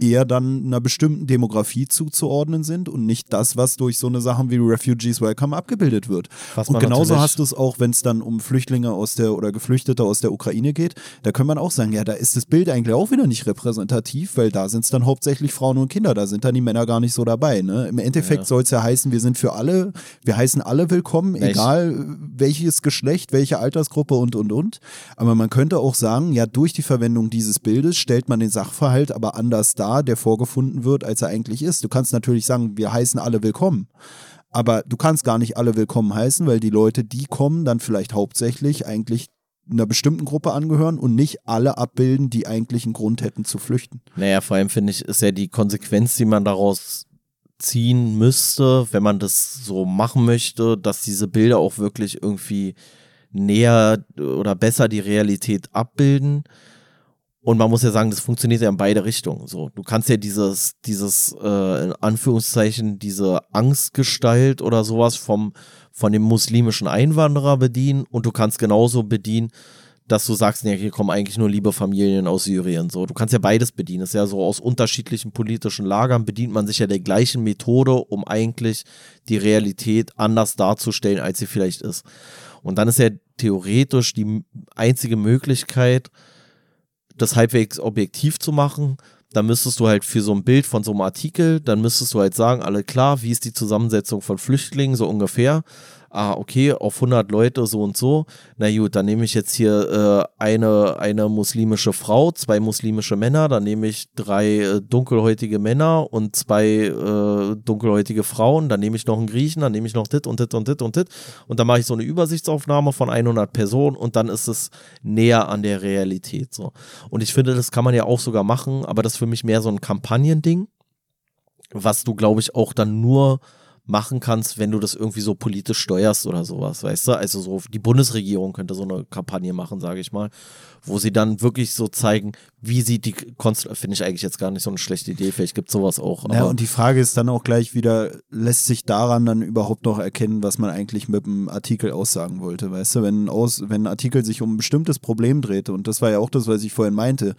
eher dann einer bestimmten Demografie zuzuordnen sind und nicht das, was durch so eine Sachen wie Refugees Welcome abgebildet wird. Und genauso hast du es auch, wenn es dann um Flüchtlinge aus der oder Geflüchtete aus der Ukraine geht. Da kann man auch sagen, ja, da ist das Bild eigentlich auch wieder nicht repräsentativ, weil da sind es dann hauptsächlich Frauen und Kinder, da sind dann die Männer gar nicht so dabei. Ne? Im Endeffekt Ja. soll es ja heißen, wir sind für alle, wir heißen alle willkommen, ich- egal welches Geschlecht, welche Altersgruppe und und und. Aber man könnte auch sagen, ja, durch die Verwendung dieses Bildes stellt man den Sachverhalt aber anders dar, der vorgefunden wird, als er eigentlich ist. Du kannst natürlich sagen, wir heißen alle willkommen. Aber du kannst gar nicht alle willkommen heißen, weil die Leute, die kommen, dann vielleicht hauptsächlich eigentlich einer bestimmten Gruppe angehören und nicht alle abbilden, die eigentlich einen Grund hätten zu flüchten. Naja, vor allem finde ich, ist ja die Konsequenz, die man daraus ziehen müsste, wenn man das so machen möchte, dass diese Bilder auch wirklich irgendwie näher oder besser die Realität abbilden. Und man muss ja sagen, das funktioniert ja in beide Richtungen. So, du kannst ja dieses, dieses, äh, in Anführungszeichen, diese Angstgestalt oder sowas vom, von dem muslimischen Einwanderer bedienen und du kannst genauso bedienen, dass du sagst, nee, hier kommen eigentlich nur liebe Familien aus Syrien. So, du kannst ja beides bedienen. Das ist ja so aus unterschiedlichen politischen Lagern bedient man sich ja der gleichen Methode, um eigentlich die Realität anders darzustellen, als sie vielleicht ist. Und dann ist ja theoretisch die einzige Möglichkeit, das halbwegs objektiv zu machen, dann müsstest du halt für so ein Bild von so einem Artikel, dann müsstest du halt sagen, alle klar, wie ist die Zusammensetzung von Flüchtlingen so ungefähr ah, okay, auf 100 Leute so und so, na gut, dann nehme ich jetzt hier äh, eine, eine muslimische Frau, zwei muslimische Männer, dann nehme ich drei äh, dunkelhäutige Männer und zwei äh, dunkelhäutige Frauen, dann nehme ich noch einen Griechen, dann nehme ich noch dit und dit und dit und dit und dann mache ich so eine Übersichtsaufnahme von 100 Personen und dann ist es näher an der Realität so. Und ich finde, das kann man ja auch sogar machen, aber das ist für mich mehr so ein Kampagnending, was du, glaube ich, auch dann nur machen kannst, wenn du das irgendwie so politisch steuerst oder sowas, weißt du? Also so die Bundesregierung könnte so eine Kampagne machen, sage ich mal, wo sie dann wirklich so zeigen, wie sieht die Konstellation, finde ich eigentlich jetzt gar nicht so eine schlechte Idee, vielleicht gibt es sowas auch. Ja, und die Frage ist dann auch gleich wieder, lässt sich daran dann überhaupt noch erkennen, was man eigentlich mit dem Artikel aussagen wollte, weißt du? Wenn, aus, wenn ein Artikel sich um ein bestimmtes Problem drehte, und das war ja auch das, was ich vorhin meinte,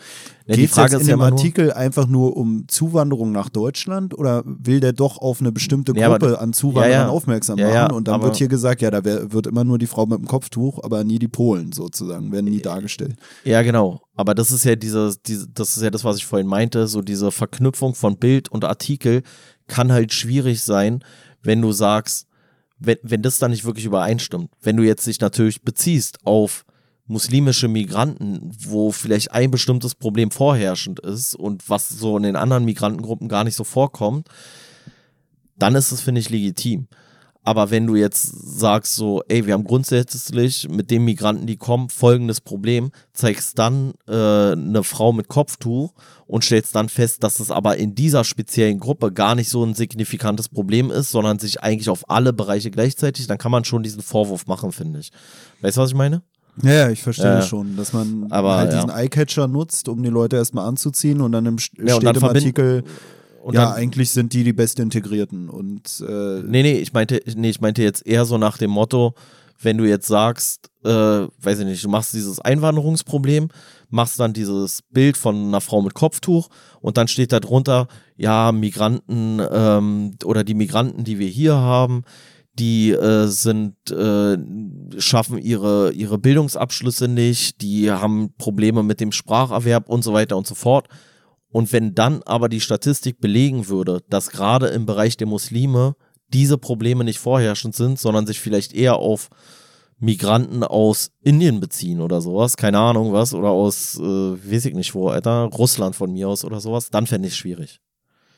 ja, geht es in dem ja Artikel einfach nur um Zuwanderung nach Deutschland oder will der doch auf eine bestimmte Gruppe ja, an Zuwanderern aufmerksam machen? und dann wird hier gesagt, ja, da wär, wird immer nur die Frau mit dem Kopftuch, aber nie die Polen sozusagen, werden nie dargestellt. Ja, genau. Aber das ist ja diese, diese, das ist ja das, was ich vorhin meinte, so diese Verknüpfung von Bild und Artikel kann halt schwierig sein, wenn du sagst, wenn, wenn das dann nicht wirklich übereinstimmt. Wenn du jetzt dich natürlich beziehst auf muslimische Migranten, wo vielleicht ein bestimmtes Problem vorherrschend ist und was so in den anderen Migrantengruppen gar nicht so vorkommt, dann ist es, finde ich, legitim. Aber wenn du jetzt sagst so, ey, wir haben grundsätzlich mit den Migranten, die kommen, folgendes Problem, zeigst dann äh, eine Frau mit Kopftuch und stellst dann fest, dass es aber in dieser speziellen Gruppe gar nicht so ein signifikantes Problem ist, sondern sich eigentlich auf alle Bereiche gleichzeitig, dann kann man schon diesen Vorwurf machen, finde ich. Weißt du, was ich meine? Ja, ich verstehe äh, schon, dass man aber, halt diesen ja. Eyecatcher nutzt, um die Leute erstmal anzuziehen und dann im, ja, steht dann im Artikel und ja, dann, eigentlich sind die die Bestintegrierten und äh Nee, nee, ich meinte, nee, ich meinte jetzt eher so nach dem Motto, wenn du jetzt sagst, äh, weiß ich nicht, du machst dieses Einwanderungsproblem, machst dann dieses Bild von einer Frau mit Kopftuch und dann steht da drunter, ja, Migranten ähm, oder die Migranten, die wir hier haben, die äh, sind, äh, schaffen ihre, ihre Bildungsabschlüsse nicht, die haben Probleme mit dem Spracherwerb und so weiter und so fort. Und wenn dann aber die Statistik belegen würde, dass gerade im Bereich der Muslime diese Probleme nicht vorherrschend sind, sondern sich vielleicht eher auf Migranten aus Indien beziehen oder sowas, keine Ahnung was, oder aus, äh, weiß ich nicht wo, Alter, Russland von mir aus oder sowas, dann fände ich es schwierig.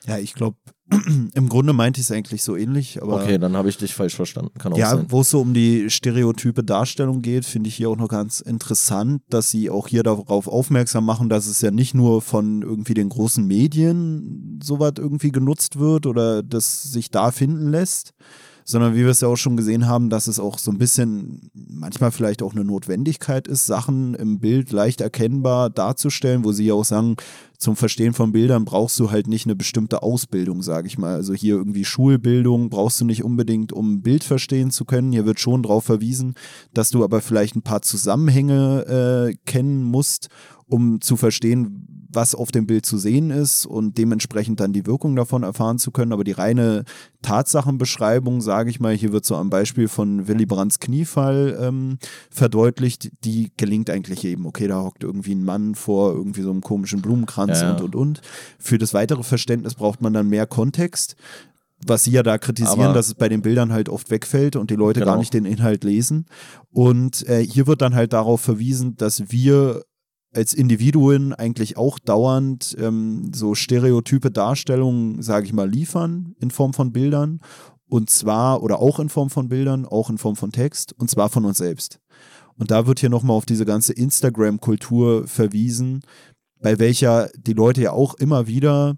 Ja, ich glaube, im Grunde meinte ich es eigentlich so ähnlich, aber. Okay, dann habe ich dich falsch verstanden. Kann auch ja, wo es so um die stereotype Darstellung geht, finde ich hier auch noch ganz interessant, dass sie auch hier darauf aufmerksam machen, dass es ja nicht nur von irgendwie den großen Medien sowas irgendwie genutzt wird oder das sich da finden lässt, sondern wie wir es ja auch schon gesehen haben, dass es auch so ein bisschen manchmal vielleicht auch eine Notwendigkeit ist, Sachen im Bild leicht erkennbar darzustellen, wo sie ja auch sagen, zum Verstehen von Bildern brauchst du halt nicht eine bestimmte Ausbildung, sage ich mal. Also hier irgendwie Schulbildung brauchst du nicht unbedingt, um ein Bild verstehen zu können. Hier wird schon darauf verwiesen, dass du aber vielleicht ein paar Zusammenhänge äh, kennen musst, um zu verstehen, was auf dem Bild zu sehen ist und dementsprechend dann die Wirkung davon erfahren zu können. Aber die reine Tatsachenbeschreibung, sage ich mal, hier wird so am Beispiel von Willy Brandts Kniefall ähm, verdeutlicht, die gelingt eigentlich eben. Okay, da hockt irgendwie ein Mann vor irgendwie so einem komischen Blumenkranz ja, ja. und und und. Für das weitere Verständnis braucht man dann mehr Kontext was sie ja da kritisieren, Aber dass es bei den Bildern halt oft wegfällt und die Leute genau. gar nicht den Inhalt lesen. Und äh, hier wird dann halt darauf verwiesen, dass wir als Individuen eigentlich auch dauernd ähm, so stereotype Darstellungen, sage ich mal, liefern in Form von Bildern. Und zwar, oder auch in Form von Bildern, auch in Form von Text, und zwar von uns selbst. Und da wird hier nochmal auf diese ganze Instagram-Kultur verwiesen, bei welcher die Leute ja auch immer wieder,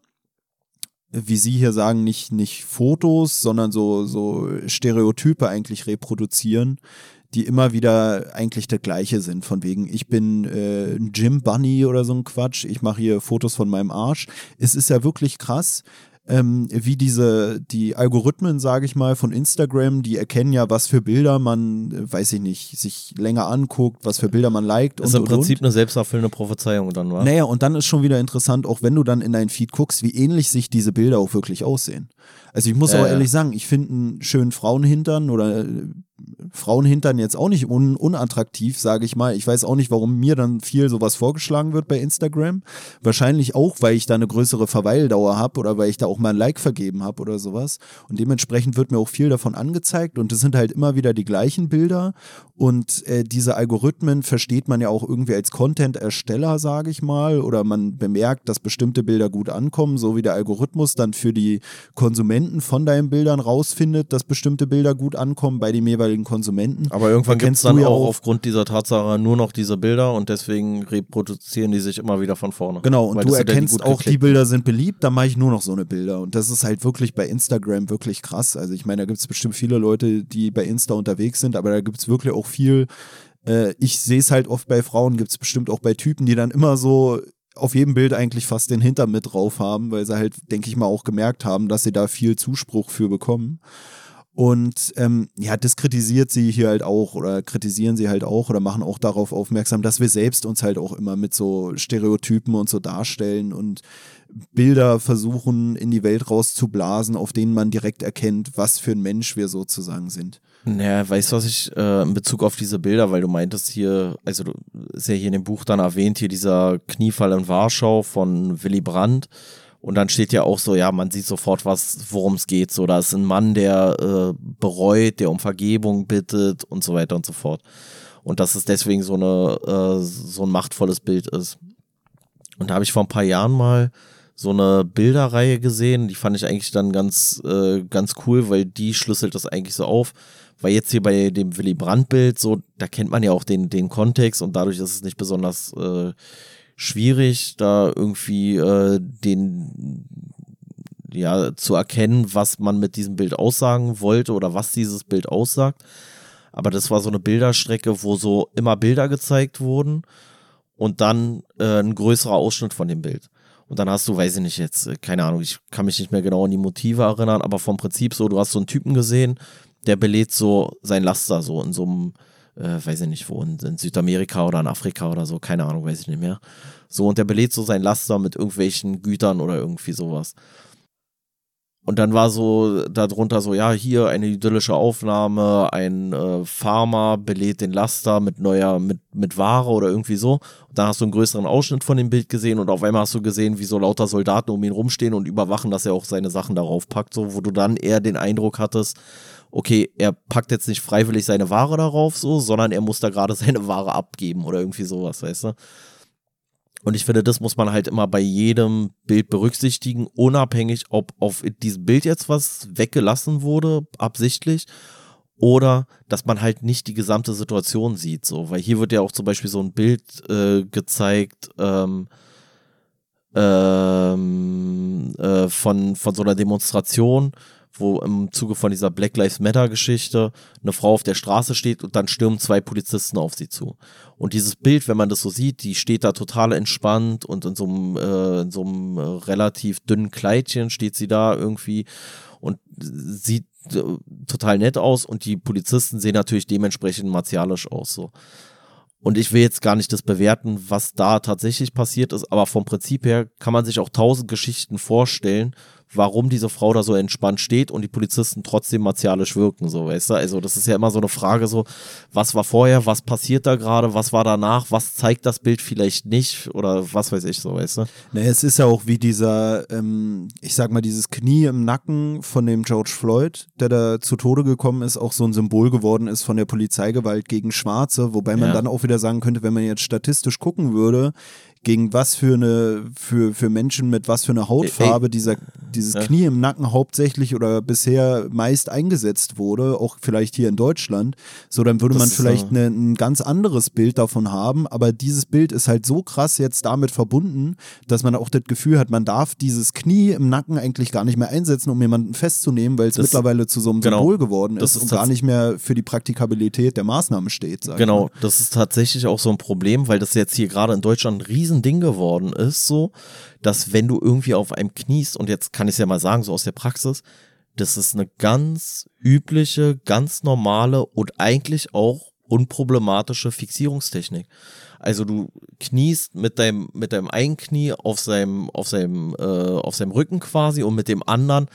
wie Sie hier sagen, nicht, nicht Fotos, sondern so, so Stereotype eigentlich reproduzieren, die immer wieder eigentlich der gleiche sind. Von wegen, ich bin äh, ein Gym Bunny oder so ein Quatsch, ich mache hier Fotos von meinem Arsch. Es ist ja wirklich krass. ähm, wie diese, die Algorithmen, sage ich mal, von Instagram, die erkennen ja, was für Bilder man, äh, weiß ich nicht, sich länger anguckt, was für Bilder man liked. Das ist und, im Prinzip und. eine selbsterfüllende Prophezeiung dann, wa? Naja, und dann ist schon wieder interessant, auch wenn du dann in deinen Feed guckst, wie ähnlich sich diese Bilder auch wirklich aussehen. Also ich muss Ja, auch ja. ehrlich sagen, ich finde einen schönen Frauenhintern oder äh, Frauenhintern jetzt auch nicht un unattraktiv, sage ich mal. Ich weiß auch nicht, warum mir dann viel sowas vorgeschlagen wird bei Instagram. Wahrscheinlich auch, weil ich da eine größere Verweildauer habe oder weil ich da auch mal ein Like vergeben habe oder sowas. Und dementsprechend wird mir auch viel davon angezeigt und es sind halt immer wieder die gleichen Bilder. Und äh, diese Algorithmen versteht man ja auch irgendwie als Content-Ersteller, sage ich mal, oder man bemerkt, dass bestimmte Bilder gut ankommen, so wie der Algorithmus dann für die Konsumenten von deinen Bildern rausfindet, dass bestimmte Bilder gut ankommen bei dem jeweiligen Konsumenten. Aber irgendwann gibt es dann auch auch- aufgrund dieser Tatsache nur noch diese Bilder und deswegen reproduzieren die sich immer wieder von vorne. Genau, und du erkennst gut auch, die. Bilder sind beliebt, dann mache ich nur noch so eine Bilder. Und das ist halt wirklich bei Instagram wirklich krass. Also ich meine, da gibt es bestimmt viele Leute, die bei Insta unterwegs sind, aber da gibt es wirklich auch viel. Äh, ich sehe es halt oft bei Frauen, gibt es bestimmt auch bei Typen, die dann immer so auf jedem Bild eigentlich fast den Hintern mit drauf haben, weil sie halt, denke ich mal, auch gemerkt haben, dass sie da viel Zuspruch für bekommen. Und ähm, ja, das kritisiert sie hier halt auch oder kritisieren sie halt auch oder machen auch darauf aufmerksam, dass wir selbst uns halt auch immer mit so Stereotypen und so darstellen und Bilder versuchen in die Welt rauszublasen, auf denen man direkt erkennt, was für ein Mensch wir sozusagen sind. Naja, weißt du, was ich äh, in Bezug auf diese Bilder, weil du meintest hier, also du ist ja hier in dem Buch dann erwähnt, hier dieser Kniefall in Warschau von Willy Brandt. Und dann steht ja auch so, ja, man sieht sofort, was, worum es geht. So, da ist ein Mann, der äh, bereut, der um Vergebung bittet und so weiter und so fort. Und dass es deswegen so eine, äh, so ein machtvolles Bild ist. Und da habe ich vor ein paar Jahren mal so eine Bilderreihe gesehen, die fand ich eigentlich dann ganz, äh, ganz cool, weil die schlüsselt das eigentlich so auf. Weil jetzt hier bei dem Willy Brandt-Bild, so, da kennt man ja auch den, den Kontext und dadurch ist es nicht besonders äh, schwierig, da irgendwie äh, den ja zu erkennen, was man mit diesem Bild aussagen wollte oder was dieses Bild aussagt. Aber das war so eine Bilderstrecke, wo so immer Bilder gezeigt wurden und dann äh, ein größerer Ausschnitt von dem Bild. Und dann hast du, weiß ich nicht jetzt, äh, keine Ahnung, ich kann mich nicht mehr genau an die Motive erinnern, aber vom Prinzip so, du hast so einen Typen gesehen, der belädt so sein Laster so in so einem, äh, weiß ich nicht wo, in, in Südamerika oder in Afrika oder so, keine Ahnung, weiß ich nicht mehr. So, und der belädt so sein Laster mit irgendwelchen Gütern oder irgendwie sowas. Und dann war so darunter so, ja, hier eine idyllische Aufnahme, ein äh, Farmer belädt den Laster mit neuer, mit, mit Ware oder irgendwie so. Und dann hast du einen größeren Ausschnitt von dem Bild gesehen und auf einmal hast du gesehen, wie so lauter Soldaten um ihn rumstehen und überwachen, dass er auch seine Sachen darauf packt, so, wo du dann eher den Eindruck hattest, okay, er packt jetzt nicht freiwillig seine Ware darauf, so, sondern er muss da gerade seine Ware abgeben oder irgendwie sowas, weißt du? Und ich finde, das muss man halt immer bei jedem Bild berücksichtigen, unabhängig, ob auf diesem Bild jetzt was weggelassen wurde, absichtlich, oder dass man halt nicht die gesamte Situation sieht, so, weil hier wird ja auch zum Beispiel so ein Bild äh, gezeigt, ähm, ähm, äh, von, von so einer Demonstration, wo im Zuge von dieser Black Lives Matter Geschichte eine Frau auf der Straße steht und dann stürmen zwei Polizisten auf sie zu. Und dieses Bild, wenn man das so sieht, die steht da total entspannt und in so einem, äh, in so einem äh, relativ dünnen Kleidchen steht sie da irgendwie und sieht äh, total nett aus und die Polizisten sehen natürlich dementsprechend martialisch aus so. Und ich will jetzt gar nicht das bewerten, was da tatsächlich passiert ist, aber vom Prinzip her kann man sich auch tausend Geschichten vorstellen, warum diese Frau da so entspannt steht und die Polizisten trotzdem martialisch wirken, so, weißt du? Also, das ist ja immer so eine Frage, so, was war vorher, was passiert da gerade, was war danach, was zeigt das Bild vielleicht nicht oder was weiß ich, so, weißt du? Naja, es ist ja auch wie dieser, ähm, ich sag mal, dieses Knie im Nacken von dem George Floyd, der da zu Tode gekommen ist, auch so ein Symbol geworden ist von der Polizeigewalt gegen Schwarze, wobei man Ja. dann auch wieder sagen könnte, wenn man jetzt statistisch gucken würde, gegen was für eine, für, für Menschen mit was für einer Hautfarbe dieser, dieses Ja. Knie im Nacken hauptsächlich oder bisher meist eingesetzt wurde, auch vielleicht hier in Deutschland, so dann würde Das man vielleicht eine, ein ganz anderes Bild davon haben, aber dieses Bild ist halt so krass jetzt damit verbunden, dass man auch das Gefühl hat, man darf dieses Knie im Nacken eigentlich gar nicht mehr einsetzen, um jemanden festzunehmen, weil es mittlerweile zu so einem genau. Symbol geworden ist, ist und gar nicht mehr für die Praktikabilität der Maßnahme steht. Genau, das ist tatsächlich auch so ein Problem, weil das jetzt hier gerade in Deutschland ein Riesending geworden ist, so, dass wenn du irgendwie auf einem kniest und jetzt kann ich es ja mal sagen, so aus der Praxis, das ist eine ganz übliche, ganz normale und eigentlich auch unproblematische Fixierungstechnik. Also du kniest mit deinem mit deinem einen Knie auf seinem auf seinem äh, auf seinem Rücken quasi und mit dem anderen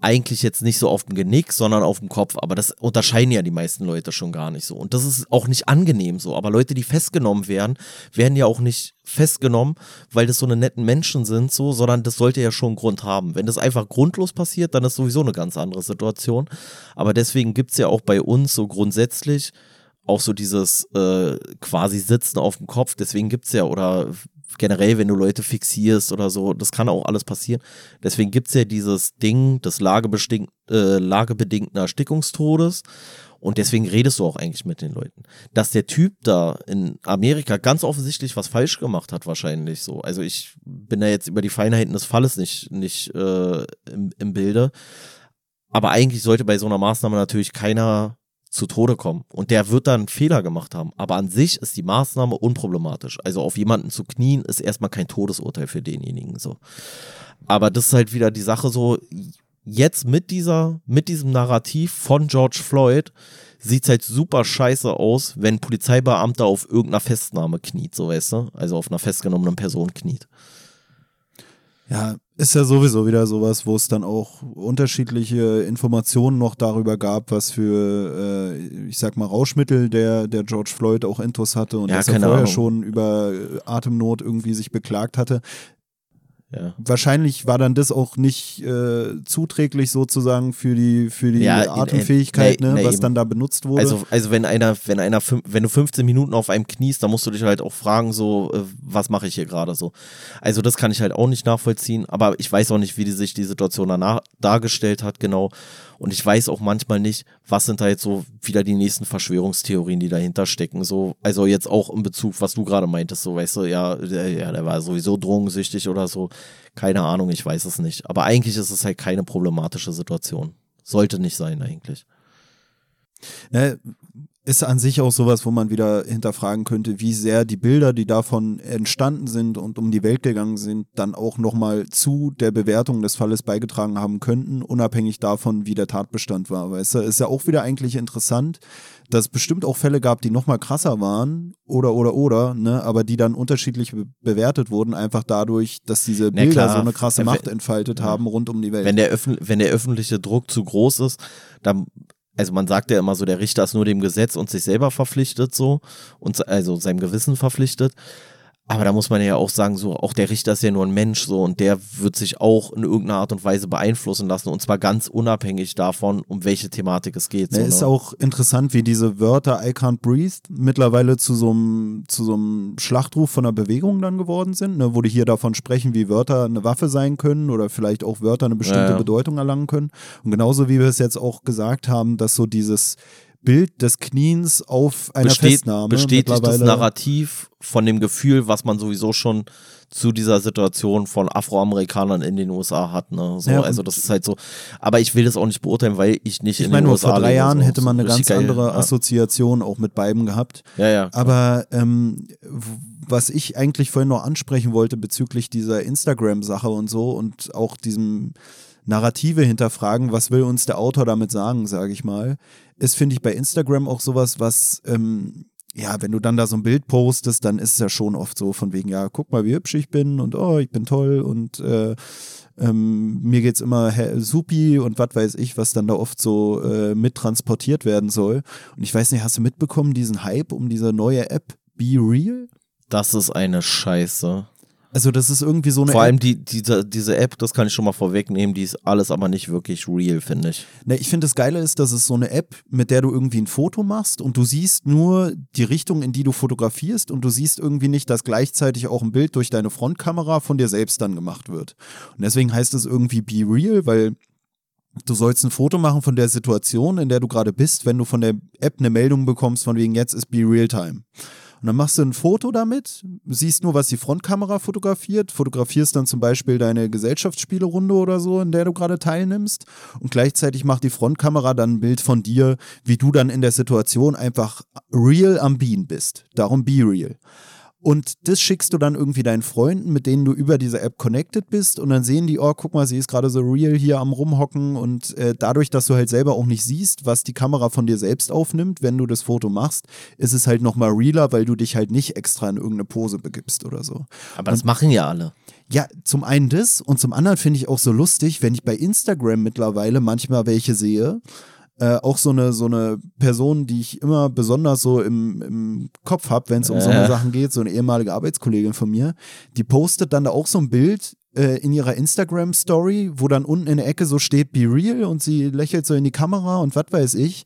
eigentlich jetzt nicht so auf dem Genick, sondern auf dem Kopf. Aber das unterscheiden ja die meisten Leute schon gar nicht so. Und das ist auch nicht angenehm so. Aber Leute, die festgenommen werden, werden ja auch nicht festgenommen, weil das so eine netten Menschen sind, so, sondern das sollte ja schon einen Grund haben. Wenn das einfach grundlos passiert, dann ist sowieso eine ganz andere Situation. Aber deswegen gibt's ja auch bei uns so grundsätzlich auch so dieses äh, quasi Sitzen auf dem Kopf. Deswegen gibt's ja, oder generell, wenn du Leute fixierst oder so, das kann auch alles passieren. Deswegen gibt es ja dieses Ding des äh, lagebedingten Erstickungstodes. Und deswegen redest du auch eigentlich mit den Leuten. Dass der Typ da in Amerika ganz offensichtlich was falsch gemacht hat, wahrscheinlich so. Also ich bin da jetzt über die Feinheiten des Falles nicht, nicht äh, im, im Bilde. Aber eigentlich sollte bei so einer Maßnahme natürlich keiner zu Tode kommen. Und der wird dann Fehler gemacht haben. Aber an sich ist die Maßnahme unproblematisch. Also auf jemanden zu knien ist erstmal kein Todesurteil für denjenigen so. Aber das ist halt wieder die Sache so, jetzt mit dieser, mit diesem Narrativ von George Floyd sieht es halt super scheiße aus, wenn Polizeibeamter auf irgendeiner Festnahme kniet, so weißt du? Also auf einer festgenommenen Person kniet. Ja, ist ja sowieso wieder sowas, wo es dann auch unterschiedliche Informationen noch darüber gab, was für, äh, ich sag mal, Rauschmittel der, der George Floyd auch Intus hatte und ja, dass er vorher Ahnung. schon über Atemnot irgendwie sich beklagt hatte. Ja. Wahrscheinlich war dann das auch nicht äh, zuträglich sozusagen für die für die ja, Atemfähigkeit, ne, was eben. dann da benutzt wurde. Also, also wenn einer, wenn einer, wenn du 15 Minuten auf einem kniest, dann musst du dich halt auch fragen, so, äh, was mache ich hier gerade so. Also das kann ich halt auch nicht nachvollziehen, aber ich weiß auch nicht, wie die sich die Situation danach dargestellt hat, genau. Und ich weiß auch manchmal nicht, was sind da jetzt so wieder die nächsten Verschwörungstheorien, die dahinter stecken. So, also jetzt auch in Bezug, was du gerade meintest, so, weißt du, ja, der, ja, der war sowieso drogensüchtig oder so. Keine Ahnung, ich weiß es nicht. Aber eigentlich ist es halt keine problematische Situation. Sollte nicht sein, eigentlich. Ist an sich auch sowas, wo man wieder hinterfragen könnte, wie sehr die Bilder, die davon entstanden sind und um die Welt gegangen sind, dann auch nochmal zu der Bewertung des Falles beigetragen haben könnten, unabhängig davon, wie der Tatbestand war. Weißt du, ist ja auch wieder eigentlich interessant, dass es bestimmt auch Fälle gab, die nochmal krasser waren oder oder oder, ne, aber die dann unterschiedlich be bewertet wurden, einfach dadurch, dass diese Bilder klar, so eine krasse Macht entfaltet ja. haben rund um die Welt. Wenn der, wenn der öffentliche Druck zu groß ist, dann also man sagt ja immer so, der Richter ist nur dem Gesetz und sich selber verpflichtet so und also seinem Gewissen verpflichtet. Aber da muss man ja auch sagen, so auch der Richter ist ja nur ein Mensch so und der wird sich auch in irgendeiner Art und Weise beeinflussen lassen und zwar ganz unabhängig davon, um welche Thematik es geht. So, ist ne? auch interessant, wie diese Wörter I can't breathe mittlerweile zu so einem zu so einem Schlachtruf von einer Bewegung dann geworden sind, ne, wo die hier davon sprechen, wie Wörter eine Waffe sein können oder vielleicht auch Wörter eine bestimmte ja, ja. Bedeutung erlangen können. Und genauso wie wir es jetzt auch gesagt haben, dass so dieses Bild des Kniens auf einer Besteht, Festnahme. Bestätigt das Narrativ von dem Gefühl, was man sowieso schon zu dieser Situation von Afroamerikanern in den USA hat. Ne? So, ja, also das ist halt so. Aber ich will das auch nicht beurteilen, weil ich nicht ich in meine, den USA vor drei Jahren so. hätte man eine ganz geil, andere ja. Assoziation auch mit beiden gehabt. Ja, ja. Aber ähm, was ich eigentlich vorhin noch ansprechen wollte bezüglich dieser Instagram-Sache und so und auch diesem Narrative hinterfragen, was will uns der Autor damit sagen, sage ich mal, ist, finde ich, bei Instagram auch sowas, was, ähm, ja, wenn du dann da so ein Bild postest, dann ist es ja schon oft so von wegen, ja, guck mal, wie hübsch ich bin und oh, ich bin toll und äh, ähm, mir geht's immer supi und was weiß ich, was dann da oft so äh, mittransportiert werden soll. Und ich weiß nicht, hast du mitbekommen, diesen Hype um diese neue App Be Real? Das ist eine Scheiße. Also das ist irgendwie so eine Vor allem die, diese, diese App, das kann ich schon mal vorwegnehmen, die ist alles aber nicht wirklich real, finde ich. Ne, ich finde das Geile ist, dass es so eine App, mit der du irgendwie ein Foto machst und du siehst nur die Richtung, in die du fotografierst und du siehst irgendwie nicht, dass gleichzeitig auch ein Bild durch deine Frontkamera von dir selbst dann gemacht wird. Und deswegen heißt es irgendwie Be Real, weil Du sollst ein Foto machen von der Situation, in der du gerade bist, wenn du von der App eine Meldung bekommst, von wegen jetzt ist Be Real Time. Und dann machst du ein Foto damit, siehst nur, was die Frontkamera fotografiert, fotografierst dann zum Beispiel deine Gesellschaftsspielerunde oder so, in der du gerade teilnimmst. Und gleichzeitig macht die Frontkamera dann ein Bild von dir, wie du dann in der Situation einfach real am Bean bist. Darum be real. Und das schickst du dann irgendwie deinen Freunden, mit denen du über diese App connected bist. Und dann sehen die, oh, guck mal, sie ist gerade so real hier am Rumhocken. Und äh, dadurch, dass du halt selber auch nicht siehst, was die Kamera von dir selbst aufnimmt, wenn du das Foto machst, ist es halt nochmal realer, weil du dich halt nicht extra in irgendeine Pose begibst oder so. Aber das machen ja alle. Ja, zum einen das und zum anderen finde ich auch so lustig, wenn ich bei Instagram mittlerweile manchmal welche sehe, äh, auch so eine, so eine Person, die ich immer besonders so im, im Kopf habe, wenn es um äh. so eine Sachen geht, so eine ehemalige Arbeitskollegin von mir, die postet dann da auch so ein Bild äh, in ihrer Instagram-Story, wo dann unten in der Ecke so steht, be real und sie lächelt so in die Kamera und was weiß ich.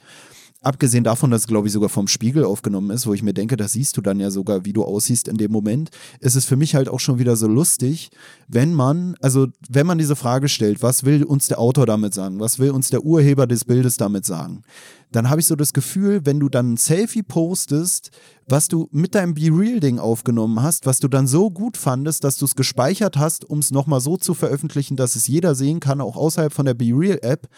Abgesehen davon, dass es, glaube ich, sogar vom Spiegel aufgenommen ist, wo ich mir denke, das siehst du dann ja sogar, wie du aussiehst in dem Moment, ist es für mich halt auch schon wieder so lustig, wenn man, also wenn man diese Frage stellt, was will uns der Autor damit sagen? Was will uns der Urheber des Bildes damit sagen? Dann habe ich so das Gefühl, wenn du dann ein Selfie postest, was du mit deinem Be Real-Ding aufgenommen hast, was du dann so gut fandest, dass du es gespeichert hast, um es nochmal so zu veröffentlichen, dass es jeder sehen kann, auch außerhalb von der Be Real-App,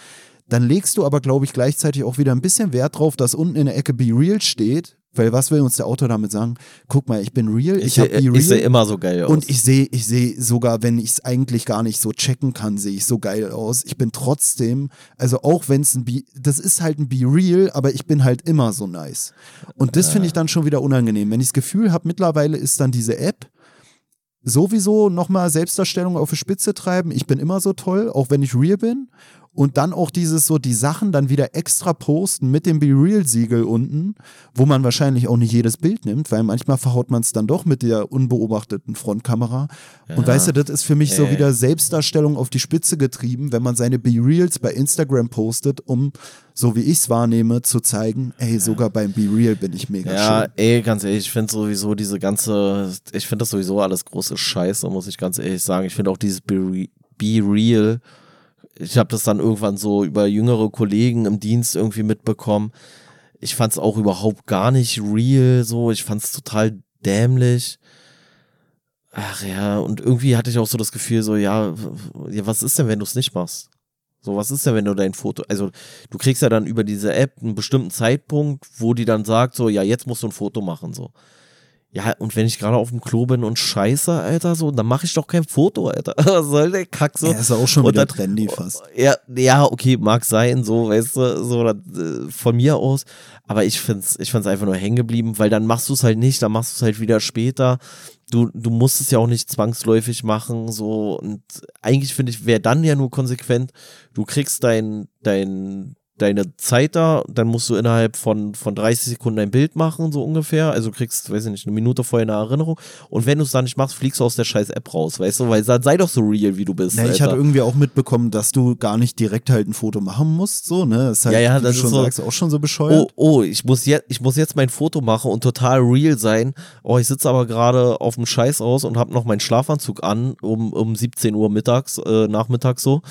dann legst du aber, glaube ich, gleichzeitig auch wieder ein bisschen Wert drauf, dass unten in der Ecke Be Real steht. Weil was will uns der Autor damit sagen? Guck mal, ich bin real, ich, ich habe Be Real. Ich sehe immer so geil aus. Und ich sehe, ich sehe sogar, wenn ich es eigentlich gar nicht so checken kann, sehe ich so geil aus. Ich bin trotzdem, also auch wenn es ein Be, das ist halt ein Be Real, aber ich bin halt immer so nice. Und das finde ich dann schon wieder unangenehm. Wenn ich das Gefühl habe, mittlerweile ist dann diese App, sowieso nochmal Selbstdarstellung auf die Spitze treiben. Ich bin immer so toll, auch wenn ich real bin und dann auch dieses so die Sachen dann wieder extra posten mit dem Be Real Siegel unten, wo man wahrscheinlich auch nicht jedes Bild nimmt, weil manchmal verhaut man es dann doch mit der unbeobachteten Frontkamera. Ja. Und weißt du, das ist für mich äh. so wieder Selbstdarstellung auf die Spitze getrieben, wenn man seine Be Reals bei Instagram postet, um so wie ich es wahrnehme, zu zeigen, ey, sogar beim Be Real bin ich mega ja, schön. ey, ganz ehrlich, ich finde sowieso diese ganze, ich finde das sowieso alles große Scheiße, muss ich ganz ehrlich sagen. Ich finde auch dieses Be, Re Be Real ich habe das dann irgendwann so über jüngere Kollegen im Dienst irgendwie mitbekommen. Ich fand es auch überhaupt gar nicht real so. Ich fand es total dämlich. Ach ja, und irgendwie hatte ich auch so das Gefühl, so, ja, ja was ist denn, wenn du es nicht machst? So, was ist denn, wenn du dein Foto, also du kriegst ja dann über diese App einen bestimmten Zeitpunkt, wo die dann sagt, so, ja, jetzt musst du ein Foto machen, so. Ja, und wenn ich gerade auf dem Klo bin und scheiße, Alter, so, dann mache ich doch kein Foto, Alter. Was soll der Kack so? Ja, ist auch schon und wieder dann, trendy fast. Ja, ja, okay, mag sein, so, weißt du, so äh, von mir aus. Aber ich find's, ich find's einfach nur hängen geblieben, weil dann machst du es halt nicht, dann machst du es halt wieder später. Du, du musst es ja auch nicht zwangsläufig machen, so. Und eigentlich finde ich, wäre dann ja nur konsequent, du kriegst dein, dein, deine Zeit da, dann musst du innerhalb von, von 30 Sekunden ein Bild machen, so ungefähr. Also kriegst, weiß ich nicht, eine Minute vorher eine Erinnerung. Und wenn du es dann nicht machst, fliegst du aus der scheiß App raus, weißt du? Weil sei doch so real, wie du bist. Ja, ich hatte irgendwie auch mitbekommen, dass du gar nicht direkt halt ein Foto machen musst, so, ne? Das ist halt, ja, ja, das schon so, sagst, auch schon so bescheuert. Oh, oh, ich muss, jetzt, ich muss jetzt mein Foto machen und total real sein. Oh, ich sitze aber gerade auf dem Scheiß aus und habe noch meinen Schlafanzug an, um, um 17 Uhr mittags, äh, nachmittags so.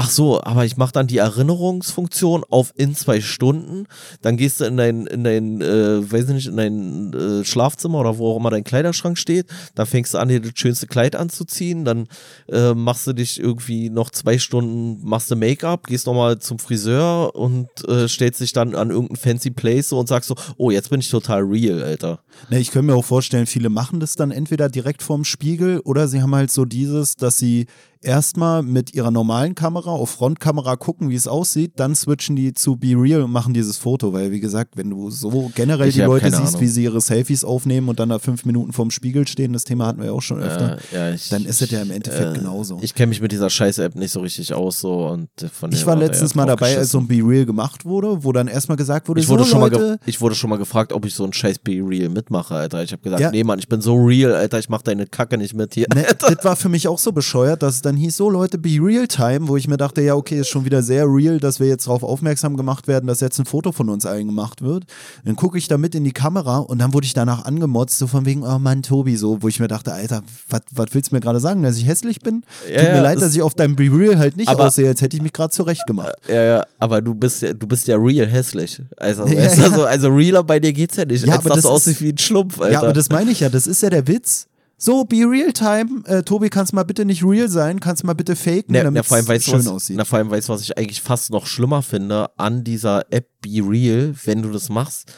Ach so, aber ich mache dann die Erinnerungsfunktion auf in zwei Stunden. Dann gehst du in dein, in dein, äh, weiß ich nicht, in dein äh, Schlafzimmer oder wo auch immer dein Kleiderschrank steht. Dann fängst du an, dir das schönste Kleid anzuziehen. Dann äh, machst du dich irgendwie noch zwei Stunden, machst du Make-up, gehst nochmal zum Friseur und äh, stellst dich dann an irgendein fancy Place und sagst so, oh, jetzt bin ich total real, Alter. Ne, ich könnte mir auch vorstellen, viele machen das dann entweder direkt vorm Spiegel oder sie haben halt so dieses, dass sie erstmal mit ihrer normalen Kamera auf Frontkamera gucken, wie es aussieht, dann switchen die zu Be Real und machen dieses Foto, weil wie gesagt, wenn du so generell ich die Leute siehst, Ahnung. wie sie ihre Selfies aufnehmen und dann da fünf Minuten vorm Spiegel stehen, das Thema hatten wir ja auch schon öfter, äh, ja, ich, dann ist es ja im Endeffekt äh, genauso. Ich kenne mich mit dieser Scheiß-App nicht so richtig aus so und von Ich war letztens mal dabei, als so ein Be Real gemacht wurde, wo dann erstmal gesagt wurde, ich wurde so schon Leute, mal ich wurde schon mal gefragt, ob ich so ein scheiß Be Real mitmache, Alter. Ich habe gesagt, ja. nee Mann, ich bin so real, Alter, ich mach deine Kacke nicht mit hier. Ne, das war für mich auch so bescheuert, dass dann hieß, so Leute, Be Real Time, wo ich mir dachte, ja, okay, ist schon wieder sehr real, dass wir jetzt darauf aufmerksam gemacht werden, dass jetzt ein Foto von uns allen gemacht wird. Dann gucke ich da mit in die Kamera und dann wurde ich danach angemotzt, so von wegen, oh Mann, Tobi, so, wo ich mir dachte, Alter, was willst du mir gerade sagen, dass ich hässlich bin? Ja, Tut mir ja, leid, dass ich auf deinem Be Real halt nicht aber, aussehe, als hätte ich mich gerade zurecht gemacht. Ja, ja, aber du bist ja, du bist ja real hässlich. Also, ja, also, also realer bei dir geht's ja nicht, ja, als dass du aussiehst wie ein Schlumpf, Alter. Ja, aber das meine ich ja, das ist ja der Witz so, be real time. Äh, Tobi, kannst mal bitte nicht real sein, kannst mal bitte faken, ne, damit es schön was, aussieht. Na, vor allem weißt du, was ich eigentlich fast noch schlimmer finde an dieser App Be Real, wenn du das machst,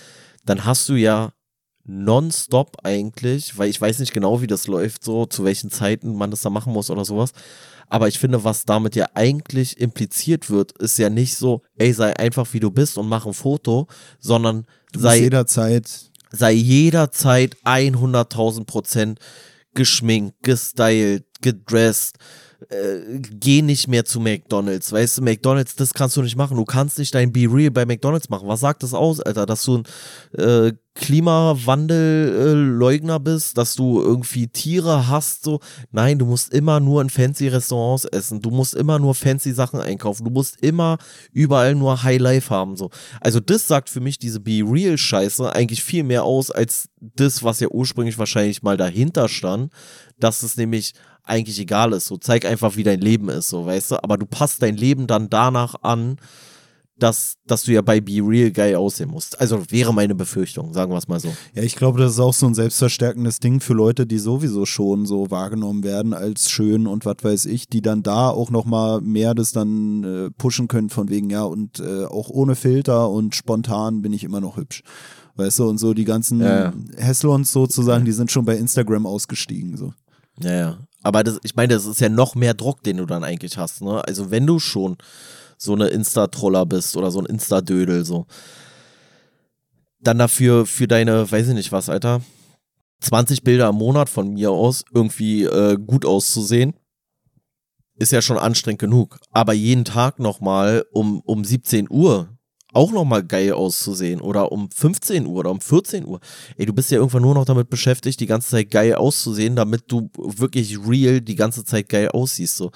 dann hast du ja nonstop eigentlich, weil ich weiß nicht genau, wie das läuft, so zu welchen Zeiten man das da machen muss oder sowas. Aber ich finde, was damit ja eigentlich impliziert wird, ist ja nicht so, ey, sei einfach wie du bist und mach ein Foto, sondern Du sei jederzeit. sei jederzeit 100.000 Prozent geschminkt, gestylt, gedressed. Äh, geh nicht mehr zu McDonalds. Weißt du, McDonalds, das kannst du nicht machen. Du kannst nicht dein Be Real bei McDonalds machen. Was sagt das aus, Alter? Dass du ein äh, Klimawandel-Leugner bist, dass du irgendwie Tiere hast, so. Nein, du musst immer nur in fancy Restaurants essen. Du musst immer nur fancy Sachen einkaufen. Du musst immer überall nur High Life haben, so. Also, das sagt für mich diese Be Real-Scheiße eigentlich viel mehr aus als das, was ja ursprünglich wahrscheinlich mal dahinter stand, dass es nämlich eigentlich egal ist. So, zeig einfach, wie dein Leben ist, so, weißt du. Aber du passt dein Leben dann danach an, dass, dass du ja bei Be Real geil aussehen musst. Also wäre meine Befürchtung, sagen wir es mal so. Ja, ich glaube, das ist auch so ein selbstverstärkendes Ding für Leute, die sowieso schon so wahrgenommen werden als schön und was weiß ich, die dann da auch nochmal mehr das dann äh, pushen können von wegen, ja, und äh, auch ohne Filter und spontan bin ich immer noch hübsch. Weißt du, und so die ganzen Ja, ja. Häslons sozusagen, die sind schon bei Instagram ausgestiegen. So. Ja, ja. Aber das, ich meine, das ist ja noch mehr Druck, den du dann eigentlich hast, ne? Also wenn du schon so eine Insta-Troller bist oder so ein Insta-Dödel, so. Dann dafür für deine, weiß ich nicht was, Alter, 20 Bilder im Monat von mir aus irgendwie äh, gut auszusehen, ist ja schon anstrengend genug. Aber jeden Tag nochmal um, um 17 Uhr auch nochmal geil auszusehen oder um 15 Uhr oder um 14 Uhr. Ey, du bist ja irgendwann nur noch damit beschäftigt, die ganze Zeit geil auszusehen, damit du wirklich real die ganze Zeit geil aussiehst. So.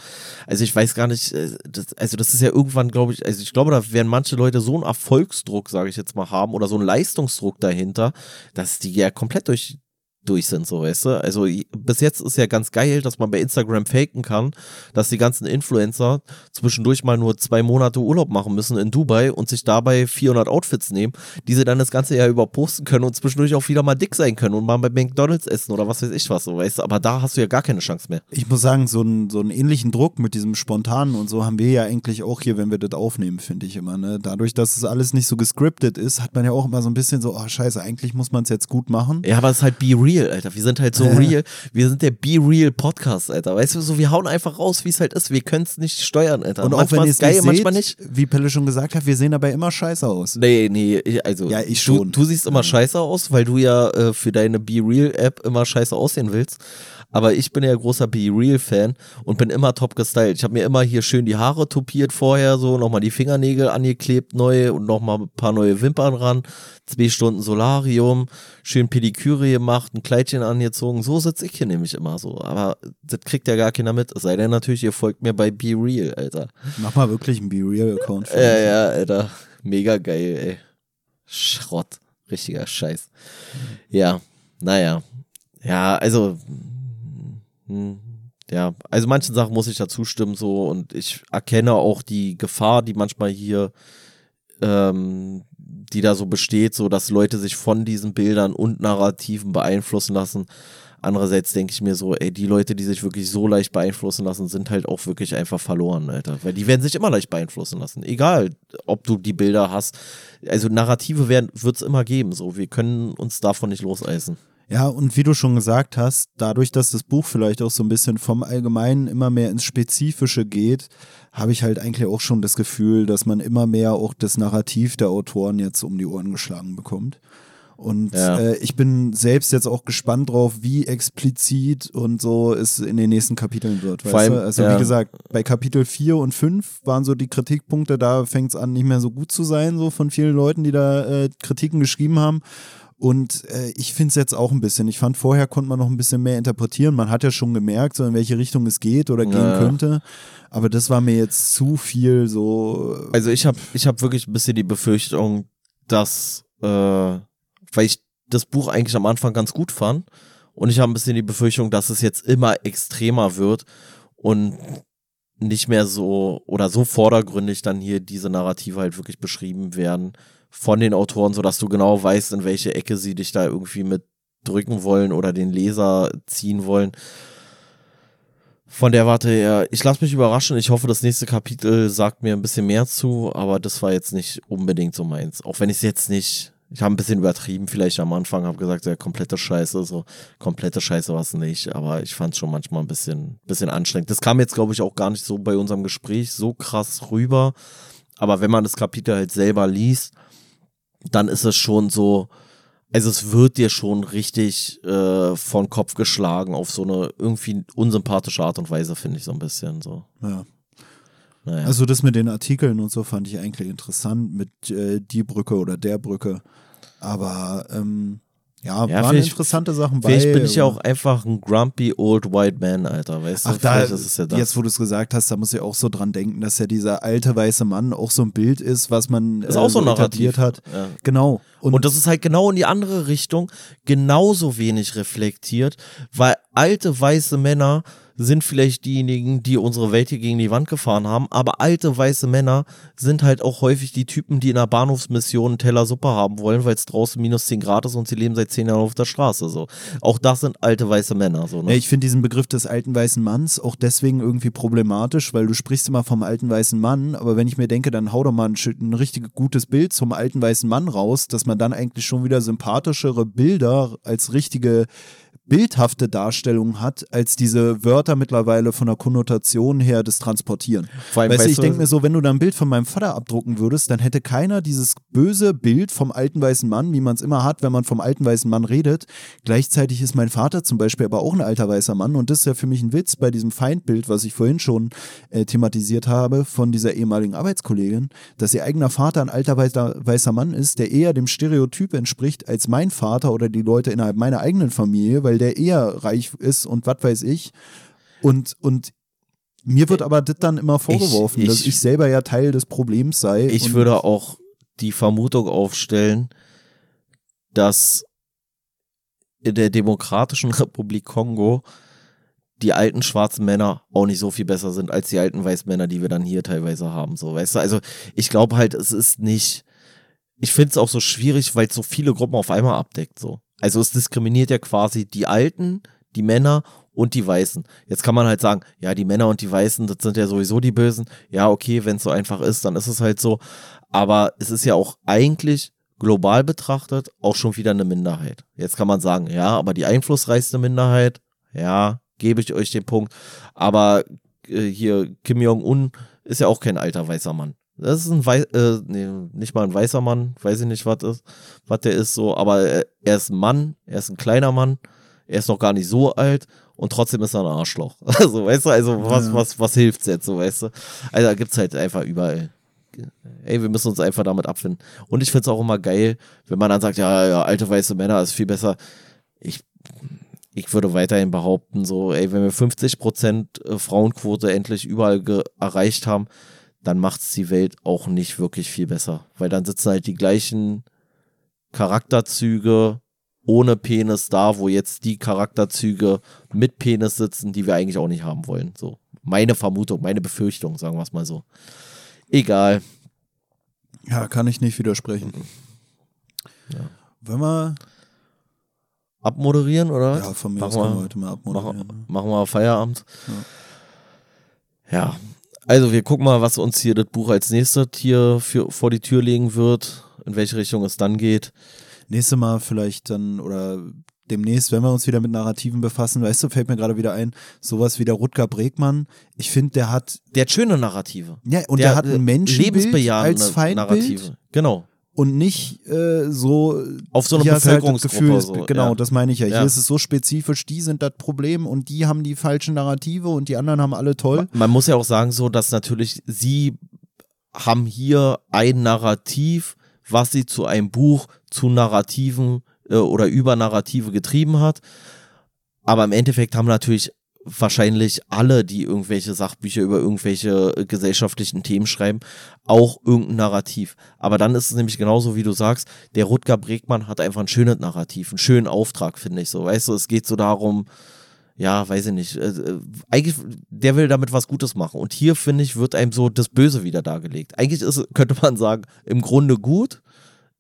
Also ich weiß gar nicht, äh, das, also das ist ja irgendwann, glaube ich, also ich glaube, da werden manche Leute so einen Erfolgsdruck, sage ich jetzt mal, haben oder so einen Leistungsdruck dahinter, dass die ja komplett durch durch sind, so weißt du. Also bis jetzt ist ja ganz geil, dass man bei Instagram faken kann, dass die ganzen Influencer zwischendurch mal nur zwei Monate Urlaub machen müssen in Dubai und sich dabei 400 Outfits nehmen, die sie dann das ganze Jahr über posten können und zwischendurch auch wieder mal dick sein können und mal bei McDonalds essen oder was weiß ich was, so weißt du. Aber da hast du ja gar keine Chance mehr. Ich muss sagen, so, einen so einen ähnlichen Druck mit diesem Spontanen und so haben wir ja eigentlich auch hier, wenn wir das aufnehmen, finde ich immer. Ne? Dadurch, dass es alles nicht so gescriptet ist, hat man ja auch immer so ein bisschen so, oh scheiße, eigentlich muss man es jetzt gut machen. Ja, aber es ist halt Be Real, Alter. Wir sind halt so real. Wir sind der Be Real Podcast, Alter. Weißt du, so wir hauen einfach raus, wie es halt ist. Wir können es nicht steuern, Alter. Und auch manchmal wenn ihr es geil, nicht manchmal seht, nicht. wie Pelle schon gesagt hat, wir sehen dabei immer scheiße aus. Nee, nee, also Ja, ich du, schon. du siehst immer scheiße aus, weil du ja äh, für deine Be Real App immer scheiße aussehen willst. Aber ich bin ja großer Be Real Fan und bin immer top gestylt. Ich habe mir immer hier schön die Haare topiert vorher, so nochmal die Fingernägel angeklebt neu und nochmal ein paar neue Wimpern ran. Zwei Stunden Solarium, schön Pediküre gemacht, ein Kleidchen angezogen. So sitze ich hier nämlich immer so. Aber das kriegt ja gar keiner mit. Es sei denn natürlich, ihr folgt mir bei Be Real, Alter. Mach mal wirklich einen Be Real Account. für Ja, ja, Alter. Mega geil, ey. Schrott. Richtiger Scheiß. Ja, naja. Ja, also. Hm, Ja, also manchen Sachen muss ich dazu stimmen so und ich erkenne auch die Gefahr, die manchmal hier, ähm, die da so besteht, so dass Leute sich von diesen Bildern und Narrativen beeinflussen lassen. Andererseits denke ich mir so, ey, die Leute, die sich wirklich so leicht beeinflussen lassen, sind halt auch wirklich einfach verloren, Alter. Weil die werden sich immer leicht beeinflussen lassen. Egal, ob du die Bilder hast. Also Narrative wird es immer geben, so. Wir können uns davon nicht loseisen. Ja, und wie du schon gesagt hast, dadurch, dass das Buch vielleicht auch so ein bisschen vom Allgemeinen immer mehr ins Spezifische geht, habe ich halt eigentlich auch schon das Gefühl, dass man immer mehr auch das Narrativ der Autoren jetzt um die Ohren geschlagen bekommt. Und Ja. äh, ich bin selbst jetzt auch gespannt drauf, wie explizit und so es in den nächsten Kapiteln wird. Vor Weißt allem, du? Also ja. wie gesagt, bei Kapitel 4 und 5 waren so die Kritikpunkte, da fängt es an, nicht mehr so gut zu sein, so von vielen Leuten, die da äh, Kritiken geschrieben haben. Und äh, ich finde es jetzt auch ein bisschen. Ich fand, vorher konnte man noch ein bisschen mehr interpretieren. Man hat ja schon gemerkt, so in welche Richtung es geht oder gehen Ja. könnte. Aber das war mir jetzt zu viel so. äh, Also ich habe ich hab wirklich ein bisschen die Befürchtung, dass, äh, weil ich das Buch eigentlich am Anfang ganz gut fand und ich habe ein bisschen die Befürchtung, dass es jetzt immer extremer wird und nicht mehr so oder so vordergründig dann hier diese Narrative halt wirklich beschrieben werden von den Autoren, sodass du genau weißt, in welche Ecke sie dich da irgendwie mit drücken wollen oder den Leser ziehen wollen. Von der Warte her, ich lasse mich überraschen. Ich hoffe, das nächste Kapitel sagt mir ein bisschen mehr zu, aber das war jetzt nicht unbedingt so meins. Auch wenn ich es jetzt nicht, Ich habe ein bisschen übertrieben, vielleicht am Anfang, habe gesagt, ja, komplette Scheiße, so komplette Scheiße war es nicht, aber ich fand es schon manchmal ein bisschen, bisschen anstrengend. Das kam jetzt, glaube ich, auch gar nicht so bei unserem Gespräch so krass rüber, aber wenn man das Kapitel halt selber liest, dann ist es schon so, also es wird dir schon richtig äh, von Kopf geschlagen auf so eine irgendwie unsympathische Art und Weise, finde ich so ein bisschen so. Ja. Naja. Also das mit den Artikeln und so fand ich eigentlich interessant mit äh, die Brücke oder der Brücke. Aber ähm, ja, ja waren interessante Sachen bei. Vielleicht bin ich ja auch einfach ein grumpy old white man, Alter, weißt du? Ach, da, ist ja das. Jetzt, wo du es gesagt hast, da muss ich auch so dran denken, dass ja dieser alte weiße Mann auch so ein Bild ist, was man ist äh, auch so etabliert hat. Ja. Genau. Und, Und das ist halt genau in die andere Richtung genauso wenig reflektiert, weil alte weiße Männer sind vielleicht diejenigen, die unsere Welt hier gegen die Wand gefahren haben, aber alte weiße Männer sind halt auch häufig die Typen, die in einer Bahnhofsmission einen Teller Suppe haben wollen, weil es draußen minus 10 Grad ist und sie leben seit 10 Jahren auf der Straße. So. Auch das sind alte weiße Männer. So, ne? Ich finde diesen Begriff des alten weißen Manns auch deswegen irgendwie problematisch, weil du sprichst immer vom alten weißen Mann, aber wenn ich mir denke, dann hau doch mal ein, ein richtig gutes Bild zum alten weißen Mann raus, dass man dann eigentlich schon wieder sympathischere Bilder als richtige bildhafte Darstellung hat, als diese Wörter mittlerweile von der Konnotation her das Transportieren. Vor allem, weißt du, ich denke mir so, wenn du da ein Bild von meinem Vater abdrucken würdest, dann hätte keiner dieses böse Bild vom alten weißen Mann, wie man es immer hat, wenn man vom alten weißen Mann redet. Gleichzeitig ist mein Vater zum Beispiel aber auch ein alter weißer Mann und das ist ja für mich ein Witz bei diesem Feindbild, was ich vorhin schon äh, thematisiert habe von dieser ehemaligen Arbeitskollegin, dass ihr eigener Vater ein alter weißer, weißer Mann ist, der eher dem Stereotyp entspricht als mein Vater oder die Leute innerhalb meiner eigenen Familie, weil weil der eher reich ist und was weiß ich. Und, und mir wird aber das dann immer vorgeworfen, ich, ich, dass ich selber ja Teil des Problems sei. Ich würde auch die Vermutung aufstellen, dass in der Demokratischen Republik Kongo die alten schwarzen Männer auch nicht so viel besser sind als die alten weißen Männer, die wir dann hier teilweise haben. So, weißt du, also ich glaube halt, es ist nicht. Ich finde es auch so schwierig, weil es so viele Gruppen auf einmal abdeckt. So. Also es diskriminiert ja quasi die Alten, die Männer und die Weißen. Jetzt kann man halt sagen, ja, die Männer und die Weißen, das sind ja sowieso die Bösen. Ja, okay, wenn es so einfach ist, dann ist es halt so. Aber es ist ja auch eigentlich global betrachtet auch schon wieder eine Minderheit. Jetzt kann man sagen, ja, aber die einflussreichste Minderheit, ja, gebe ich euch den Punkt. Aber äh, hier Kim Jong-un ist ja auch kein alter weißer Mann. Das ist ein Weiß, äh, nee, nicht mal ein weißer Mann, weiß ich nicht, was ist, was der ist so, aber er, er, ist ein Mann, er ist ein kleiner Mann, er ist noch gar nicht so alt und trotzdem ist er ein Arschloch. Also, weißt du, also was, ja. was, was hilft's jetzt, so, weißt du? Also da gibt's halt einfach überall. Ey, wir müssen uns einfach damit abfinden. Und ich find's auch immer geil, wenn man dann sagt, ja, ja, alte weiße Männer ist viel besser. Ich, ich würde weiterhin behaupten, so, ey, wenn wir 50% äh, Frauenquote endlich überall erreicht haben, dann macht es die Welt auch nicht wirklich viel besser. Weil dann sitzen halt die gleichen Charakterzüge ohne Penis da, wo jetzt die Charakterzüge mit Penis sitzen, die wir eigentlich auch nicht haben wollen. So, meine Vermutung, meine Befürchtung, sagen wir es mal so. Egal. Ja, kann ich nicht widersprechen. Ja. Wenn wir abmoderieren, oder? Ja, von mir machen aus wir heute mal abmoderieren. Machen, machen wir Feierabend. Ja. ja. Also wir gucken mal, was uns hier das Buch als nächstes hier für, vor die Tür legen wird, in welche Richtung es dann geht. Nächste Mal vielleicht dann oder demnächst, wenn wir uns wieder mit Narrativen befassen, weißt du, fällt mir gerade wieder ein, sowas wie der Rutger Bregmann. Ich finde, der hat. Der hat schöne Narrative. Ja, und der, der hat ein Menschenbild als Feindbild. Narrative. Genau und nicht äh, so auf so eine halt Bevölkerungsgruppe. Halt so, genau, ja. das meine ich ja. ja. Hier ist es so spezifisch, die sind das Problem und die haben die falschen Narrative und die anderen haben alle toll. Man muss ja auch sagen, so, dass natürlich sie haben hier ein Narrativ, was sie zu einem Buch zu Narrativen äh, oder über Narrative getrieben hat. Aber im Endeffekt haben natürlich wahrscheinlich alle, die irgendwelche Sachbücher über irgendwelche äh, gesellschaftlichen Themen schreiben, auch irgendein Narrativ. Aber dann ist es nämlich genauso, wie du sagst, der Rutger Bregmann hat einfach ein schönes Narrativ, einen schönen Auftrag, finde ich so. Weißt du, es geht so darum, ja, weiß ich nicht, äh, äh, eigentlich, der will damit was Gutes machen. Und hier, finde ich, wird einem so das Böse wieder dargelegt. Eigentlich ist, könnte man sagen, im Grunde gut,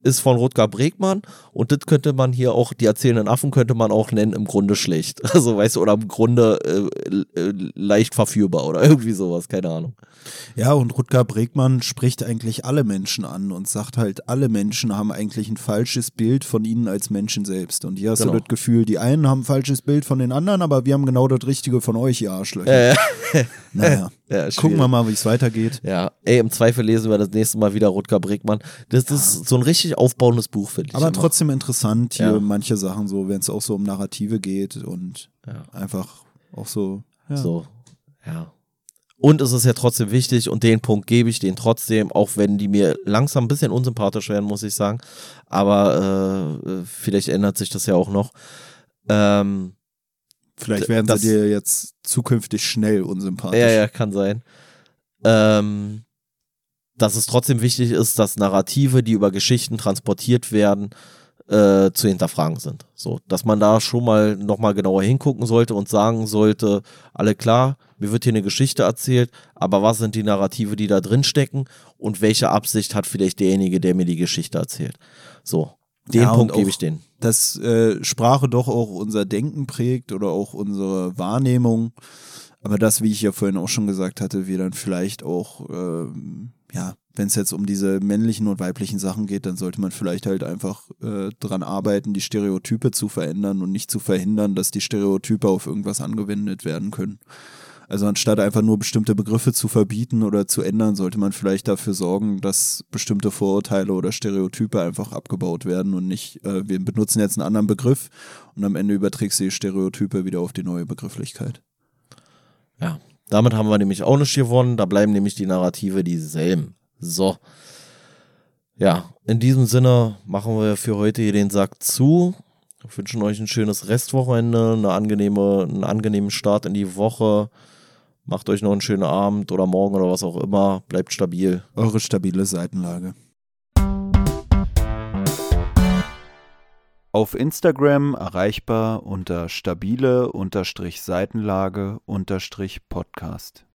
ist von Rutger Bregmann und das könnte man hier auch, die erzählenden Affen könnte man auch nennen, im Grunde schlecht. Also, weißt du, oder im Grunde äh, äh, leicht verführbar oder irgendwie sowas, keine Ahnung. Ja, und Rutger Bregmann spricht eigentlich alle Menschen an und sagt halt, alle Menschen haben eigentlich ein falsches Bild von ihnen als Menschen selbst. Und hier hast Genau. du das Gefühl, die einen haben ein falsches Bild von den anderen, aber wir haben genau das Richtige von euch, ihr Arschlöcher. Äh, naja, ja, gucken wir mal, wie es weitergeht. Ja, ey, im Zweifel lesen wir das nächste Mal wieder Rutger Bregmann. Das ist so ein richtig aufbauendes Buch, finde ich. Aber immer. trotzdem interessant hier Ja. manche Sachen so, wenn es auch so um Narrative geht und Ja. einfach auch so. Ja. So, ja. Und es ist ja trotzdem wichtig und den Punkt gebe ich denen trotzdem, auch wenn die mir langsam ein bisschen unsympathisch werden, muss ich sagen. Aber äh, äh, vielleicht ändert sich das ja auch noch. Ähm, Vielleicht werden das- sie dir jetzt zukünftig schnell unsympathisch. ja, ja, kann sein. Ähm, dass es trotzdem wichtig ist, dass Narrative, die über Geschichten transportiert werden, äh, zu hinterfragen sind. So, dass man da schon mal nochmal genauer hingucken sollte und sagen sollte, alle klar, mir wird hier eine Geschichte erzählt, aber was sind die Narrative, die da drin stecken und welche Absicht hat vielleicht derjenige, der mir die Geschichte erzählt? So, den Ja, Punkt gebe ich denen. dass äh, Sprache doch auch unser Denken prägt oder auch unsere Wahrnehmung. Aber das, wie ich ja vorhin auch schon gesagt hatte, wir dann vielleicht auch, ähm, ja, wenn es jetzt um diese männlichen und weiblichen Sachen geht, dann sollte man vielleicht halt einfach äh, dran arbeiten, die Stereotype zu verändern und nicht zu verhindern, dass die Stereotype auf irgendwas angewendet werden können. Also anstatt einfach nur bestimmte Begriffe zu verbieten oder zu ändern, sollte man vielleicht dafür sorgen, dass bestimmte Vorurteile oder Stereotype einfach abgebaut werden und nicht, äh, wir benutzen jetzt einen anderen Begriff und am Ende überträgst du die Stereotype wieder auf die neue Begrifflichkeit. Ja, damit haben wir nämlich auch nicht gewonnen. Da bleiben nämlich die Narrative dieselben. So. Ja, in diesem Sinne machen wir für heute hier den Sack zu. Wir wünschen euch ein schönes Restwochenende, eine angenehme, einen angenehmen Start in die Woche. Macht euch noch einen schönen Abend oder morgen oder was auch immer. Bleibt stabil. Eure stabile Seitenlage. Auf Instagram erreichbar unter stabile-seitenlage-podcast.